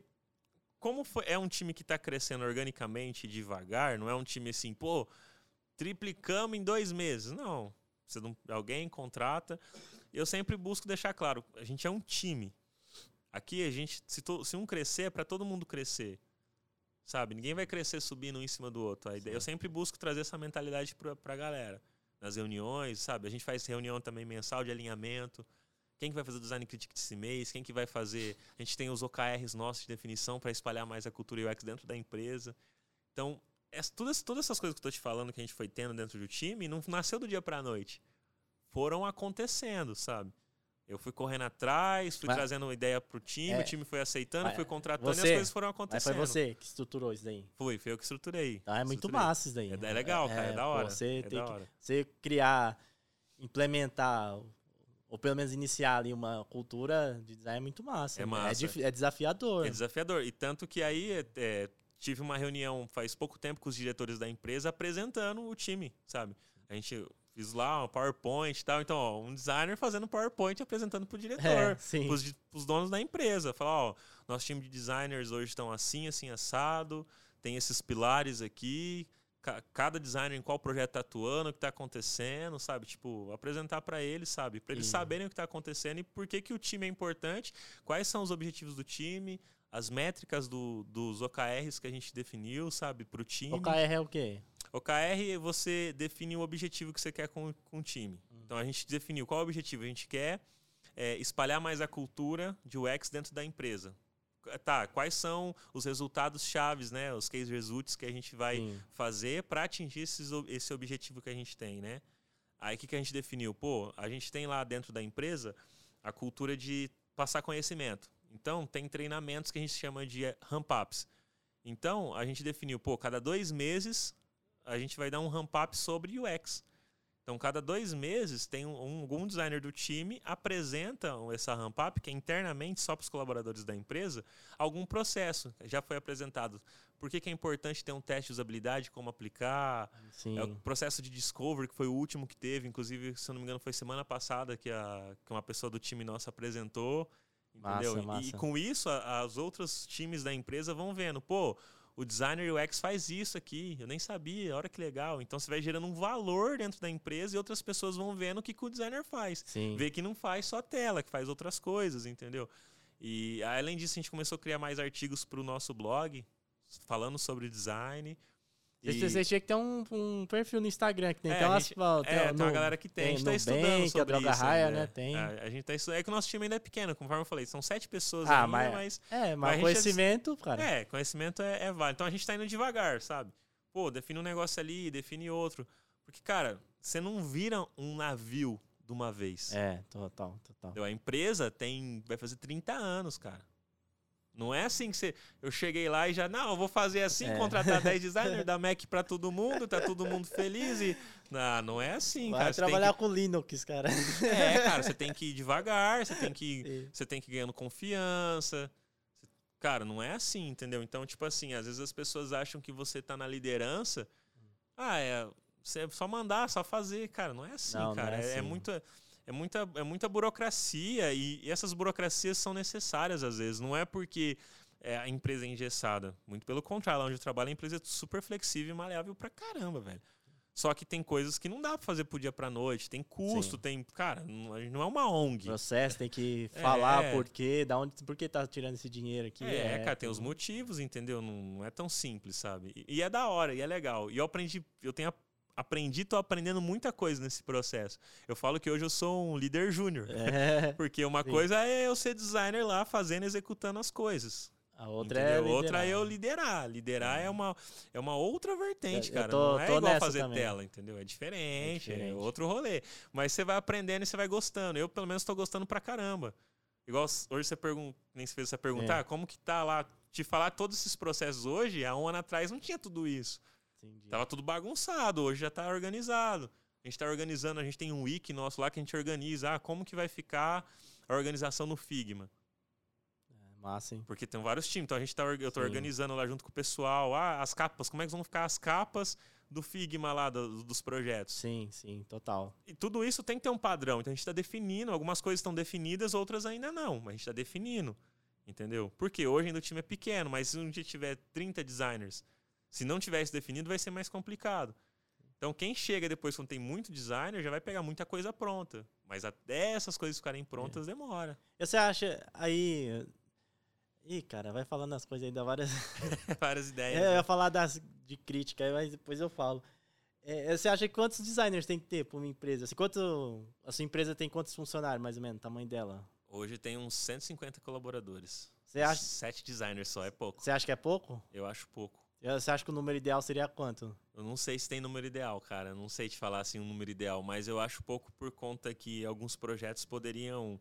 S1: como é um time que tá crescendo organicamente, devagar, não é um time assim, pô, triplicamos em dois meses. Não. Você não alguém contrata. Eu sempre busco deixar claro, a gente é um time. Aqui a gente, se, to- se um crescer, é para todo mundo crescer. Sabe? Ninguém vai crescer subindo um em cima do outro. A ideia, eu sempre busco trazer essa mentalidade pra, pra galera. Nas reuniões, sabe? A gente faz reunião também mensal de alinhamento. Quem que vai fazer o design critic desse mês? Quem que vai fazer? A gente tem os OKRs nossos de definição para espalhar mais a cultura UX dentro da empresa. Então, essa- todas, todas essas coisas que eu tô te falando que a gente foi tendo dentro do time, não nasceu do dia pra noite. Foram acontecendo, sabe? Eu fui correndo atrás, fui
S2: Mas-
S1: trazendo uma ideia pro time,
S2: É.
S1: o time foi aceitando,
S2: Mas
S1: fui contratando e
S2: você-
S1: as coisas foram
S2: Mas foi
S1: acontecendo.
S2: você que estruturou isso daí.
S1: Fui, foi eu que estruturei.
S2: Tá? É muito
S1: Estruturei.
S2: massa isso daí.
S1: É, é legal, cara, é, da
S2: pô,
S1: hora.
S2: você
S1: é
S2: tem
S1: da
S2: que
S1: hora.
S2: você criar, implementar, ou pelo menos iniciar ali uma cultura de design é muito massa.
S1: É
S2: né?
S1: massa.
S2: dif- é desafiador.
S1: É desafiador. E tanto que aí é, é, tive uma reunião faz pouco tempo com os diretores da empresa apresentando o time, sabe? A gente fiz lá um PowerPoint e tal. Então, ó, um designer fazendo PowerPoint apresentando pro diretor.
S2: É, sim.
S1: Pros, pros donos da empresa. Falar, ó, nosso time de designers hoje estão assim, assim, assado. Tem esses pilares aqui. ca- Cada designer em qual projeto tá atuando, o que tá acontecendo, sabe? Tipo, apresentar para eles, sabe? Para eles
S2: E-
S1: saberem o que tá acontecendo e por que, que o time é importante, quais são os objetivos do time, as métricas do- dos OKRs que a gente definiu, sabe? Pro time.
S2: OKR é o quê?
S1: OKR, você define o objetivo que você quer com, com o time. Então, a gente definiu qual é o objetivo. A gente quer é, espalhar mais a cultura de UX dentro da empresa. Tá, quais são os resultados chaves, né? Os case results que a gente vai
S2: Sim.
S1: fazer para atingir esses, esse objetivo que a gente tem, né? Aí o que, que a gente definiu? Pô, a gente tem lá dentro da empresa a cultura de passar conhecimento. Então, tem treinamentos que a gente chama de ramp-ups. Então, a gente definiu, pô, cada dois meses a gente vai dar um ramp-up sobre UX. Então, cada dois meses tem um, um, algum designer do time apresenta essa ramp-up, que é internamente só para os colaboradores da empresa, algum processo. Já foi apresentado. Por que, que é importante ter um teste de usabilidade, como aplicar,
S2: Sim.
S1: é o processo de discovery, que foi o último que teve, inclusive, se eu não me engano, foi semana passada que, a, que uma pessoa do time nosso apresentou.
S2: Massa,
S1: Entendeu? E- E,
S2: massa.
S1: com isso, a, as outros times da empresa vão vendo, pô, o designer UX faz isso aqui, eu nem sabia, olha que legal. Então você vai gerando um valor dentro da empresa e outras pessoas vão vendo o que, que o designer faz.
S2: Sim.
S1: Vê que não faz só tela, que faz outras coisas, entendeu? E além disso, a gente começou a criar mais artigos para o nosso blog, falando sobre design. E-
S2: vocês tinham que ter um, um perfil no Instagram que tem,
S1: É,
S2: tem
S1: a
S2: umas.
S1: gente-
S2: ó,
S1: É, tem
S2: no-
S1: uma galera que tem. a gente tá estudando
S2: Nubank,
S1: sobre
S2: a Droga
S1: isso
S2: Raia, né? Tem.
S1: É, a gente tá estudando. É que o nosso time ainda é pequeno, conforme eu falei. São sete pessoas
S2: Ah,
S1: ainda,
S2: mas-
S1: mas...
S2: É,
S1: Mas
S2: mas conhecimento, cara.
S1: É, conhecimento é, é válido. Então a gente tá indo devagar, sabe? Pô, define um negócio ali, define outro. Porque, cara, você não vira um navio de uma vez.
S2: É, total, total.
S1: A empresa tem. Vai fazer 30 anos, cara. Não é assim que você. Eu cheguei lá e já, não, eu vou fazer assim,
S2: É.
S1: contratar 10 designers, dar Mac pra todo mundo, tá todo mundo feliz e. Não, não é assim,
S2: Vai
S1: cara. Você
S2: trabalhar com Linux, cara.
S1: que- É, cara, você tem que ir devagar, você tem que.
S2: Sim.
S1: Você tem que ir ganhando confiança. Cara, não é assim, entendeu? Então, tipo assim, às vezes as pessoas acham que você tá na liderança. Ah, é. Você é só mandar, só fazer. Cara, não é assim,
S2: Não, não
S1: cara.
S2: é
S1: É, é
S2: assim.
S1: É muita, é muita burocracia e, e essas burocracias são necessárias às vezes. Não é porque é, a empresa é engessada. Muito pelo contrário, lá onde eu trabalho, a empresa é super flexível e maleável pra caramba, velho. Só que tem coisas que não dá pra fazer pro dia pra noite. Tem custo,
S2: Sim.
S1: tem. Cara, não, a gente não é uma ONG.
S2: Processo, tem que
S1: É.
S2: falar por quê, da onde, por que tá tirando esse dinheiro aqui.
S1: É, cara, tem os motivos, entendeu? Não, não é tão simples, sabe? E, e é da hora, e é legal. E eu aprendi, eu tenho aprendi, tô aprendendo muita coisa nesse processo. Eu falo que hoje eu sou um líder júnior.
S2: É,
S1: Porque uma
S2: Sim.
S1: coisa é eu ser designer lá, fazendo, executando as coisas.
S2: a outra é.
S1: entendeu? Outra é eu
S2: liderar.
S1: liderar. Liderar é uma, é uma outra vertente,
S2: Eu- eu
S1: cara.
S2: tô-
S1: não é igual fazer
S2: também.
S1: tela, entendeu? É diferente, é,
S2: É diferente.
S1: outro rolê. Mas você vai aprendendo e você vai gostando. Eu, pelo menos, tô gostando pra caramba. Igual hoje você pergunta, nem se fez essa pergunta,
S2: É.
S1: ah, como que tá lá? Te falar todos esses processos hoje, há um ano atrás não tinha tudo isso.
S2: Entendi.
S1: Tava tudo bagunçado, hoje já tá organizado. A gente tá organizando, a gente tem um wiki nosso lá que a gente organiza, ah, como que vai ficar a organização no Figma.
S2: Massa, hein?
S1: Porque tem vários times. Então a gente tá, eu tô
S2: Sim.
S1: organizando lá junto com o pessoal. Ah, as capas, como é que vão ficar as capas do Figma lá, do- dos projetos?
S2: Sim, sim, total.
S1: E tudo isso tem que ter um padrão. Então a gente está definindo. Algumas coisas estão definidas, outras ainda não. Mas a gente está definindo. Entendeu? Porque hoje ainda o time é pequeno, mas se um dia tiver 30 designers, se não tiver isso definido, vai ser mais complicado. Então quem chega depois, quando tem muito designer, já vai pegar muita coisa pronta. Mas até essas coisas ficarem prontas, demora.
S2: E você acha aí. Ih, cara, vai falando as coisas ainda várias.
S1: Várias ideias.
S2: É, eu
S1: né?
S2: ia falar das, de crítica, aí, mas depois eu falo. É, você acha que quantos designers tem que ter para uma empresa? Assim, quanto, a sua empresa tem quantos funcionários, mais ou menos, o tamanho dela?
S1: Hoje tem uns 150 colaboradores.
S2: Você acha,
S1: Sete designers só, é pouco.
S2: você acha que é pouco?
S1: Eu acho pouco.
S2: Você acha que o número ideal seria quanto?
S1: Eu não sei se tem número ideal, cara. Eu não sei te falar assim um número ideal, mas eu acho pouco por conta que alguns projetos poderiam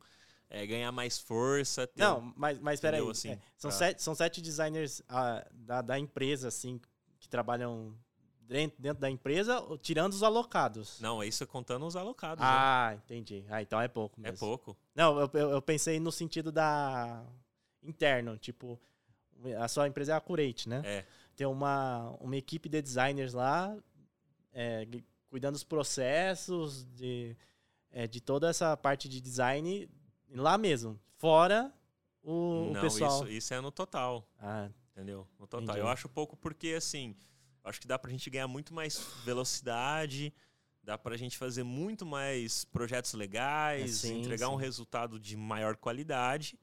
S1: é, ganhar mais força. ter
S2: Não, mas, mas peraí.
S1: Assim,
S2: é, são,
S1: pra-
S2: sete, são sete designers ah, da, da empresa, assim, que trabalham dentro, dentro da empresa, tirando os alocados.
S1: Não, é isso contando os alocados. né?
S2: Ah, entendi. Ah, então é pouco
S1: É
S2: mesmo.
S1: pouco.
S2: Não, eu, eu, eu pensei no sentido da interno, tipo, a sua empresa é a Curate, né?
S1: É.
S2: Tem uma, uma equipe de designers lá, é, cuidando dos processos, de, é, de toda essa parte de design lá mesmo, fora o, o
S1: não,
S2: pessoal.
S1: isso, isso é no total,
S2: Ah,
S1: entendeu? No total.
S2: Entendi.
S1: Eu acho pouco porque, assim, acho que dá pra gente ganhar muito mais velocidade, dá pra gente fazer muito mais projetos legais,
S2: É, sim,
S1: entregar um
S2: sim.
S1: resultado de maior qualidade.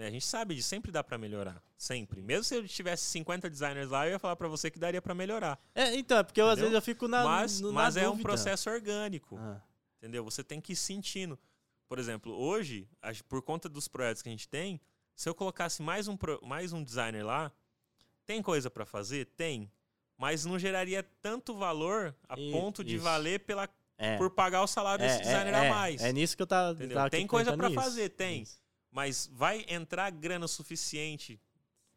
S1: Né? A gente sabe disso, sempre dá pra melhorar. Sempre. Mesmo se eu tivesse 50 designers lá, eu ia falar pra você que daria pra melhorar.
S2: É, então, é porque eu, às vezes eu fico na,
S1: mas
S2: no- na
S1: mas é um
S2: dúvida.
S1: processo orgânico.
S2: Ah,
S1: Entendeu? Você tem que ir sentindo. Por exemplo, hoje, por conta dos projetos que a gente tem, se eu colocasse mais um, mais um designer lá, tem coisa para fazer? Tem. Mas não geraria tanto valor a
S2: I-
S1: ponto de
S2: isso.
S1: valer pela,
S2: é.
S1: por pagar o salário desse
S2: é,
S1: designer
S2: é,
S1: a mais.
S2: É nisso que eu tava, tava
S1: Tem coisa
S2: isso.
S1: fazer, tem.
S2: Isso.
S1: Mas vai entrar grana suficiente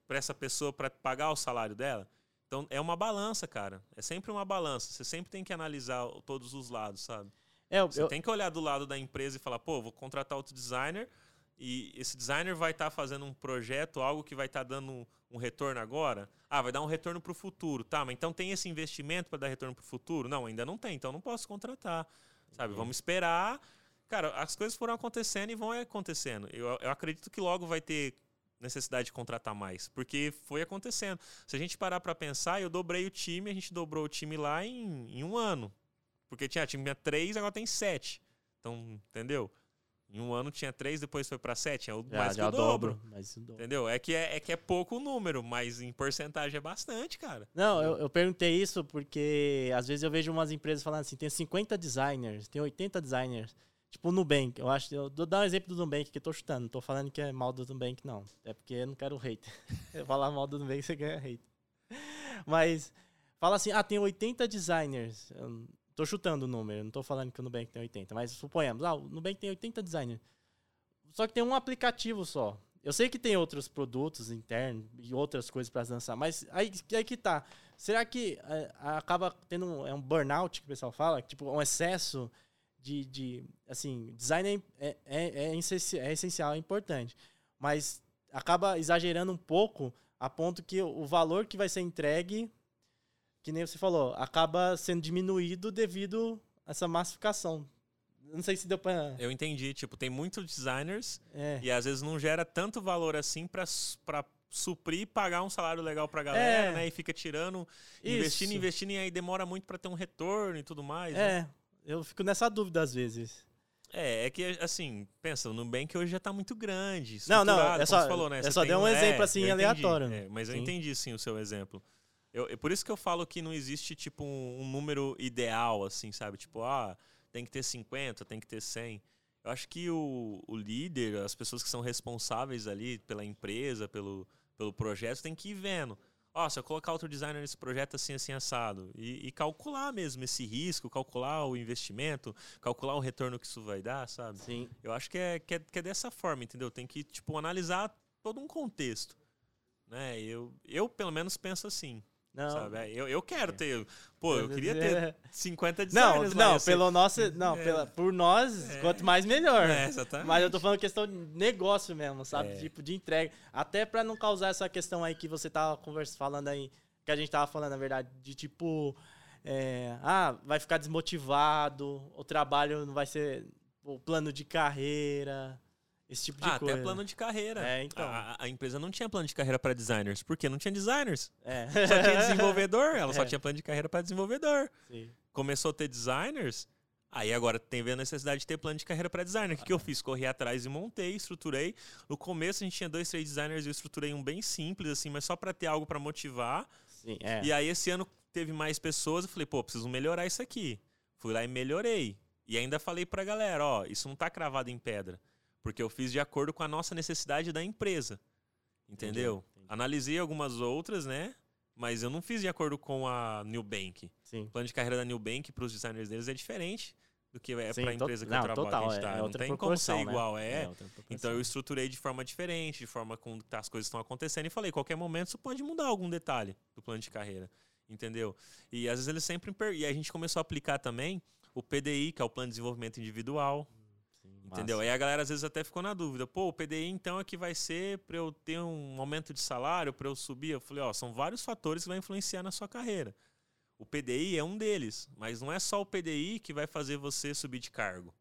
S1: para essa pessoa para pagar o salário dela? Então é uma balança, cara. É sempre uma balança. Você sempre tem que analisar todos os lados, sabe?
S2: É, eu,
S1: Você tem que olhar do lado da empresa e falar, pô, vou contratar outro designer e esse designer vai estar fazendo um projeto, algo que vai estar dando um, um retorno agora. Ah, vai dar um retorno para o futuro. Tá, mas então tem esse investimento para dar retorno para o futuro? Não, ainda não tem, então não posso contratar. Sabe, vamos esperar. Cara, as coisas foram acontecendo e vão acontecendo. Eu, eu acredito que logo vai ter necessidade de contratar mais, porque foi acontecendo. Se a gente parar para pensar, eu dobrei o time, a gente dobrou o time lá em, em um ano. Porque tinha time tinha três, agora tem sete. Então, entendeu? Em um ano tinha três, depois foi para sete. É o,
S2: já,
S1: mais
S2: já
S1: que o dobro.
S2: dobro.
S1: Entendeu? É que é, é que é pouco o número, mas em porcentagem é bastante, cara.
S2: Não, eu, eu perguntei isso porque às vezes eu vejo umas empresas falando assim, tem 50 designers, tem 80 designers. Tipo o Nubank, eu acho, eu dou dar um exemplo do Nubank que eu tô chutando, não tô falando que é mal do Nubank não, é porque eu não quero hate. eu falar mal do Nubank você ganha hate. Mas fala assim, ah, tem 80 designers. Eu tô chutando o número, não tô falando que o Nubank tem 80, mas suponhamos, ah, o Nubank tem 80 designers. Só que tem um aplicativo só. Eu sei que tem outros produtos internos e outras coisas para lançar, mas aí, aí que tá. Será que é, acaba tendo um, é um burnout que o pessoal fala? Tipo, um excesso de. de assim, design é, é, é, essenci- é essencial, é importante. Mas acaba exagerando um pouco a ponto que o valor que vai ser entregue, que nem você falou, acaba sendo diminuído devido a essa massificação. Não sei se deu pra.
S1: Eu entendi. Tipo, tem muitos designers
S2: É.
S1: e às vezes não gera tanto valor assim pra, pra suprir e pagar um salário legal pra galera,
S2: É.
S1: né? E fica tirando, investindo,
S2: Isso.
S1: investindo, e aí demora muito pra ter um retorno e tudo mais. né?
S2: É, eu fico nessa dúvida às vezes.
S1: É, é que assim, pensa, o Nubank hoje já tá muito grande.
S2: Não, não, é só-
S1: falou, né?
S2: eu
S1: Você
S2: só
S1: tem
S2: dei um exemplo, assim,
S1: eu entendi,
S2: aleatório.
S1: é, mas eu
S2: Sim.
S1: entendi sim o seu exemplo. Eu, é por isso que eu falo que não existe tipo um, um número ideal, assim, sabe? Tipo, ah, tem que ter 50, tem que ter 100. Eu acho que o, o líder, as pessoas que são responsáveis ali pela empresa, pelo, pelo projeto, tem que ir vendo. Ó, se eu colocar outro designer nesse projeto assim, assim, assado, e, e calcular mesmo esse risco, calcular o investimento, calcular o retorno que isso vai dar, sabe?
S2: Sim.
S1: Eu acho que é, que é, que é dessa forma, entendeu? Tem que, tipo, analisar todo um contexto. Né? Eu, eu, pelo menos, penso assim.
S2: Não.
S1: Sabe? É, Eu, eu quero
S2: É.
S1: ter. Pô, eu queria ter 50
S2: Não,
S1: designers
S2: não,
S1: ser-
S2: pelo nosso, não,
S1: É.
S2: pela, por nós,
S1: É.
S2: quanto mais melhor.
S1: É, exatamente.
S2: Mas eu tô falando questão de negócio mesmo, sabe?
S1: É.
S2: Tipo, de entrega. Até pra não causar essa questão aí que você tava conversa, falando aí, que a gente tava falando, na verdade, de tipo, ah, vai ficar desmotivado, o trabalho não vai ser o plano de carreira, esse tipo de
S1: Ah,
S2: coisa.
S1: até plano de carreira.
S2: É, então.
S1: A, a empresa não tinha plano de carreira para designers, porque não tinha designers.
S2: É.
S1: Só tinha desenvolvedor, ela só
S2: É.
S1: tinha plano de carreira para desenvolvedor.
S2: Sim.
S1: Começou a ter designers, aí agora tem a necessidade de ter plano de carreira para designer. O que, que eu fiz? Corri atrás e montei, estruturei. No começo a gente tinha dois, três designers e eu estruturei um bem simples, assim, mas só para ter algo para motivar.
S2: Sim, é.
S1: E aí esse ano teve mais pessoas, eu falei, pô, preciso melhorar isso aqui. Fui lá e melhorei. E ainda falei pra galera, ó, isso não tá cravado em pedra, porque eu fiz de acordo com a nossa necessidade da empresa. Entendeu?
S2: Entendi, entendi.
S1: Analisei algumas outras, né? Mas eu não fiz de acordo com a New Bank.
S2: Sim.
S1: O plano de carreira da New Bank para os designers deles é diferente do que é para a empresa que
S2: não,
S1: eu trabalho.
S2: total,
S1: a gente
S2: é-
S1: tá.
S2: é
S1: não
S2: outra
S1: tem como ser
S2: né?
S1: igual, é.
S2: outra proporção.
S1: Então eu estruturei de forma diferente, de forma com que as coisas estão acontecendo e falei, qualquer momento você pode mudar algum detalhe do plano de carreira, entendeu? E às vezes eles sempre per- e a gente começou a aplicar também o PDI, que é o plano de desenvolvimento individual, entendeu? Aí a galera às vezes até ficou na dúvida, pô, o PDI então é que vai ser para eu ter um aumento de salário, para eu subir? Eu falei, ó, são vários fatores que vai influenciar na sua carreira. O PDI é um deles, mas não é só o PDI que vai fazer você subir de cargo.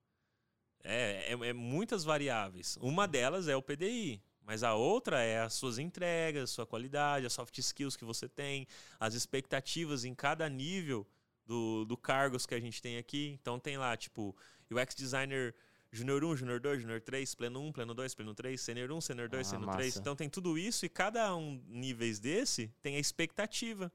S1: É, é, é muitas variáveis. Uma delas é o PDI, mas a outra é as suas entregas, sua qualidade, as soft skills que você tem, as expectativas em cada nível do, do cargos que a gente tem aqui. Então tem lá, tipo, UX Designer Júnior 1, Júnior 2, Júnior 3, Pleno 1, Pleno 2, Pleno 3, Senior 1, Senior 2,
S2: Ah,
S1: Senior 3.
S2: massa.
S1: Então tem tudo isso e cada um níveis desse tem a expectativa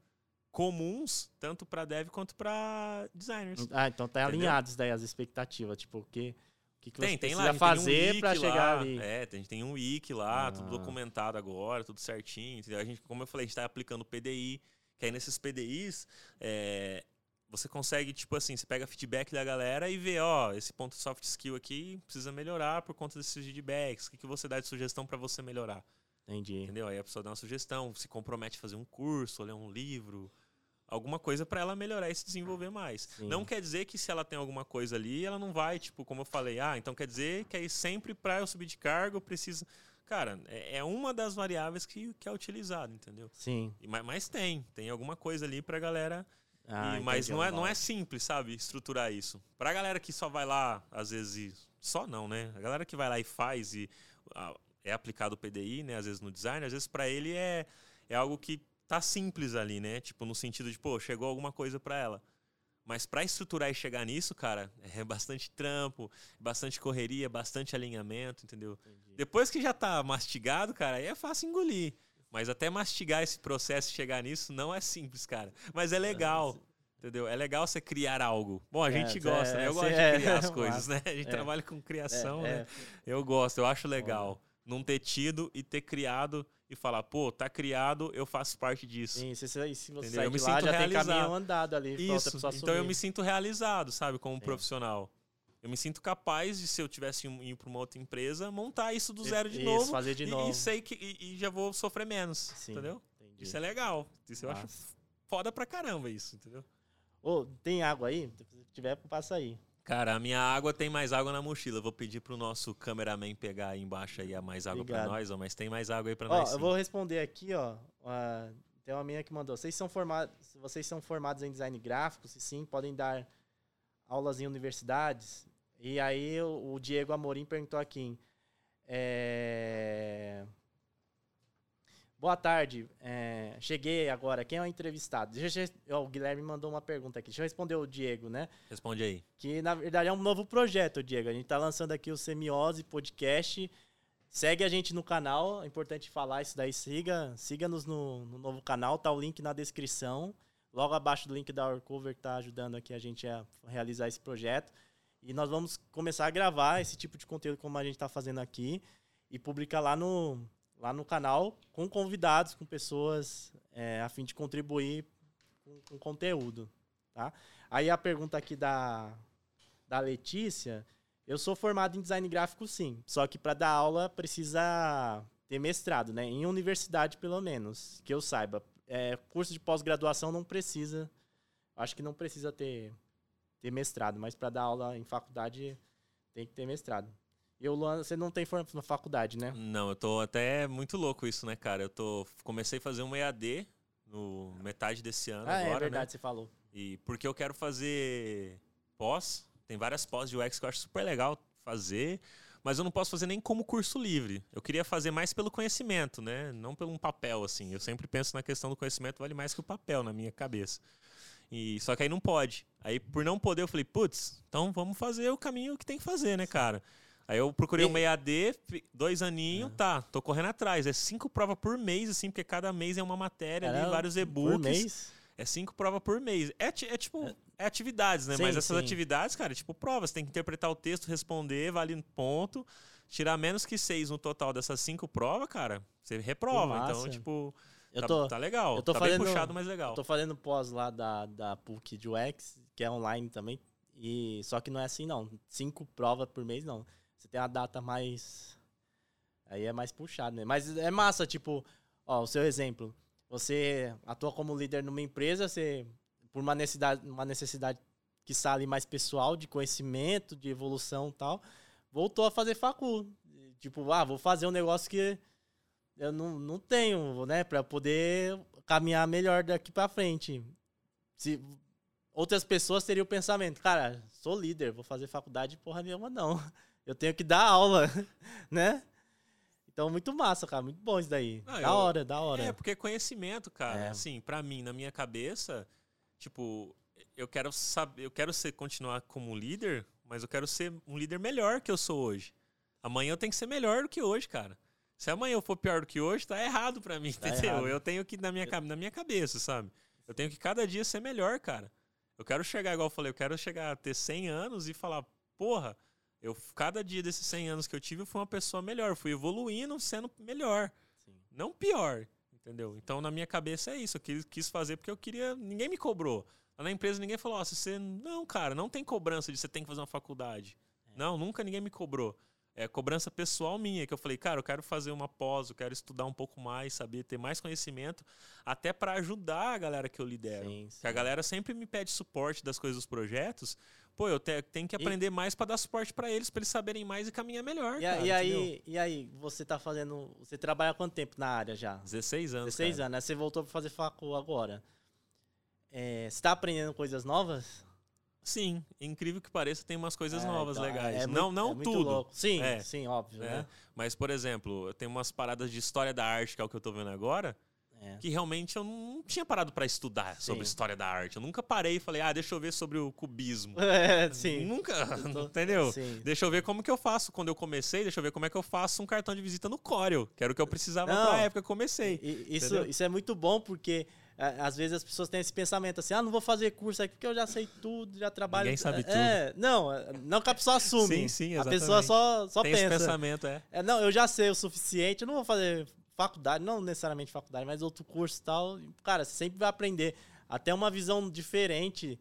S1: comuns, tanto para dev quanto para designers.
S2: Ah, então tá
S1: Entendeu?
S2: alinhados daí as expectativas, tipo, o que, o que, que
S1: Tem,
S2: você
S1: tem
S2: precisa
S1: lá,
S2: fazer
S1: um lá,
S2: chegar ali.
S1: É, tem- a gente tem um wiki lá, tudo
S2: Ah.
S1: documentado agora, tudo certinho. Entendeu? A gente, como eu falei, a gente tá aplicando PDI, que aí nesses PDIs é, você consegue, tipo assim, você pega feedback da galera e vê, ó, esse ponto de soft skill aqui precisa melhorar por conta desses feedbacks. O que, que você dá de sugestão para você melhorar?
S2: Entendi.
S1: Entendeu? Aí a pessoa dá uma sugestão, se compromete a fazer um curso, ler um livro, alguma coisa para ela melhorar e se desenvolver mais.
S2: Sim.
S1: Não quer dizer que se ela tem alguma coisa ali, ela não vai, tipo, como eu falei, ah, então quer dizer que aí sempre para eu subir de cargo eu preciso. Cara, é é uma das variáveis que, que é utilizada, entendeu?
S2: Sim.
S1: Mas, mas tem, tem alguma coisa ali pra galera.
S2: Ah,
S1: e- mas não é, não é simples, sabe? Estruturar isso. Pra galera que só vai lá, às vezes. e- Só não, né? A galera que vai lá e faz e ah, é aplicado o PDI, né? Às vezes no design, às vezes pra ele é, é algo que tá simples ali, né? Tipo, no sentido de, pô, chegou alguma coisa pra ela. Mas pra estruturar e chegar nisso, cara, é bastante trampo, bastante correria, bastante alinhamento, entendeu?
S2: Entendi.
S1: Depois que já tá mastigado, cara, aí é fácil engolir. Mas até mastigar esse processo e chegar nisso não é simples, cara. Mas é legal. Entendeu? É legal você criar algo. Bom, a
S2: É,
S1: gente
S2: é,
S1: gosta, né? Eu gosto
S2: é,
S1: de criar as
S2: massa.
S1: coisas, né? A gente
S2: É.
S1: trabalha com criação,
S2: É,
S1: né? Eu gosto, eu acho legal. Não ter tido e ter criado e falar, pô, tá criado, eu faço parte disso.
S2: Sim, se, você- se você
S1: Eu me
S2: lá,
S1: sinto
S2: já tem
S1: realizado.
S2: caminho andado ali
S1: Isso. Então eu me sinto realizado, sabe, como profissional. Eu me sinto capaz de, se eu tivesse ir para uma outra empresa, montar isso do zero de
S2: isso,
S1: novo.
S2: fazer de
S1: e,
S2: novo.
S1: e sei que e, e já vou sofrer menos,
S2: Sim.
S1: entendeu?
S2: Entendi.
S1: Isso é legal. Isso eu acho foda pra caramba isso, entendeu?
S2: Ô, tem água aí? Se tiver, passa aí.
S1: Cara, a minha água tem mais água na mochila. Eu Vou pedir pro nosso cameraman pegar aí embaixo aí a mais água pra
S2: Obrigado.
S1: nós, ó, mas tem mais água aí pra
S2: Ó,
S1: nós.
S2: eu
S1: sim.
S2: vou responder aqui, ó. a- tem uma menina que mandou. Vocês são formados, vocês são formados em design gráfico, se sim, podem dar aulas em universidades. E aí o, o Diego Amorim perguntou aqui. é, Boa tarde. é, cheguei agora. Quem é o entrevistado? Deixa eu- ó, o Guilherme mandou uma pergunta aqui. Deixa eu responder o Diego, né?
S1: Responde aí.
S2: que na verdade é um novo projeto, Diego. A gente tá lançando aqui o Semiose Podcast. Segue a gente no canal, é importante falar isso daí. Siga, siga-nos no, no novo canal, tá o link na descrição. Logo abaixo do link da Orcover que tá ajudando aqui a gente a realizar esse projeto. E nós vamos começar a gravar esse tipo de conteúdo como a gente está fazendo aqui e publicar lá no, lá no canal com convidados, com pessoas é, a fim de contribuir com, com conteúdo, tá? Aí a pergunta aqui da, da Letícia, eu sou formado em design gráfico sim, só que para dar aula precisa ter mestrado, né? Em universidade pelo menos, que eu saiba. É, curso de pós-graduação não precisa. Acho que não precisa ter, ter mestrado, mas para dar aula em faculdade tem que ter mestrado. E o Luan, você não tem formação na faculdade, né?
S1: Não, eu tô até muito louco isso, né, cara? Eu tô comecei a fazer um EAD no metade desse ano
S2: ah,
S1: agora,
S2: é verdade,
S1: né?
S2: você falou.
S1: E porque eu quero fazer pós, tem várias pós de UX que eu acho super legal fazer, mas eu não posso fazer nem como curso livre. Eu queria fazer mais pelo conhecimento, né? Não pelo um papel assim. Eu sempre penso na questão do conhecimento vale mais que o papel na minha cabeça. E só que aí não pode. Aí por não poder eu falei, putz, então vamos fazer o caminho que tem que fazer, né, cara? Aí eu procurei e... um EAD, dois aninhos, é. tá, tô correndo atrás. É cinco provas por mês, assim, porque cada mês é uma matéria ali, vários e-books. Por mês? É cinco provas por mês. É, é tipo, é, é atividades, né? Sim, Mas essas sim. atividades, cara, é tipo provas. Tem que interpretar o texto, responder, vale ponto. Tirar menos que seis no total dessas cinco provas, cara, você reprova. Então, tipo, eu tá, tô, tá legal. Eu tô tá fazendo, bem puxado, mas legal.
S2: Eu tô fazendo pós lá da, da PUC de UX, que é online também. E, só que não é assim, não. Cinco provas por mês, não. Você tem a data mais. Aí é mais puxado, né? Mas é massa, tipo, ó, o seu exemplo. Você atua como líder numa empresa, você, por uma necessidade, uma necessidade que sale mais pessoal, de conhecimento, de evolução e tal, voltou a fazer facul. Tipo, ah, vou fazer um negócio que eu não, não tenho, né, para poder caminhar melhor daqui para frente. Se outras pessoas teriam o pensamento, cara, sou líder, vou fazer faculdade porra nenhuma não. Eu tenho que dar aula, né? Então, muito massa, cara. Muito bom isso daí. da eu, hora, da hora.
S1: É, porque conhecimento, cara. É. Assim, para mim, na minha cabeça, tipo, eu quero saber, eu quero ser continuar como líder, mas eu quero ser um líder melhor que eu sou hoje. Amanhã eu tenho que ser melhor do que hoje, cara. Se amanhã eu for pior do que hoje, tá errado para mim, tá entendeu? Errado. Eu tenho que na minha na minha cabeça, sabe? Eu tenho que cada dia ser melhor, cara. Eu quero chegar igual eu falei, eu quero chegar a ter 100 anos e falar, porra, eu, cada dia desses 100 anos que eu tive, eu fui uma pessoa melhor. fui evoluindo, sendo melhor. Sim. Não pior, entendeu? Então, na minha cabeça é isso. Eu quis, quis fazer porque eu queria... Ninguém me cobrou. Lá na empresa, ninguém falou, ó, oh, você... Não, cara, não tem cobrança de você tem que fazer uma faculdade. É. Não, nunca ninguém me cobrou. É cobrança pessoal minha, que eu falei, cara, eu quero fazer uma pós, eu quero estudar um pouco mais, saber, ter mais conhecimento, até para ajudar a galera que eu lidero. Sim, sim. Que a galera sempre me pede suporte das coisas dos projetos, pô, eu te, tenho que aprender e... mais para dar suporte para eles, para eles saberem mais e caminhar melhor.
S2: E,
S1: cara,
S2: e aí, e aí, você tá fazendo. Você trabalha há quanto tempo na área já?
S1: 16 anos.
S2: 16 cara. anos, né? Você voltou para fazer facu agora. É, você tá aprendendo coisas novas?
S1: Sim, incrível que pareça, tem umas coisas é, novas então, legais. É, não, não é tudo.
S2: Sim, é, sim, óbvio, é. né?
S1: Mas, por exemplo, tem umas paradas de história da arte, que é o que eu tô vendo agora. É. Que realmente eu não tinha parado para estudar sim. sobre história da arte. Eu nunca parei e falei, ah, deixa eu ver sobre o cubismo.
S2: É, sim.
S1: Nunca, tô... entendeu? Sim. Deixa eu ver como que eu faço quando eu comecei, deixa eu ver como é que eu faço um cartão de visita no Corel, que era o que eu precisava não, pra época que eu comecei.
S2: Isso, isso é muito bom porque às vezes as pessoas têm esse pensamento assim, ah, não vou fazer curso aqui porque eu já sei tudo, já trabalho.
S1: Ninguém sabe
S2: é,
S1: tudo.
S2: É, não, não que a pessoa assume.
S1: Sim, sim, exatamente.
S2: A pessoa só, só
S1: Tem
S2: pensa.
S1: Esse pensamento, é.
S2: é. Não, eu já sei o suficiente, eu não vou fazer faculdade, não necessariamente faculdade, mas outro curso e tal. Cara, você sempre vai aprender. Até uma visão diferente.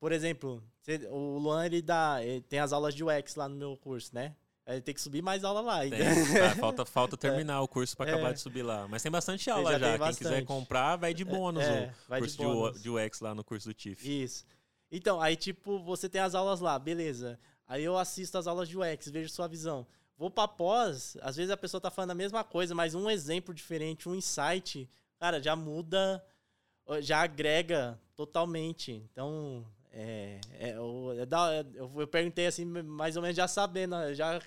S2: Por exemplo, o Luan, ele dá. Ele tem as aulas de UX lá no meu curso, né? Ele tem que subir mais aula lá ainda.
S1: Tá, falta, falta terminar é. o curso para acabar é. de subir lá. Mas tem bastante aula já. já. Quem quiser comprar, vai de é, bônus é, o curso de, bônus. de UX lá no curso do TIF.
S2: Isso. Então, aí tipo, você tem as aulas lá, beleza. Aí eu assisto as aulas de UX, vejo sua visão. Vou para pós, às vezes a pessoa tá falando a mesma coisa, mas um exemplo diferente, um insight, cara, já muda, já agrega totalmente. Então, é, é, eu, é eu, eu, perguntei assim, mais ou menos já sabendo, já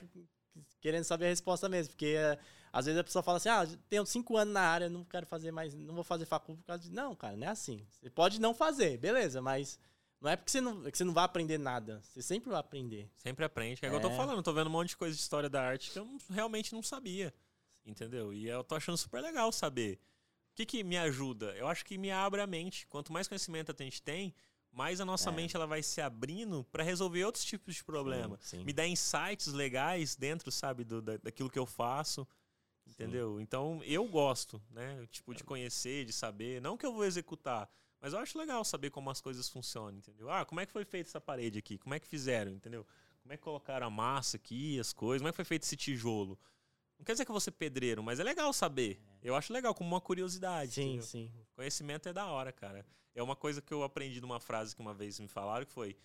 S2: querendo saber a resposta mesmo, porque é, às vezes a pessoa fala assim, ah, tenho cinco anos na área, não quero fazer mais, não vou fazer faculdade por causa de... Não, cara, não é assim. Você pode não fazer, beleza, mas não é porque você não, que você não vai aprender nada. Você sempre vai aprender.
S1: Sempre aprende. Que é, é. que eu tô é. falando. tô vendo um monte de coisa de história da arte que eu realmente não sabia. Entendeu? E eu tô achando super legal saber. O que, que me ajuda? Eu acho que me abre a mente. Quanto mais conhecimento a gente tem, mais a nossa é. mente ela vai se abrindo para resolver outros tipos de problema. Sim, sim. Me dá insights legais dentro, sabe, do, da, daquilo que eu faço. Entendeu? Sim. Então eu gosto, né? Tipo, de conhecer, de saber. Não que eu vou executar, mas eu acho legal saber como as coisas funcionam, entendeu? Ah, como é que foi feita essa parede aqui? Como é que fizeram, entendeu? Como é que colocaram a massa aqui, as coisas? Como é que foi feito esse tijolo? Não quer dizer que eu vou ser pedreiro, mas é legal saber. Eu acho legal, como uma curiosidade.
S2: Sim,
S1: entendeu?
S2: sim.
S1: Conhecimento é da hora, cara. É uma coisa que eu aprendi numa frase que uma vez me falaram, que foi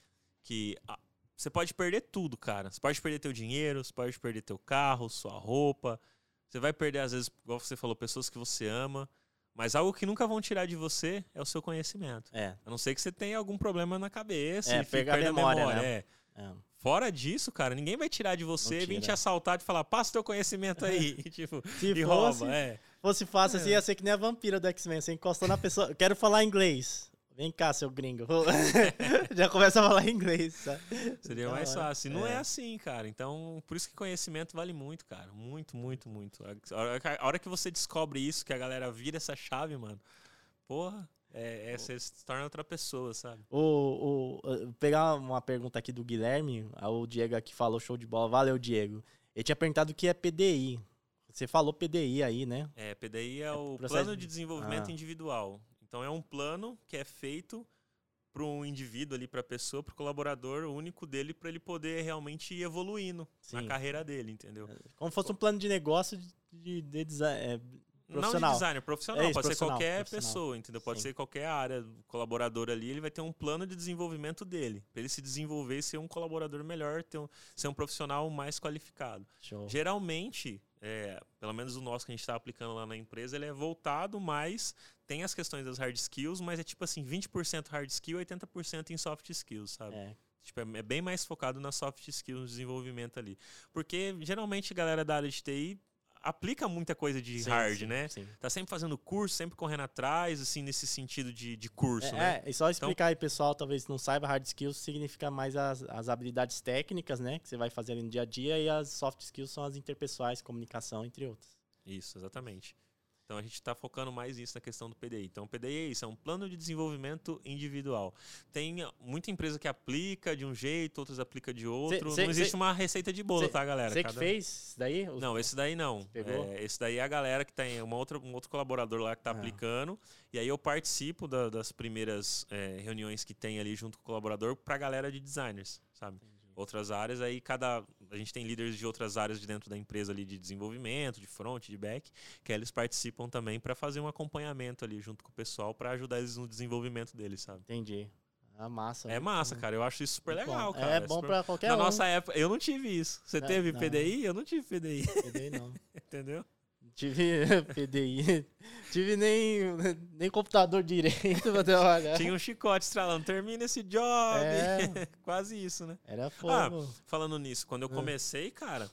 S1: que ah, você pode perder tudo, cara. Você pode perder teu dinheiro, você pode perder teu carro, sua roupa. Você vai perder, às vezes, igual você falou, pessoas que você ama. Mas algo que nunca vão tirar de você é o seu conhecimento.
S2: É.
S1: A não ser que você tenha algum problema na cabeça
S2: É,
S1: e
S2: pegar a
S1: perdendo
S2: memória, né?
S1: É.
S2: é.
S1: Fora disso, cara, ninguém vai tirar de você,
S2: Não
S1: vir te
S2: tira.
S1: assaltar, te falar, passa teu conhecimento aí. e, tipo,
S2: Se
S1: e
S2: fosse,
S1: rouba. É.
S2: fosse fácil assim,
S1: É.
S2: ia ser que nem a vampira do X-Men. Você encostou na pessoa. Eu quero falar inglês. Vem cá, seu gringo. Já começa a falar inglês. sabe?
S1: Seria mais fácil. Não é.
S2: É.
S1: assim, cara. Então, por isso que conhecimento vale muito, cara. Muito, muito, muito. A hora, que- você descobre isso, que a galera vira essa chave, mano, porra, é, é- você se torna outra pessoa, sabe?
S2: O, o, pegar uma pergunta aqui do Guilherme, ah, o Diego aqui falou show de bola. Valeu, Diego. Ele tinha perguntado o que é PDI. Você falou PDI aí, né?
S1: É, PDI é o
S2: processo
S1: plano
S2: de-
S1: de desenvolvimento
S2: Ah.
S1: individual. Então, é um plano que é feito para um indivíduo ali, para a pessoa, para o colaborador, único dele, para ele poder realmente ir evoluindo na
S2: Sim.
S1: carreira dele, entendeu?
S2: Como se fosse um plano de negócio de, de design. é,
S1: Não de
S2: Profissional.
S1: designer, profissional.
S2: É isso,
S1: pode
S2: profissional,
S1: ser qualquer
S2: profissional.
S1: pessoa, entendeu? Pode
S2: Sim.
S1: ser qualquer área, colaborador ali, ele vai ter um plano de desenvolvimento dele. Para ele se desenvolver e ser um colaborador melhor, ter um- ser um profissional mais qualificado.
S2: show.
S1: Geralmente, é, pelo menos o nosso que a gente está aplicando lá na empresa, ele é voltado mais. Tem as questões das hard skills, mas é tipo assim, 20% hard skill, 80% em soft skills, sabe?
S2: É,
S1: Tipo, é é bem mais focado nas soft skills, no desenvolvimento ali. Porque geralmente a galera da área de TI aplica muita coisa de
S2: sim,
S1: hard,
S2: sim,
S1: né?
S2: Sim.
S1: Tá sempre fazendo curso, sempre correndo atrás, assim, nesse sentido de, de curso,
S2: É,
S1: né?
S2: é, e só explicar aí, pessoal, talvez não saiba, hard skills significa mais as, as habilidades técnicas, né? Que você vai fazer ali no dia a dia, e as soft skills são as interpessoais, comunicação, entre outras.
S1: Isso, exatamente. Então a gente está focando mais nisso na questão do PDI. Então o PDI é isso, é um plano de desenvolvimento individual. Tem muita empresa que aplica de um jeito, outras aplica de outro.
S2: cê-
S1: não existe
S2: cê-
S1: uma receita de bolo,
S2: cê-
S1: tá, galera?
S2: Você que
S1: Cada-
S2: fez isso daí?
S1: Não, esse daí não.
S2: Pegou?
S1: É, esse daí é a galera que tem uma outra, um outro colaborador lá que está
S2: Ah.
S1: aplicando. E aí eu participo da- das primeiras é, reuniões que tem ali junto com o colaborador para a galera de designers, sabe? Outras áreas, aí cada. A gente tem líderes de outras áreas de dentro da empresa ali de desenvolvimento, de front, de back, que eles participam também para fazer um acompanhamento ali junto com o pessoal para ajudar eles no desenvolvimento deles, sabe?
S2: Entendi. Ah, massa.
S1: É
S2: muito
S1: massa, cara. Eu acho isso super
S2: Muito bom.
S1: legal, cara.
S2: É bom
S1: super-
S2: pra qualquer
S1: Na
S2: um.
S1: nossa época, eu não tive isso. Você
S2: Não,
S1: teve
S2: não.
S1: PDI? Eu não tive PDI,
S2: PDI não.
S1: entendeu?
S2: Tive PDI. Tive nem, nem computador direito pra trabalhar.
S1: Tinha um chicote estralando, termina esse job.
S2: É.
S1: Quase isso, né?
S2: Era
S1: Ah,
S2: fogo.
S1: Falando nisso, quando eu
S2: Ah.
S1: comecei, cara,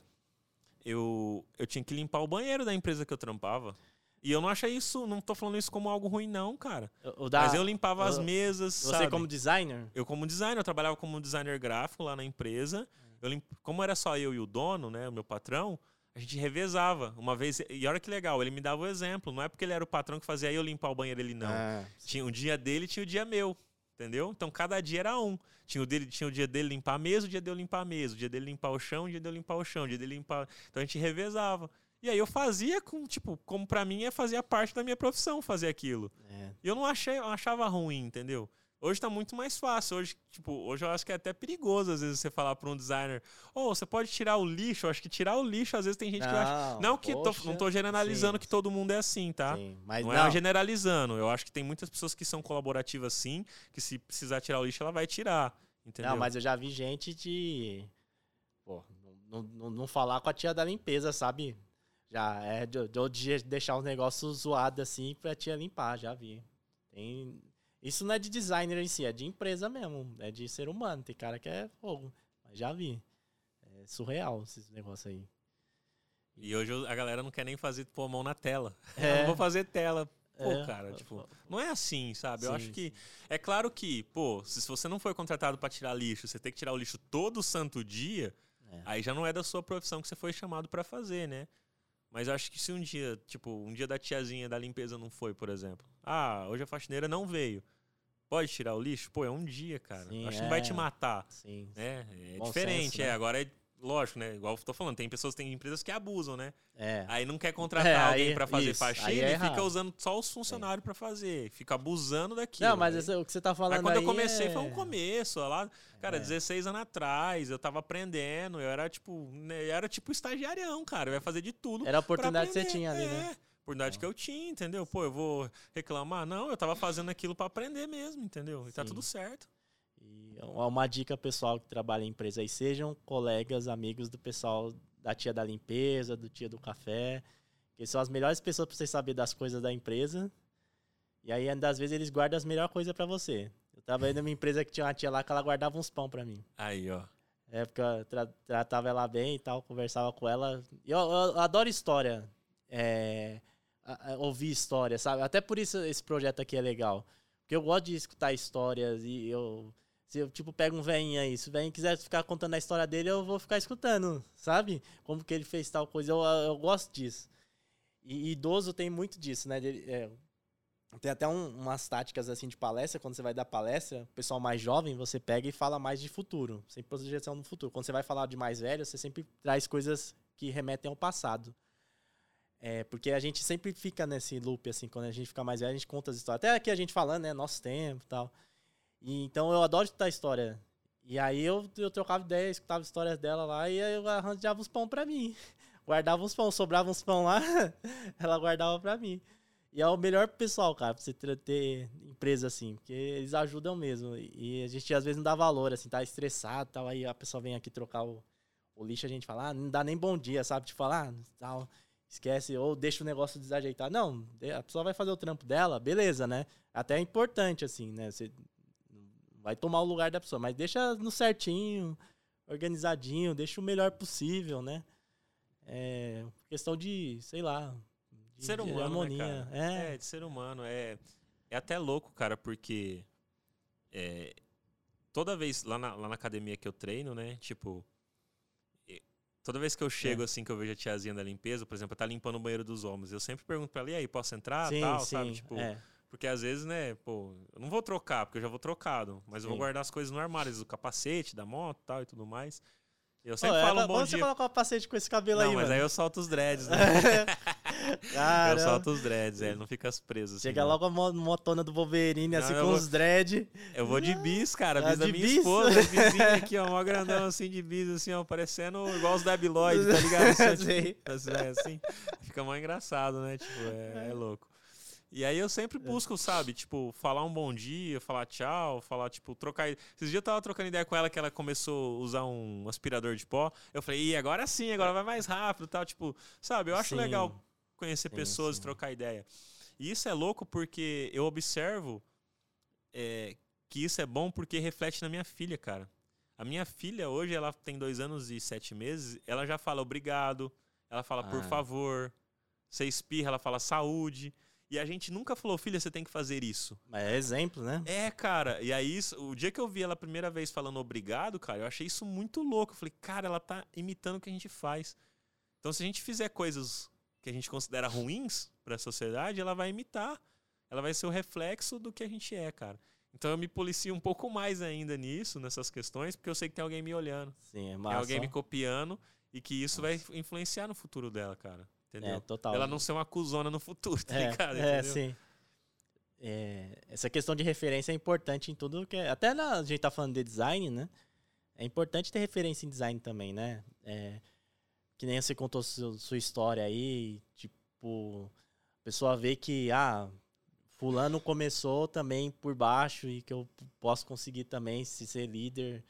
S1: eu, eu tinha que limpar o banheiro da empresa que eu trampava. E eu não achei isso, não tô falando isso como algo ruim, não, cara.
S2: Da,
S1: Mas eu limpava as
S2: o-
S1: mesas,
S2: você
S1: sabe?
S2: como designer?
S1: Eu como designer, eu trabalhava como designer gráfico lá na empresa. Eu limp... Como era só eu e o dono, né, o meu patrão, a gente revezava. Uma vez, e olha que legal, ele me dava o exemplo. Não é porque ele era o patrão que fazia eu limpar o banheiro, ele não.
S2: Ah,
S1: Tinha o dia dele tinha o dia meu. Entendeu? Então cada dia era um. Tinha o, dele, tinha o dia dele limpar a mesa, o dia de eu limpar a mesa, o dia dele limpar o chão, o dia de eu limpar o chão, o dia dele limpar. Então a gente revezava. E aí eu fazia com, tipo, como pra mim é fazia parte da minha profissão fazer aquilo.
S2: é.
S1: E eu não achei, eu achava ruim, entendeu? Hoje tá muito mais fácil. Hoje, tipo, hoje eu acho que é até perigoso às vezes você falar pra um designer, ô, você pode tirar o lixo. Eu acho que tirar o lixo, às vezes tem gente que acha. Não que tô-
S2: poxa.
S1: não tô generalizando
S2: Sim,
S1: que todo mundo é assim, tá?
S2: Sim, mas
S1: não,
S2: não,
S1: é generalizando. Eu acho que tem muitas pessoas que são colaborativas sim, que se precisar tirar o lixo, ela vai tirar. Entendeu?
S2: não, mas eu já vi gente de. Pô, não, não, não falar com a tia da limpeza, sabe? Já é de, de- de deixar os negócios zoados assim pra tia limpar, já vi. Tem. Isso não é de designer em si, é de empresa mesmo. É de ser humano. Tem cara que é fogo. Mas já vi. É surreal esses negócios aí.
S1: E hoje a galera não quer nem fazer pôr a mão na tela.
S2: É.
S1: Eu não vou fazer tela. Pô,
S2: É.
S1: cara, tipo, não é assim, sabe? Eu
S2: Sim,
S1: acho que. É claro que, pô, se você não foi contratado pra tirar lixo, você tem que tirar o lixo todo santo dia,
S2: É.
S1: aí já não é da sua profissão que você foi chamado pra fazer, né? Mas eu acho que se um dia, tipo, um dia da tiazinha da limpeza não foi, por exemplo. Ah, hoje a faxineira não veio. Pode tirar o lixo? Pô, é um dia, cara.
S2: Sim,
S1: acho que não vai te
S2: é.
S1: matar.
S2: Sim.
S1: né? É
S2: Bom
S1: diferente,
S2: senso,
S1: é.
S2: né?
S1: Agora é- lógico, né? Igual eu tô falando, tem pessoas, tem empresas que abusam, né?
S2: É.
S1: Aí não quer contratar
S2: É, aí-
S1: alguém pra fazer
S2: isso, aí
S1: faxina
S2: é
S1: e fica usando só os funcionários pra fazer. Fica abusando daquilo.
S2: Não, mas
S1: né?
S2: o que você tá falando
S1: Mas quando eu
S2: aí
S1: comecei
S2: é...
S1: foi um começo, ó, lá, cara,
S2: É.
S1: 16 anos atrás, eu tava aprendendo, eu era tipo, né, eu era tipo estagiarião, cara, eu ia fazer de tudo.
S2: Era a oportunidade que você tinha ali,
S1: é,
S2: né?
S1: Oportunidade que eu tinha, entendeu? Pô, eu vou reclamar? Não, eu tava fazendo aquilo pra aprender mesmo, entendeu? E tá
S2: Sim.
S1: tudo certo.
S2: E uma uma dica pessoal que trabalha em empresa aí, sejam colegas, amigos do pessoal da tia da limpeza, do tia do café, que são as melhores pessoas pra você saber das coisas da empresa. E aí, às vezes, eles guardam as melhores coisas pra você. Eu trabalhei numa empresa que tinha uma tia lá que ela guardava uns pão pra mim.
S1: Aí, ó.
S2: É, porque eu tra- tratava ela bem e tal, conversava com ela. E eu, eu adoro história. É, ouvir história, sabe? Até por isso esse projeto aqui é legal. Porque eu gosto de escutar histórias e eu. Se eu, tipo, pego um velhinho aí, se o velhinho quiser ficar contando a história dele, eu vou ficar escutando, sabe? Como que ele fez tal coisa. Eu, eu gosto disso. E, idoso tem muito disso, né? É, tem até um- umas táticas assim de palestra, quando você vai dar palestra, o pessoal mais jovem, você pega e fala mais de futuro, sem projeção no futuro. Quando você vai falar de mais velho, você sempre traz coisas que remetem ao passado. É, porque a gente sempre fica nesse loop, assim, quando a gente fica mais velho, a gente conta as histórias. Até aqui a gente falando, né, nosso tempo e tal. E, então eu adoro escutar história. E aí eu, eu trocava ideia, escutava histórias dela lá e aí eu arranjava uns pão pra mim. Guardava uns pão, sobrava uns pão lá, ela guardava pra mim. E é o melhor pessoal, cara, pra você ter, empresa assim, porque eles ajudam mesmo. E a gente às vezes não dá valor, assim, tá estressado tal. Aí a pessoa vem aqui trocar o, o lixo, a gente fala, ah, não dá nem bom dia, sabe? Tipo, falar, ah, tal, esquece, ou deixa o negócio desajeitado. Não, a pessoa vai fazer o trampo dela, beleza, né? Até é importante, assim, né? Você vai tomar o lugar da pessoa, mas deixa no certinho, organizadinho, deixa o melhor possível, né? É questão de, sei lá, de,
S1: Ser
S2: de
S1: humano,
S2: harmonia.
S1: né?
S2: É,
S1: É, de ser humano. É, é até louco, cara, porque é, toda vez lá na, lá na academia que eu treino, né? Tipo, toda vez que eu chego,
S2: É.
S1: assim, que eu vejo a tiazinha da limpeza, por exemplo, tá limpando o banheiro dos homens, eu sempre pergunto pra ela, e aí, posso entrar?
S2: sim,
S1: tal,
S2: sim,
S1: sabe? Tipo,
S2: é.
S1: porque às vezes, né, pô, eu não vou trocar, porque eu já vou trocado, mas eu vou
S2: Sim.
S1: guardar as coisas no armário, às vezes, o capacete da moto tal e tudo mais. Eu sempre
S2: é,
S1: falo um
S2: pra-
S1: bom
S2: vamos você
S1: dia.
S2: colocar o capacete com esse cabelo
S1: Não,
S2: aí,
S1: mas
S2: mano.
S1: aí eu solto os dreads, né?
S2: Cara,
S1: eu solto os dreads, é, não fica preso assim.
S2: Chega
S1: não.
S2: logo a mo- motona do Wolverine,
S1: Não,
S2: assim, com
S1: vou-
S2: os dread.
S1: Eu vou de bis, cara.
S2: Ah,
S1: Bis da
S2: de
S1: minha
S2: bis?
S1: esposa. Bisinho aqui, ó. Mó grandão assim de bis, assim, ó. Parecendo igual os da Biloid, tá ligado? Assim, tipo, assim, é, assim. Fica mó engraçado, né? Tipo, é, é louco. E aí eu sempre busco, sabe? Tipo, falar um bom dia, falar tchau, falar, tipo, trocar. Esses dias eu tava trocando ideia com ela que ela começou a usar um aspirador de pó. Eu falei, Ih, agora sim, agora vai mais rápido e tal. Tipo, sabe? Eu acho
S2: Sim.
S1: legal conhecer
S2: Sim,
S1: pessoas e
S2: sim.
S1: trocar ideia. E isso é louco porque eu observo é, que isso é bom porque reflete na minha filha, cara. A minha filha hoje, ela tem dois anos e sete meses, ela já fala obrigado, ela fala por
S2: Ah.
S1: favor, você espirra, ela fala saúde. E a gente nunca falou, filha, você tem que fazer isso.
S2: Mas é exemplo, né?
S1: É, cara. E aí, o dia que eu vi ela a primeira vez falando obrigado, cara, eu achei isso muito louco. Eu falei, cara, ela tá imitando o que a gente faz. Então, se a gente fizer coisas que a gente considera ruins pra sociedade, ela vai imitar. Ela vai ser o reflexo do que a gente é, cara. Então, eu me policio um pouco mais ainda nisso, nessas questões, porque eu sei que tem alguém me olhando.
S2: Sim, é
S1: Tem
S2: massa.
S1: alguém me copiando e que isso vai influenciar no futuro dela, cara. Entendeu?
S2: É, total.
S1: Ela não ser uma cuzona no futuro, tá
S2: É,
S1: ligado?
S2: é
S1: Entendeu?
S2: sim. É, essa questão de referência é importante em tudo que é. Até na, a gente tá falando de design, né? É importante ter referência em design também, né? É, que nem você contou su- sua história aí, tipo, a pessoa vê que, ah, fulano começou também por baixo e que eu posso conseguir também se ser líder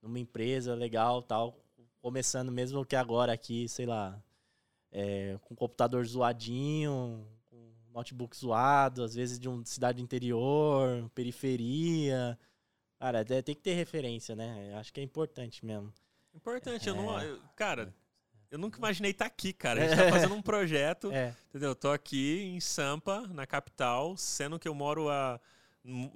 S2: numa empresa legal, tal, começando mesmo que agora aqui, sei lá, é, com computador zoadinho, com notebook zoado, às vezes de uma cidade interior, periferia. Cara, é- tem que ter referência, né? Acho que é importante mesmo.
S1: Importante, eu não.
S2: É.
S1: eu- cara, eu nunca imaginei estar aqui, cara. A gente tá fazendo um projeto,
S2: É,
S1: entendeu? Eu tô aqui em Sampa, na capital, sendo que eu moro a.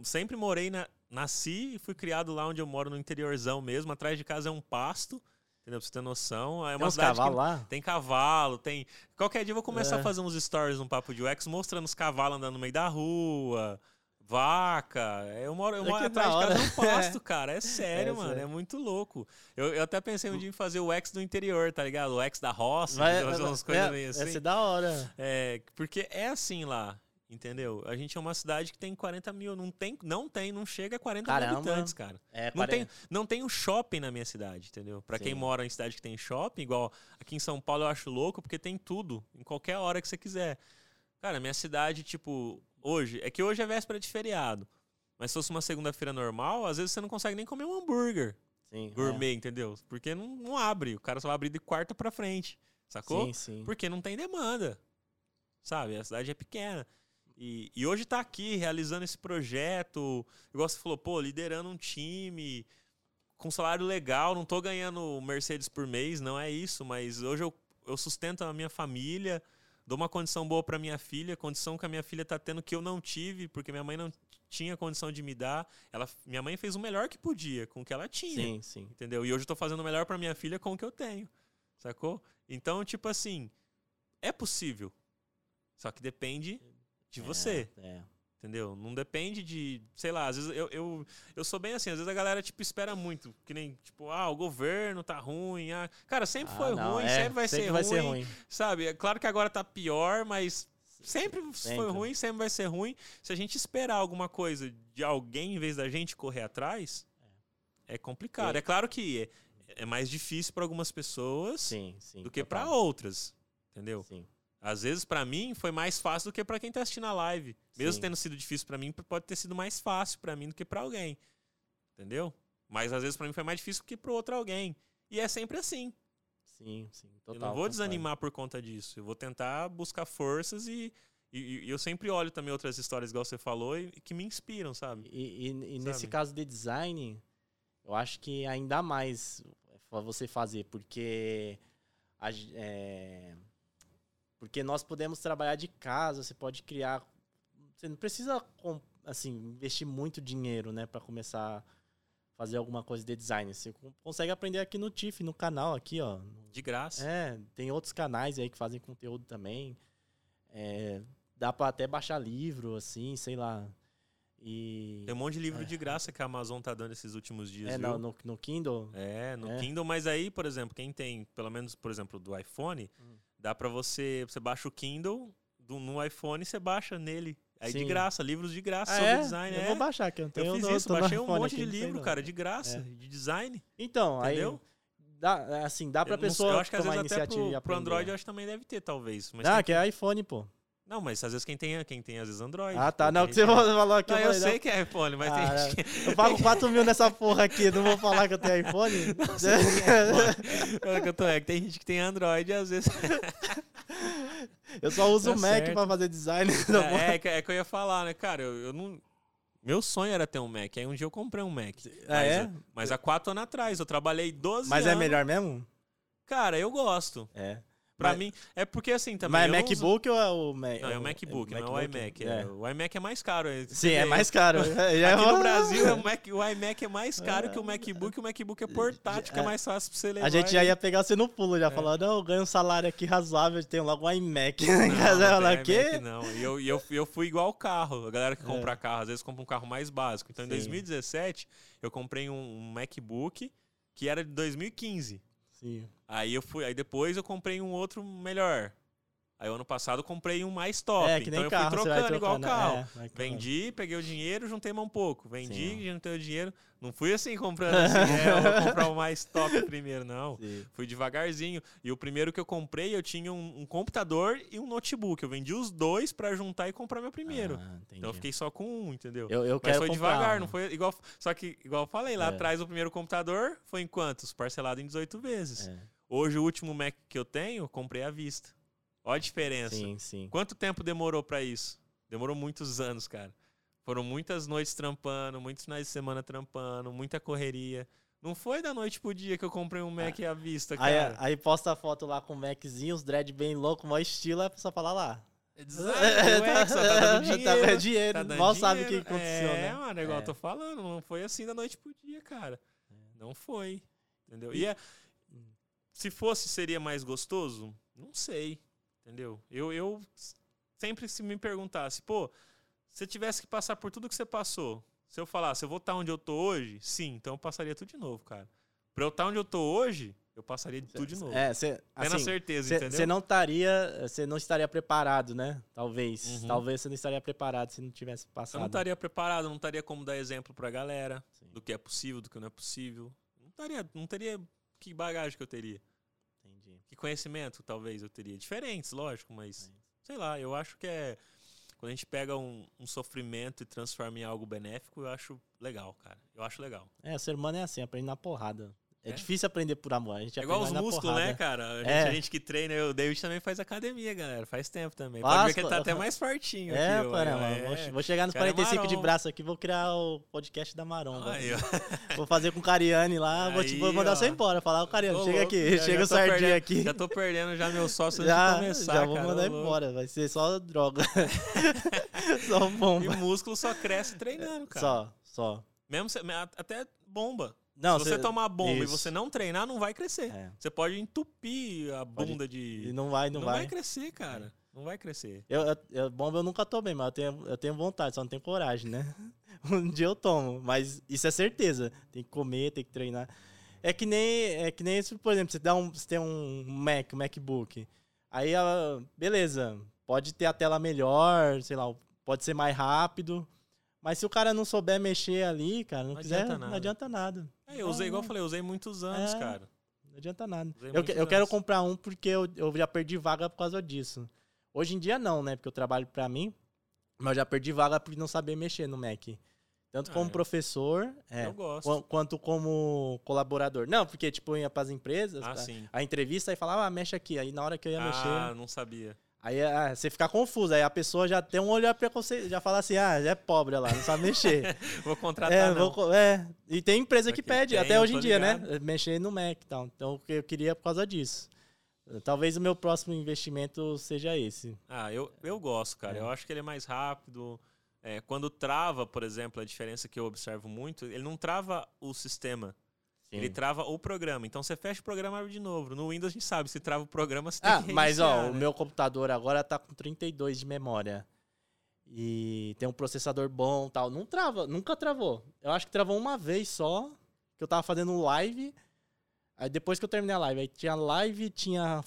S1: Sempre morei na. Nasci e fui criado lá onde eu moro, no interiorzão mesmo. Atrás de casa é um pasto, entendeu? Pra você ter noção. É
S2: tem
S1: uma que
S2: cavalos lá.
S1: tem cavalo, tem. Qualquer dia eu vou começar
S2: É.
S1: a fazer uns stories no Papo de UX mostrando os cavalos andando no meio da rua, Vaca. Eu moro, eu
S2: É
S1: moro
S2: que
S1: atrás de casa um pasto, cara. É sério,
S2: É
S1: mano.
S2: sério.
S1: É muito louco. Eu, eu até pensei um dia em fazer o X do interior, tá ligado? O X da roça,
S2: Vai,
S1: fazer
S2: vai-
S1: umas coisas
S2: é,
S1: meio
S2: Ia
S1: assim.
S2: ser da hora.
S1: É, porque é assim lá, entendeu? A gente é uma cidade que tem 40 mil. Não tem, não tem, não chega a 40 mil
S2: Caramba.
S1: habitantes, cara.
S2: É,
S1: Não tem, não tem um shopping na minha cidade, entendeu? Pra quem mora em cidade que tem shopping, igual aqui em São Paulo eu acho louco, porque tem tudo, em qualquer hora que você quiser. Cara, minha cidade, tipo, hoje, é que hoje é véspera de feriado. Mas se fosse uma segunda-feira normal, às vezes você não consegue nem comer um hambúrguer
S2: Sim,
S1: gourmet, entendeu? Porque não, não abre. O cara só vai abrir de quarta pra frente.
S2: é.
S1: Sacou?
S2: Sim, sim.
S1: Porque não tem demanda. Sabe? A cidade é pequena. E, e hoje tá aqui realizando esse projeto. Igual você falou, pô, liderando um time, com salário legal, não tô ganhando Mercedes por mês, não é isso, mas hoje eu, eu sustento a minha família, dou uma condição boa pra minha filha, condição que a minha filha tá tendo que eu não tive, porque minha mãe não tinha condição de me dar. Ela, minha mãe fez o melhor que podia com o que ela tinha
S2: Sim, sim.
S1: entendeu? E hoje eu tô fazendo o melhor pra minha filha com o que eu tenho, sacou? Então, tipo assim, é possível. Só que depende de você,
S2: É.
S1: entendeu? Não depende de, sei lá, às vezes eu, eu, eu sou bem assim, às vezes a galera, tipo, espera muito, que nem, tipo, ah, o governo tá ruim, ah... Cara, sempre
S2: Ah,
S1: foi
S2: não,
S1: ruim,
S2: é,
S1: sempre vai, ser,
S2: vai
S1: ruim,
S2: ser ruim.
S1: sabe? É claro que agora tá pior, mas sempre, foi
S2: Sempre.
S1: ruim, sempre vai ser ruim. Se a gente esperar alguma coisa de alguém em vez da gente correr atrás, é complicado.
S2: É.
S1: É claro que é, é mais difícil para algumas pessoas
S2: Sim, sim.
S1: do que para outras, entendeu?
S2: Sim.
S1: Às vezes pra mim foi mais fácil do que pra quem tá assistindo a live. Mesmo
S2: Sim.
S1: tendo sido difícil pra mim, pode ter sido mais fácil pra mim do que pra alguém. Entendeu? Mas às vezes pra mim foi mais difícil do que pro outro alguém. E é sempre assim.
S2: Sim, sim. Total,
S1: eu não vou desanimar por conta disso. Eu vou tentar buscar forças e, e- e eu sempre olho também outras histórias, igual você falou, e, que me inspiram, sabe?
S2: E, e- e nesse
S1: Sabe?
S2: caso de design, eu acho que ainda mais é você fazer, porque a é, porque nós podemos trabalhar de casa, você pode criar, você não precisa assim investir muito dinheiro, né, para começar a fazer alguma coisa de design. Você con- consegue aprender aqui no TIFF, no canal aqui, ó.
S1: De graça.
S2: É, tem outros canais aí que fazem conteúdo também. É, dá para até baixar livro, assim, sei lá. E
S1: Tem um monte de livro de graça que a Amazon tá dando esses últimos dias.
S2: é no, no Kindle.
S1: É, no
S2: É.
S1: Kindle, mas aí, por exemplo, quem tem, pelo menos, por exemplo, do iPhone,
S2: Hum.
S1: Dá pra você, você baixa o Kindle do, no iPhone, você baixa nele. Aí de
S2: Sim.
S1: graça, livros de graça
S2: Ah,
S1: sobre
S2: é?
S1: design,
S2: eu
S1: é.
S2: vou baixar aqui, eu não tenho
S1: Eu fiz isso, baixei um monte de
S2: não
S1: livro,
S2: não.
S1: cara, de graça,
S2: É.
S1: de design.
S2: Então,
S1: Entendeu?
S2: aí dá, assim, dá pra
S1: Eu não
S2: pessoa
S1: eu acho que às vezes até
S2: e
S1: pro, pro. Android eu acho que também deve ter, talvez. Mas
S2: ah,
S1: tem
S2: que é iPhone, pô.
S1: Não, mas às vezes quem tem, quem tem às vezes Android.
S2: Ah, tá. Não, que você falou aqui.
S1: Não, eu
S2: falei,
S1: sei que é iPhone, mas
S2: Ah,
S1: tem gente que...
S2: Eu pago 4 mil nessa porra aqui, não vou falar que eu tenho iPhone?
S1: Olha que eu tô, é que tem gente que tem Android e às vezes...
S2: eu só uso
S1: Tá
S2: o Mac
S1: certo.
S2: pra fazer design.
S1: é, é, que- é que eu ia falar, né, cara, eu, eu não... Meu sonho era ter um Mac, aí um dia eu comprei um Mac.
S2: Ah,
S1: mas,
S2: é?
S1: Mas há quatro anos atrás, eu trabalhei 12
S2: Mas
S1: anos.
S2: é melhor mesmo?
S1: Cara, eu gosto.
S2: É.
S1: Pra
S2: Mas-
S1: mim, é porque assim também.
S2: Mas é
S1: eu não uso-
S2: MacBook ou é o Mac?
S1: Não, é o MacBook, não é o iMac. é-
S2: É.
S1: O iMac é mais caro. é-
S2: Sim, é
S1: é-
S2: mais caro. É,
S1: Aqui
S2: é-
S1: no Brasil, o, Mac, o iMac é mais caro que o MacBook. O MacBook é portátil, que é mais fácil pra você levar.
S2: A gente já ia pegar você no pulo, já
S1: É.
S2: falou, não, eu ganho um salário aqui razoável, tenho logo um iMac.
S1: Não, não
S2: o quê?
S1: iMac, não. E eu, eu, eu fui igual o carro. A galera que
S2: É.
S1: compra carro, às vezes compra um carro mais básico. Então, em
S2: Sim.
S1: 2017, eu comprei um MacBook que era de 2015.
S2: Sim.
S1: Aí eu fui, aí depois eu comprei um outro melhor. Aí ano passado eu comprei um mais top.
S2: É, que
S1: então
S2: nem
S1: eu
S2: carro,
S1: fui
S2: você vai
S1: trocando igual o
S2: trocando,
S1: carro.
S2: é.
S1: Vendi, peguei o dinheiro, juntei mais um pouco. Vendi,
S2: Sim.
S1: juntei o dinheiro. Não fui assim comprando assim, é, eu vou comprar o mais top primeiro, não.
S2: Sim.
S1: Fui devagarzinho. E o primeiro que eu comprei, eu tinha um, um computador e um notebook. Eu vendi os dois pra juntar e comprar meu primeiro.
S2: Ah,
S1: então eu fiquei só com um, entendeu?
S2: eu, eu
S1: Mas foi
S2: comprar
S1: devagar,
S2: um.
S1: não foi igual. Só que, igual eu falei, lá
S2: É.
S1: atrás o primeiro computador foi em quantos? Parcelado em 18 vezes.
S2: É,
S1: Hoje o último Mac que eu tenho, eu comprei à vista. Olha a diferença.
S2: sim, sim.
S1: Quanto tempo demorou pra isso? Demorou muitos anos, cara. Foram muitas noites trampando, muitos finais de semana trampando, muita correria. Não foi da noite pro dia que eu comprei um Mac à vista,
S2: Aí,
S1: cara.
S2: aí posta a foto lá com o Maczinho, os dread bem louco, maior estilo, aí a pessoa fala lá.
S1: É design, UX, só tá dando dinheiro.
S2: Tá dando dinheiro,
S1: tá dando
S2: mal sabe o que
S1: dinheiro.
S2: aconteceu,
S1: É,
S2: né?
S1: mano, é igual
S2: É.
S1: eu tô falando, não foi assim da noite pro dia, cara. Não foi. Entendeu? E é, se fosse, seria mais gostoso? Não sei. Entendeu? Eu, eu sempre se me perguntasse, pô, se eu tivesse que passar por tudo que você passou, se eu falasse, eu vou estar onde eu tô hoje, sim, então eu passaria tudo de novo, cara. Pra eu estar onde eu tô hoje, eu passaria de tudo de novo.
S2: É, cê,
S1: Tendo a
S2: assim,
S1: certeza,
S2: Você
S1: entendeu?
S2: não estaria, você não estaria preparado, né? Talvez,
S1: Uhum.
S2: talvez você não estaria preparado se não tivesse
S1: Eu
S2: passado.
S1: não estaria preparado, não estaria como dar exemplo pra galera
S2: Sim,
S1: do que é possível, do que não é possível. Não estaria, não teria que bagagem que eu teria. Conhecimento talvez eu teria. Diferentes, lógico, mas
S2: Sim.
S1: sei lá, eu acho que é. Quando a gente pega um, um sofrimento e transforma em algo benéfico, eu acho legal, cara. Eu acho legal.
S2: É, o ser humano é assim, aprende na porrada. É,
S1: É?
S2: difícil aprender por amor. A gente
S1: É igual os músculos, né, cara? A gente,
S2: É.
S1: a gente que treina, o David também faz academia, galera. Faz tempo também. Pode ver que ele tá até mais fortinho
S2: É,
S1: aqui. ó.
S2: caramba.
S1: É.
S2: Vou, vou chegar nos
S1: cara é
S2: 45 de braço aqui, vou criar o podcast da Maromba.
S1: Aí.
S2: Vou fazer com o Cariani lá, vou, te, vou
S1: Aí,
S2: mandar
S1: ó.
S2: você embora. Falar, o Cariani, chega
S1: louco,
S2: aqui,
S1: já-
S2: chega
S1: já
S2: o sardinha
S1: perdendo-
S2: aqui.
S1: Já tô perdendo já meu sócio antes
S2: Já,
S1: de começar,
S2: já vou
S1: cara,
S2: mandar
S1: louco.
S2: embora, vai ser só droga. só
S1: E
S2: bomba.
S1: músculo só cresce treinando, cara.
S2: Só, só.
S1: Mesmo até bomba.
S2: Não,
S1: Se você
S2: cê-
S1: tomar bomba e
S2: isso.
S1: você não treinar, não vai crescer.
S2: É.
S1: Você pode entupir a
S2: Pode-
S1: bunda
S2: E
S1: de.
S2: não vai, não,
S1: Não,
S2: vai.
S1: vai. crescer, cara. Não vai crescer.
S2: Eu, eu, eu- bomba eu nunca tomei, mas eu tenho, eu tenho vontade, só não tenho coragem, né? Um dia eu tomo, mas isso é certeza. Tem que comer, tem que treinar. É que nem, é que nem isso, por exemplo, você, dá um, você tem um Mac, um MacBook. Aí, beleza, pode ter a tela melhor, sei lá, pode ser mais rápido. Mas se o cara não souber mexer ali, cara, não,
S1: Não
S2: quiser,
S1: adianta
S2: não adianta nada.
S1: É, eu usei, igual eu falei, eu usei muitos anos,
S2: É.
S1: cara.
S2: Não adianta nada.
S1: Usei
S2: Eu, que- eu quero comprar um porque eu, eu já perdi vaga por causa disso. Hoje em dia não, né? Porque eu trabalho pra mim, mas eu já perdi vaga por não saber mexer no Mac. Tanto
S1: Ah,
S2: como
S1: é.
S2: professor, é, quanto como colaborador. Não, porque tipo, eu ia pras empresas,
S1: Ah,
S2: pra- a entrevista e falava, ah, mexe aqui. Aí na hora que eu ia
S1: Ah,
S2: mexer,
S1: não sabia.
S2: Aí ah, você fica confuso. Aí a pessoa já tem um olhar preconceito, já fala assim, ah, já é pobre lá, não sabe mexer.
S1: Vou contratar,
S2: É,
S1: não.
S2: vou é, e tem empresa que pede,
S1: tem,
S2: até hoje em dia, né?
S1: ligado.
S2: Mexer no Mac e tal. Então eu queria por causa disso. Talvez o meu próximo investimento seja esse.
S1: Ah, eu, eu gosto, cara.
S2: É.
S1: Eu acho que ele é mais rápido. É, quando trava, por exemplo, a diferença que eu observo muito, ele não trava o sistema, ele trava o programa. Então você fecha o programa e abre de novo. No Windows a gente sabe, se trava o programa, você tem
S2: Ah,
S1: que
S2: mas ó,
S1: reiniciar,
S2: o
S1: né?
S2: meu computador agora tá com 32 de memória. E tem um processador bom tal. Não trava, nunca travou. Eu acho que travou uma vez só, que eu tava fazendo live. Aí depois que eu terminei a live, aí tinha live, tinha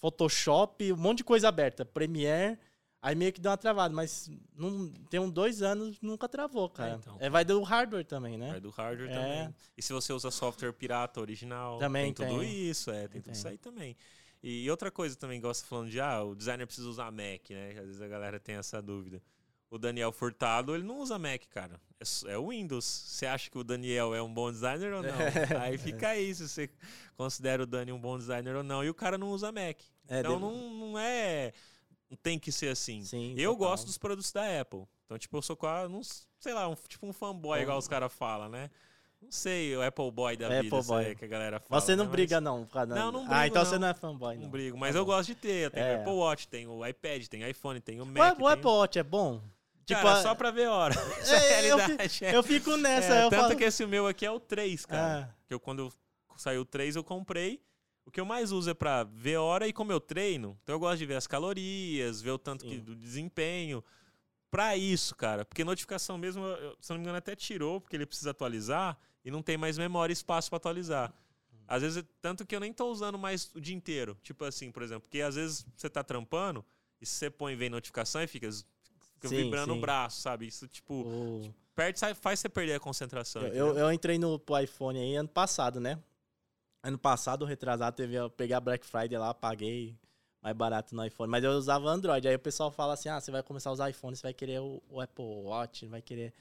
S2: Photoshop, um monte de coisa aberta, Premiere. Aí meio que deu uma travada, mas não, tem uns dois anos nunca travou, cara.
S1: então.
S2: É, vai do hardware também, né?
S1: Vai do hardware
S2: É.
S1: também. E se você usa software pirata original,
S2: Também
S1: tem tudo
S2: tem.
S1: isso, é, tem tudo
S2: Tem.
S1: isso aí também. E outra coisa também, gosta falando de, ah, o designer precisa usar Mac, né? Às vezes a galera tem essa dúvida. O Daniel Furtado, ele não usa Mac, cara. É, é o Windows. Você acha que o Daniel é um bom designer ou não? aí fica aí se você considera o Dani um bom designer ou não. E o cara não usa Mac.
S2: É,
S1: então
S2: deve-
S1: não, não é. Não tem que ser assim.
S2: Sim,
S1: Eu
S2: total.
S1: gosto dos produtos da Apple. Então, tipo, eu sou quase, não, sei lá, um, tipo um fanboy,
S2: Bom.
S1: igual os caras falam, né? Não sei, o Apple Boy da
S2: Apple
S1: vida,
S2: Boy.
S1: que a galera fala.
S2: Você não
S1: né?
S2: briga, não, por causa-
S1: Não, não
S2: Ah,
S1: brigo,
S2: então
S1: não.
S2: você não é fanboy, não.
S1: não brigo, mas
S2: Tá
S1: eu gosto de ter. Tem
S2: É.
S1: o Apple Watch, tem o iPad, tem o iPhone, tem o
S2: O,
S1: Mac.
S2: o Apple. Watch é bom? Tipo,
S1: Cara,
S2: a-
S1: só pra ver a hora. É
S2: É, eu
S1: realidade. é.
S2: Eu fico nessa,
S1: É,
S2: eu
S1: tanto
S2: falo...
S1: que esse meu aqui é o 3, cara.
S2: Ah,
S1: Que eu, quando eu- saiu o 3, eu comprei. O que eu mais uso é pra ver hora e como eu treino. Então eu gosto de ver as calorias, ver o tanto que, do desempenho. Pra isso, cara. Porque notificação mesmo, eu- se não me engano, até tirou, porque ele precisa atualizar e não tem mais memória e espaço pra atualizar. Às vezes, tanto que eu nem tô usando mais o dia inteiro. Tipo assim, por exemplo, porque às vezes você tá trampando e você põe e vem notificação e fica, fica
S2: Sim,
S1: vibrando
S2: sim.
S1: o braço, sabe? Isso, tipo,
S2: o-
S1: perde, faz você perder a concentração.
S2: eu, eu, eu entrei no iPhone aí ano passado, né? Ano passado, retrasado, teve, eu peguei a Black Friday lá, paguei mais barato no iPhone. Mas eu usava Android. Aí o pessoal fala assim: ah, você vai começar a usar iPhone, você vai querer o, o Apple Watch, vai querer.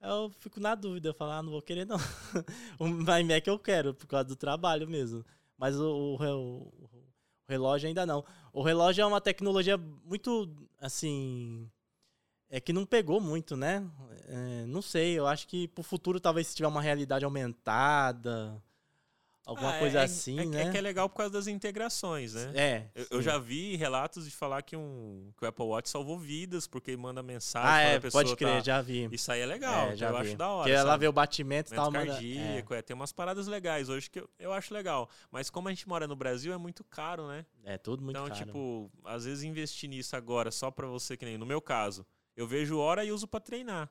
S2: Eu fico na dúvida, eu falo, ah, não vou querer não. o iMac eu quero, por causa do trabalho mesmo. Mas o, o, o- o relógio ainda não. O relógio é uma tecnologia muito, assim. É que não pegou muito, né? É, não sei, eu acho que pro futuro, talvez se tiver uma realidade aumentada, alguma
S1: Ah, é-
S2: coisa
S1: é-
S2: assim,
S1: é,
S2: né?
S1: É que é legal por causa das integrações, né?
S2: É.
S1: Eu, eu já vi relatos de falar que, um, que o Apple Watch salvou vidas, porque manda mensagem
S2: Ah, é, pode crer,
S1: tá...
S2: já vi.
S1: Isso aí é legal,
S2: É, já
S1: eu
S2: vi.
S1: acho da hora.
S2: Porque ela
S1: sabe?
S2: vê o batimento e tal,
S1: Momento
S2: manda. É,
S1: cardíaco, é, tem umas paradas legais hoje que eu, eu acho legal. Mas como a gente mora no Brasil, é muito caro, né?
S2: é tudo muito
S1: então,
S2: caro.
S1: tipo, às vezes investir nisso agora só pra você, que nem no meu caso, eu vejo hora e uso para treinar.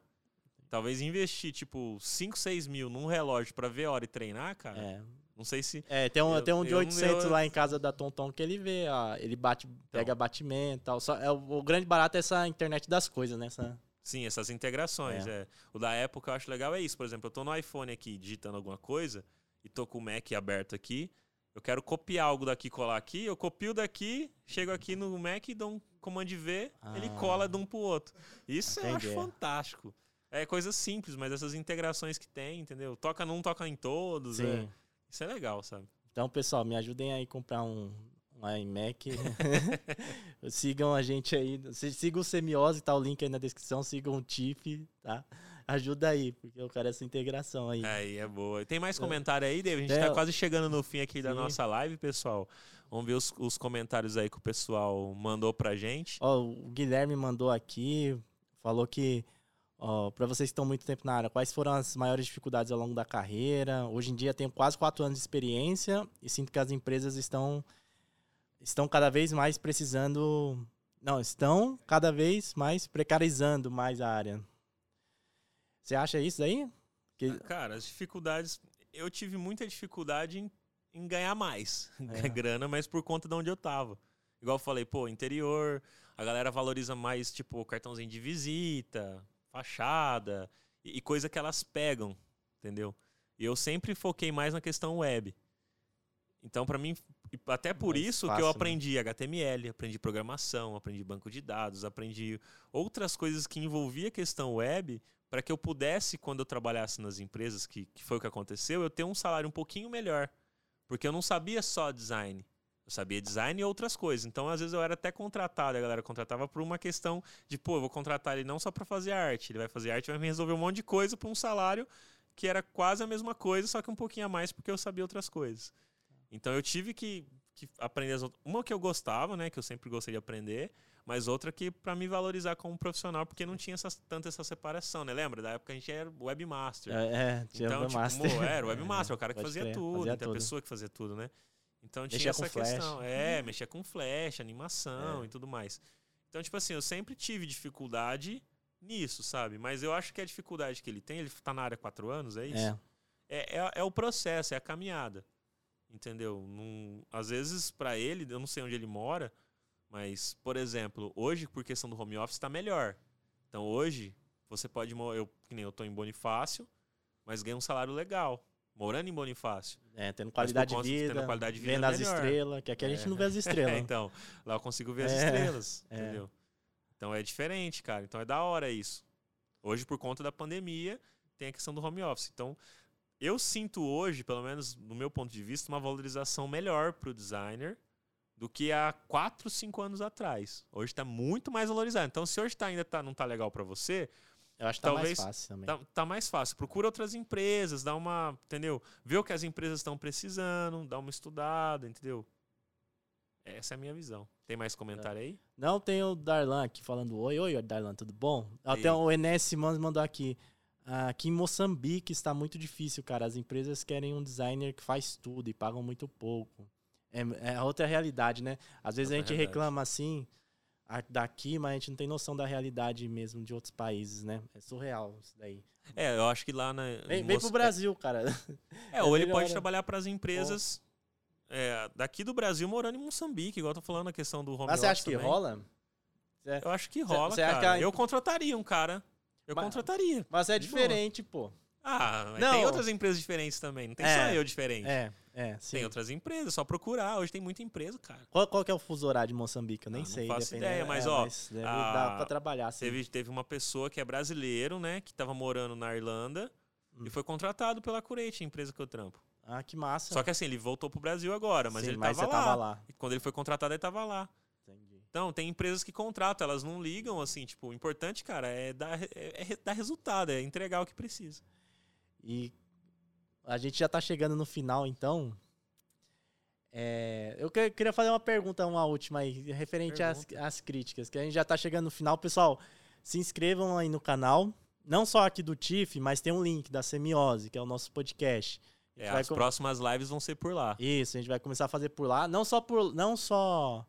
S1: Talvez investir, tipo, 5, 6 mil num relógio para ver hora e treinar, cara.
S2: É.
S1: Não sei se.
S2: É, tem um,
S1: Eu-
S2: tem um de
S1: eu-
S2: 800
S1: eu-
S2: lá em casa da Tonton que ele vê, ó, ele bate, pega batimento e tal. Só, é, o, o grande barato é essa internet das coisas, né? Essa,
S1: Sim, essas integrações. É. O da Apple que eu acho legal é isso. Por exemplo, eu tô no iPhone aqui digitando alguma coisa e tô com o Mac aberto aqui. Eu quero copiar algo daqui e colar aqui. Eu copio daqui, chego aqui no Mac e dou um comando V, ele
S2: Ah.
S1: cola de um pro outro. Isso eu acho
S2: Entendi.
S1: fantástico. É coisa simples, mas essas integrações que tem, entendeu? Toca num, toca em todos.
S2: Sim.
S1: é. Isso é legal, sabe?
S2: Então, pessoal, me ajudem aí a comprar um, um iMac. sigam a gente aí. Sigam o Semiose, tá o link aí na descrição. Sigam o TIF, tá? Ajuda aí, porque eu quero essa integração aí.
S1: Aí é boa. Tem mais comentário aí, David? A gente tá quase chegando no fim aqui da
S2: Sim.
S1: nossa live, pessoal. Vamos ver os, os comentários aí que o pessoal mandou pra gente.
S2: Ó, o Guilherme mandou aqui, falou que, ó, para vocês que estão muito tempo na área, quais foram as maiores dificuldades ao longo da carreira? Hoje em dia tenho quase quatro anos de experiência e sinto que as empresas estão, estão cada vez mais precisando. Não, estão cada vez mais precarizando mais a área. Você acha isso aí? Que,
S1: Ah, Cara, as dificuldades. Eu tive muita dificuldade em, em ganhar mais
S2: É.
S1: grana, mas por conta de onde eu tava. Igual eu falei, pô, interior, a galera valoriza mais, tipo, cartãozinho de visita, fachada e, e coisa que elas pegam, entendeu? E eu sempre foquei mais na questão web. Então, pra mim, até por
S2: Mais
S1: isso
S2: fácil,
S1: que eu
S2: né?
S1: aprendi HTML, aprendi programação, aprendi banco de dados, aprendi outras coisas que envolvia a questão web para que eu pudesse, quando eu trabalhasse nas empresas, que, que foi o que aconteceu, eu ter um salário um pouquinho melhor. Porque eu não sabia só design. Eu sabia design e outras coisas. Então, às vezes, eu era até contratado. A galera contratava por uma questão de, pô, eu vou contratar ele não só para fazer arte. Ele vai fazer arte vai me resolver um monte de coisa por um salário que era quase a mesma coisa, só que um pouquinho a mais porque eu sabia outras coisas. Então, eu tive que, que aprender as outras. Uma que eu gostava, né? Que eu sempre gostei de aprender. Mas outra que para me valorizar como profissional, porque não tinha essas, tanta essa separação, né? Lembra? Da época a gente era webmaster.
S2: é, é, tinha
S1: Então, tipo,
S2: Master.
S1: mo, era o webmaster, o cara que fazia
S2: crer,
S1: tudo,
S2: fazia
S1: então a
S2: tudo.
S1: pessoa que fazia tudo, né? Então tinha
S2: Mexia
S1: essa
S2: com flash.
S1: questão. É, mexia com flash, animação
S2: É.
S1: e tudo mais. Então, tipo assim, eu sempre tive dificuldade nisso, sabe? Mas eu acho que a dificuldade que ele tem, ele tá na área há quatro anos, é isso?
S2: É.
S1: É, é, é o processo, é a caminhada. Entendeu? Não- às vezes, pra ele, eu não sei onde ele mora, mas, por exemplo, hoje, por questão do home office, tá melhor. Então, hoje, você pode. Eu, que nem eu tô em Bonifácio, mas ganho um salário legal. Morando em Bonifácio.
S2: É, tendo qualidade de vida,
S1: tendo qualidade de vida
S2: vendo as
S1: melhor.
S2: estrelas, que aqui a gente
S1: É.
S2: não vê as estrelas.
S1: É, então, lá eu consigo ver as
S2: É,
S1: estrelas,
S2: é.
S1: entendeu? Então é diferente, cara. Então é da hora isso. Hoje, por conta da pandemia, tem a questão do home office. Então, eu sinto hoje, pelo menos no meu ponto de vista, uma valorização melhor pro designer do que há 4, 5 anos atrás. Hoje está muito mais valorizado. Então, se hoje tá, ainda tá, não tá legal para você,
S2: Eu acho que tá
S1: Talvez-
S2: mais fácil também.
S1: tá, tá mais fácil. Procura outras empresas, dá uma, entendeu? Vê o que as empresas estão precisando, dá uma estudada, entendeu? Essa é a minha visão. Tem mais comentário aí?
S2: Não, tem o Darlan aqui falando oi, oi, Darlan, tudo bom?
S1: E
S2: Até o Enes Simões mandou aqui. "Ah, Aqui em Moçambique está muito difícil, cara. As empresas querem um designer que faz tudo e pagam muito pouco. É, é outra realidade, né? Às vezes a
S1: Outra
S2: gente
S1: realidade.
S2: reclama assim a- daqui, mas a gente não tem noção da realidade mesmo de outros países, né? É surreal isso daí.
S1: É, eu acho que lá na.
S2: Vem,
S1: em
S2: vem pro Brasil, cara.
S1: É, ou ele pode
S2: né?
S1: trabalhar para as empresas é, daqui do Brasil morando em Moçambique, igual eu tô falando a questão do home
S2: Mas você acha
S1: office
S2: que
S1: também.
S2: rola?
S1: Eu acho que rola, cara.
S2: que
S1: Eu contrataria um cara. Eu
S2: Mas-
S1: contrataria.
S2: Mas é
S1: boa.
S2: diferente, pô.
S1: Ah, mas
S2: Não.
S1: tem outras empresas diferentes também. Não tem
S2: É,
S1: só eu diferente.
S2: É, é, sim.
S1: Tem outras empresas, só procurar. Hoje tem muita empresa, cara.
S2: Qual, qual que é o fuso horário de Moçambique? Eu nem
S1: Ah, não
S2: sei.
S1: faço
S2: dependendo-
S1: ideia, mas,
S2: é,
S1: ó,
S2: deve
S1: a-
S2: dar pra trabalhar, sim.
S1: Teve, teve uma pessoa que é brasileiro, né? Que tava morando na Irlanda
S2: Hum.
S1: e foi contratado pela Curate, a empresa que eu trampo.
S2: Ah, que massa.
S1: Só que assim, ele voltou pro Brasil agora, mas
S2: Sim,
S1: ele
S2: mas
S1: tava,
S2: você
S1: lá.
S2: tava lá.
S1: E quando ele foi contratado, ele tava lá.
S2: Entendi.
S1: Então, tem empresas que contratam, elas não ligam, assim, tipo, o importante, cara, é dar, é, é dar resultado, é entregar o que precisa.
S2: E a gente já tá chegando no final, então. É, eu que- queria fazer uma pergunta, uma última aí, referente às, às críticas, que a gente já tá chegando no final. Pessoal, se inscrevam aí no canal, não só aqui do TIFF, mas tem um link da Semiose, que é o nosso podcast.
S1: É, as
S2: com-
S1: próximas lives vão ser por lá.
S2: Isso, a gente vai começar a fazer por lá. Não só por. Não só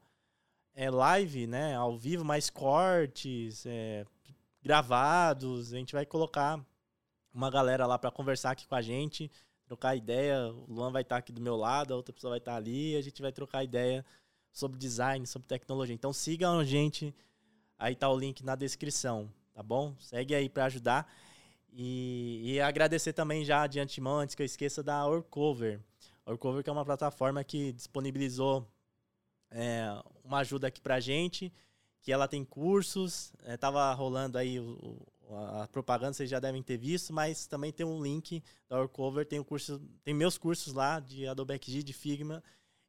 S2: é, live, né? Ao vivo, mas cortes, é, gravados. A gente vai colocar uma galera lá para conversar aqui com a gente, trocar ideia. O Luan vai estar tá aqui do meu lado, a outra pessoa vai estar tá ali. A gente vai trocar ideia sobre design, sobre tecnologia. Então sigam a gente. Aí tá o link na descrição, tá bom? Segue aí para ajudar. E, e, agradecer também já de antemão, antes que eu esqueça, da Orcover. Orcover que é uma plataforma que disponibilizou é, uma ajuda aqui pra gente, que ela tem cursos, é, tava rolando aí o, a propaganda, vocês já devem ter visto, mas também tem um link da Orcover, tem o curso, tem meus cursos lá de Adobe XD, de Figma,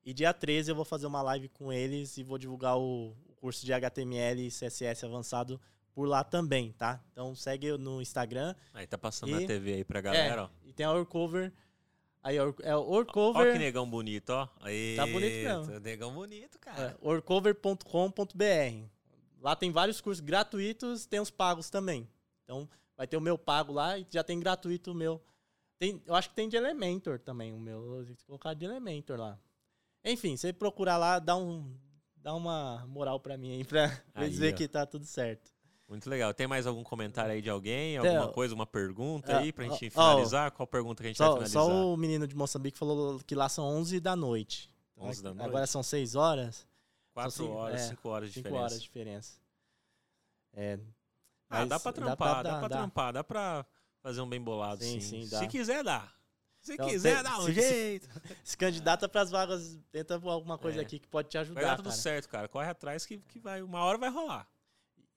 S2: e dia 13 eu vou fazer uma live com eles e vou divulgar o, curso de HTML e CSS avançado por lá também, tá? Então segue no Instagram.
S1: Aí tá passando e, na TV aí pra galera,
S2: é,
S1: ó.
S2: E tem a Orcover. Aí é o Orcover.
S1: Ó que negão bonito, ó. Aí,
S2: tá bonito mesmo.
S1: Negão bonito, cara. É,
S2: orcover.com.br. Lá tem vários cursos gratuitos, tem os pagos também. Então vai ter o meu pago lá e já tem gratuito o meu. Tem, eu acho que tem de Elementor também, o meu. Eu vou colocar de Elementor lá. Enfim, você procurar lá, dá, um, dá uma moral pra mim aí, pra aí, dizer ó. que tá tudo certo.
S1: Muito legal. Tem mais algum comentário aí de alguém? Alguma coisa, uma pergunta é, aí pra gente finalizar? Qual pergunta que a gente
S2: só,
S1: vai finalizar?
S2: Só o menino de Moçambique falou que lá são 11 da noite.
S1: 11 da noite?
S2: Agora são 6 horas.
S1: 4 horas, 5 é, horas de
S2: cinco
S1: diferença.
S2: horas de diferença. É,
S1: ah, dá pra trampar, dá pra, dá, dá pra trampar, dá pra fazer um bem bolado, sim. sim. sim Se quiser, dá. Se então, quiser, dá um se, jeito.
S2: Se, se candidata pras vagas, tenta alguma coisa é. aqui que pode te ajudar. Vai
S1: dar tudo cara. certo, cara. Corre atrás que, que vai, uma hora vai rolar.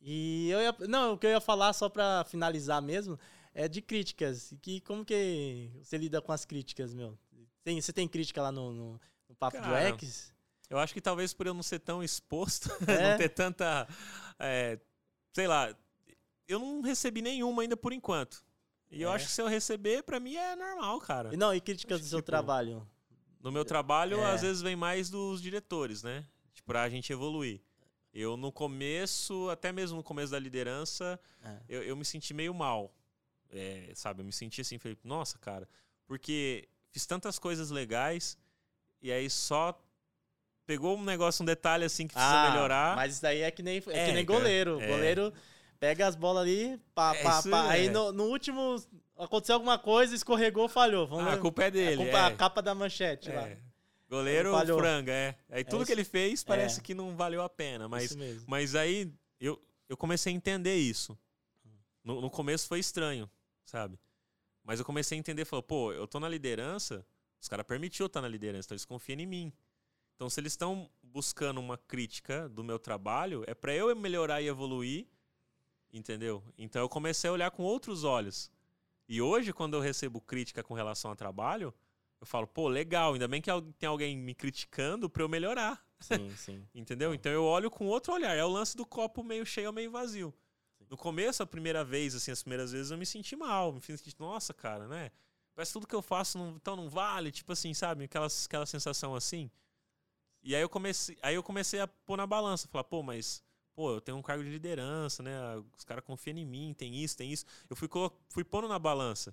S2: E eu ia. Não, o que eu ia falar só pra finalizar mesmo é de críticas. Que, como que você lida com as críticas, meu? Tem, você tem crítica lá no, no, no Papo Cara, do X?
S1: Eu acho que talvez por eu não ser tão exposto, é? não ter tanta. É, sei lá. Eu não recebi nenhuma ainda por enquanto. E é. eu acho que se eu receber, pra mim é normal, cara.
S2: E não, e críticas acho do seu tipo, trabalho?
S1: No meu trabalho, é. às vezes vem mais dos diretores, né? Tipo, pra gente evoluir. Eu, no começo, até mesmo no começo da liderança, é. eu, eu, me senti meio mal. É, sabe? Eu me senti assim, falei, nossa, cara, porque fiz tantas coisas legais e aí só pegou um negócio, um detalhe assim que precisa ah, melhorar.
S2: Mas isso daí é que nem, é, é que nem goleiro. É. Goleiro pega as bolas ali, pá, é pá, pá. Aí no, no, último aconteceu alguma coisa, escorregou, falhou. Vamos
S1: ah, a culpa é dele. A culpa
S2: é a capa da manchete lá.
S1: Goleiro franga, é. Aí tudo é que ele fez parece é. que não valeu a pena. Mas, mas aí eu, eu comecei a entender isso. No, no começo foi estranho, sabe? Mas eu comecei a entender, falou, pô, eu tô na liderança, os caras permitiu estar na liderança, então eles confiam em mim. Então, se eles estão buscando uma crítica do meu trabalho, é para eu melhorar e evoluir, entendeu? Então, eu comecei a olhar com outros olhos. E hoje, quando eu recebo crítica com relação ao trabalho, eu falo, pô, legal, ainda bem que tem alguém me criticando pra eu melhorar.
S2: Sim, sim.
S1: Entendeu? Então eu olho com outro olhar. É o lance do copo meio cheio ou meio vazio. Sim. No começo, a primeira vez, assim, as primeiras vezes eu me senti mal. Me senti, nossa, cara, né? Parece tudo que eu faço, não, então não vale. Tipo assim, sabe? Aquela, aquela sensação assim. E aí eu comecei, aí eu comecei a pôr na balança. Falar, pô, mas pô, eu tenho um cargo de liderança, né? Os caras confiam em mim, tem isso, tem isso. Eu fui, fui pondo na balança.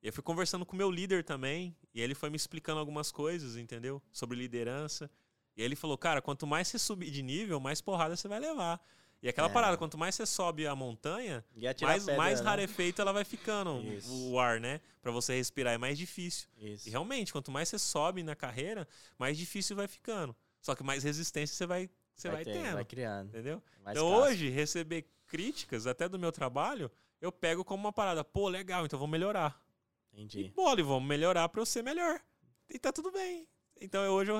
S1: E eu fui conversando com o meu líder também, e ele foi me explicando algumas coisas, entendeu? Sobre liderança. E ele falou, cara, quanto mais você subir de nível, mais porrada você vai levar. E aquela é. parada, quanto mais você sobe a montanha, mais, pedra, mais né? rarefeito ela vai ficando o ar, né? Para você respirar é mais difícil. Isso. E realmente, quanto mais você sobe na carreira, mais difícil vai ficando. Só que mais resistência você vai, você vai, vai tendo.
S2: Vai criando.
S1: Entendeu? Mais então hoje, receber críticas até do meu trabalho, eu pego como uma parada, pô, legal, então vou melhorar.
S2: Entendi.
S1: E bola, vamos melhorar para eu ser melhor. E tá tudo bem. Então hoje eu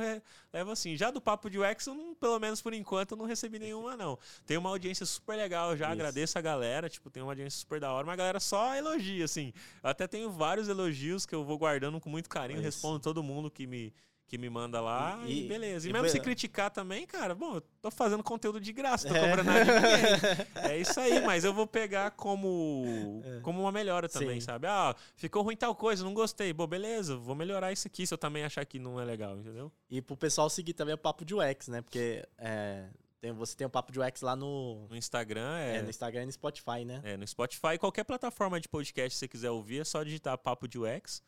S1: levo assim. Já do Papo de UX, eu não, pelo menos por enquanto, eu não recebi nenhuma, não. Tem uma audiência super legal, eu já Isso. agradeço a galera. Tipo, tem uma audiência super da hora, mas a galera só elogia, assim. Eu até tenho vários elogios que eu vou guardando com muito carinho, Isso. respondo todo mundo que me, que me manda lá e, e beleza. E, e mesmo se criticar também, cara, bom, eu tô fazendo conteúdo de graça, tô é. cobrando nada de ninguém. é isso aí, mas eu vou pegar como, é. como uma melhora também, Sim. sabe? Ah, ficou ruim tal coisa, não gostei. Bom, beleza, vou melhorar isso aqui se eu também achar que não é legal, entendeu?
S2: E pro pessoal seguir também o Papo de UX, né? Porque é, tem, você tem o Papo de UX lá no...
S1: No Instagram, é...
S2: é... No Instagram e no Spotify, né?
S1: É, no Spotify. Qualquer plataforma de podcast que você quiser ouvir, é só digitar Papo de UX.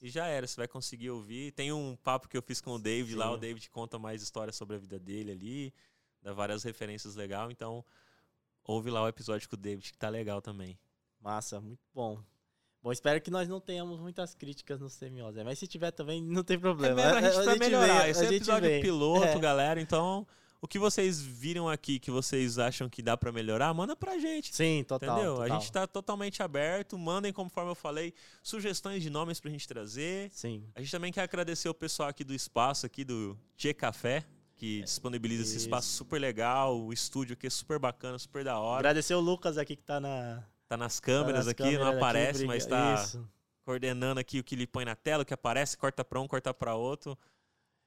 S1: E já era, você vai conseguir ouvir. Tem um papo que eu fiz com o David Sim. lá, o David conta mais histórias sobre a vida dele ali, dá várias referências legais. Então, ouve lá o episódio com o David, que tá legal também.
S2: Massa, muito bom. Bom, espero que nós não tenhamos muitas críticas no Semiose, mas se tiver também não tem problema.
S1: É mesmo, a gente vai melhorar.
S2: vê,
S1: Esse é episódio
S2: vê.
S1: piloto,
S2: É.
S1: galera. Então, o que vocês viram aqui que vocês acham que dá pra melhorar, manda pra gente.
S2: Sim, total.
S1: Entendeu?
S2: total.
S1: A gente tá totalmente aberto. Mandem, conforme eu falei, sugestões de nomes pra gente trazer.
S2: Sim.
S1: A gente também quer agradecer o pessoal aqui do espaço, aqui do Tchê Café, que disponibiliza esse
S2: isso.
S1: espaço super legal. O estúdio aqui é super bacana, super da hora.
S2: Agradecer o Lucas aqui que tá na.
S1: Tá nas
S2: tá
S1: câmeras
S2: nas
S1: aqui,
S2: câmeras
S1: não
S2: aqui,
S1: aparece, mas
S2: briga-
S1: tá
S2: Isso.
S1: coordenando aqui o que ele põe na tela, o que aparece, corta pra um, corta pra outro.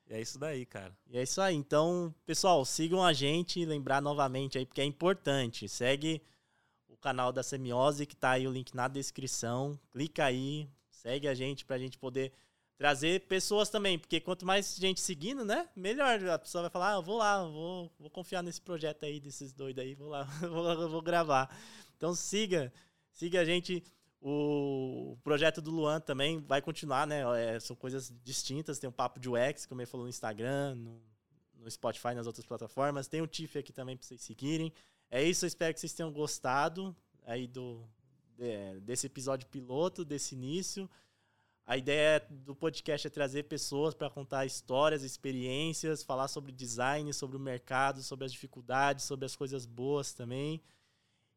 S1: É isso daí, cara.
S2: E é isso aí. Então, pessoal, sigam a gente. Lembrar novamente aí, porque é importante. Segue o canal da Semiose, que tá aí o link na descrição. Clica aí, segue a gente pra gente poder trazer pessoas também. Porque quanto mais gente seguindo, né? Melhor. A pessoa vai falar, ah, vou lá, vou, vou confiar nesse projeto aí, desses doidos aí, vou lá, vou, vou gravar. Então siga, siga a gente. O projeto do Luan também vai continuar, né? É, são coisas distintas. Tem o Papo de UX, como ele falou no Instagram, no, no Spotify, nas outras plataformas. Tem o Tiff aqui também para vocês seguirem. É isso, eu espero que vocês tenham gostado aí do, de- desse episódio piloto, desse início. A ideia do podcast é trazer pessoas para contar histórias, experiências, falar sobre design, sobre o mercado, sobre as dificuldades, sobre as coisas boas também.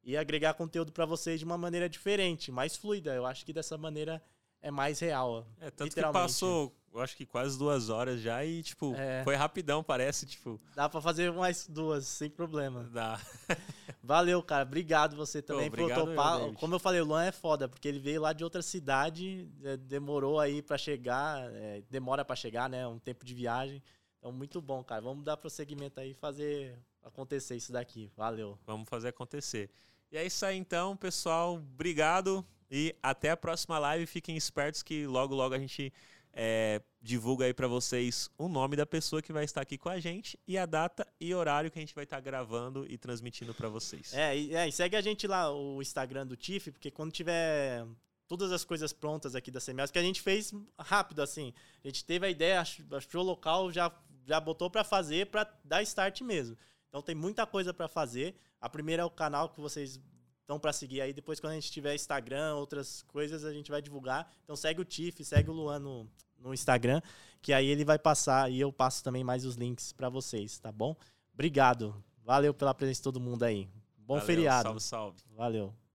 S2: E agregar conteúdo para vocês de uma maneira diferente, mais fluida. Eu acho que dessa maneira é mais real.
S1: É, tanto que passou, eu acho que quase duas horas já e, tipo,
S2: É.
S1: foi rapidão, parece, tipo,
S2: Dá para fazer mais duas, sem problema.
S1: dá.
S2: Valeu, cara. Obrigado você também
S1: obrigado
S2: por
S1: eu,
S2: topar.
S1: David.
S2: Como eu falei, o Luan é foda, porque ele veio lá de outra cidade, é, demorou aí pra chegar, é, demora pra chegar, né? Um tempo de viagem. Então, muito bom, cara. Vamos dar prosseguimento aí e fazer acontecer isso daqui. Valeu.
S1: Vamos fazer acontecer. E é isso aí então, pessoal. Obrigado e até a próxima live. Fiquem espertos que logo, logo a gente é, divulga aí pra vocês o nome da pessoa que vai estar aqui com a gente e a data e horário que a gente vai estar gravando e transmitindo pra vocês.
S2: É, e, é, e segue a gente lá, o Instagram do Tiff, porque quando tiver todas as coisas prontas aqui da CMS, que a gente fez rápido, assim. A gente teve a ideia, ach- achou o local, já, já botou pra fazer, pra dar start mesmo. Então tem muita coisa pra fazer. A primeira é o canal que vocês estão pra seguir aí. Depois, quando a gente tiver Instagram, outras coisas, a gente vai divulgar. Então segue o Tiff, segue o Luan no, no Instagram, que aí ele vai passar e eu passo também mais os links pra vocês, tá bom? Obrigado. Valeu pela presença de todo mundo aí. Bom
S1: Valeu,
S2: feriado.
S1: Salve, salve.
S2: Valeu.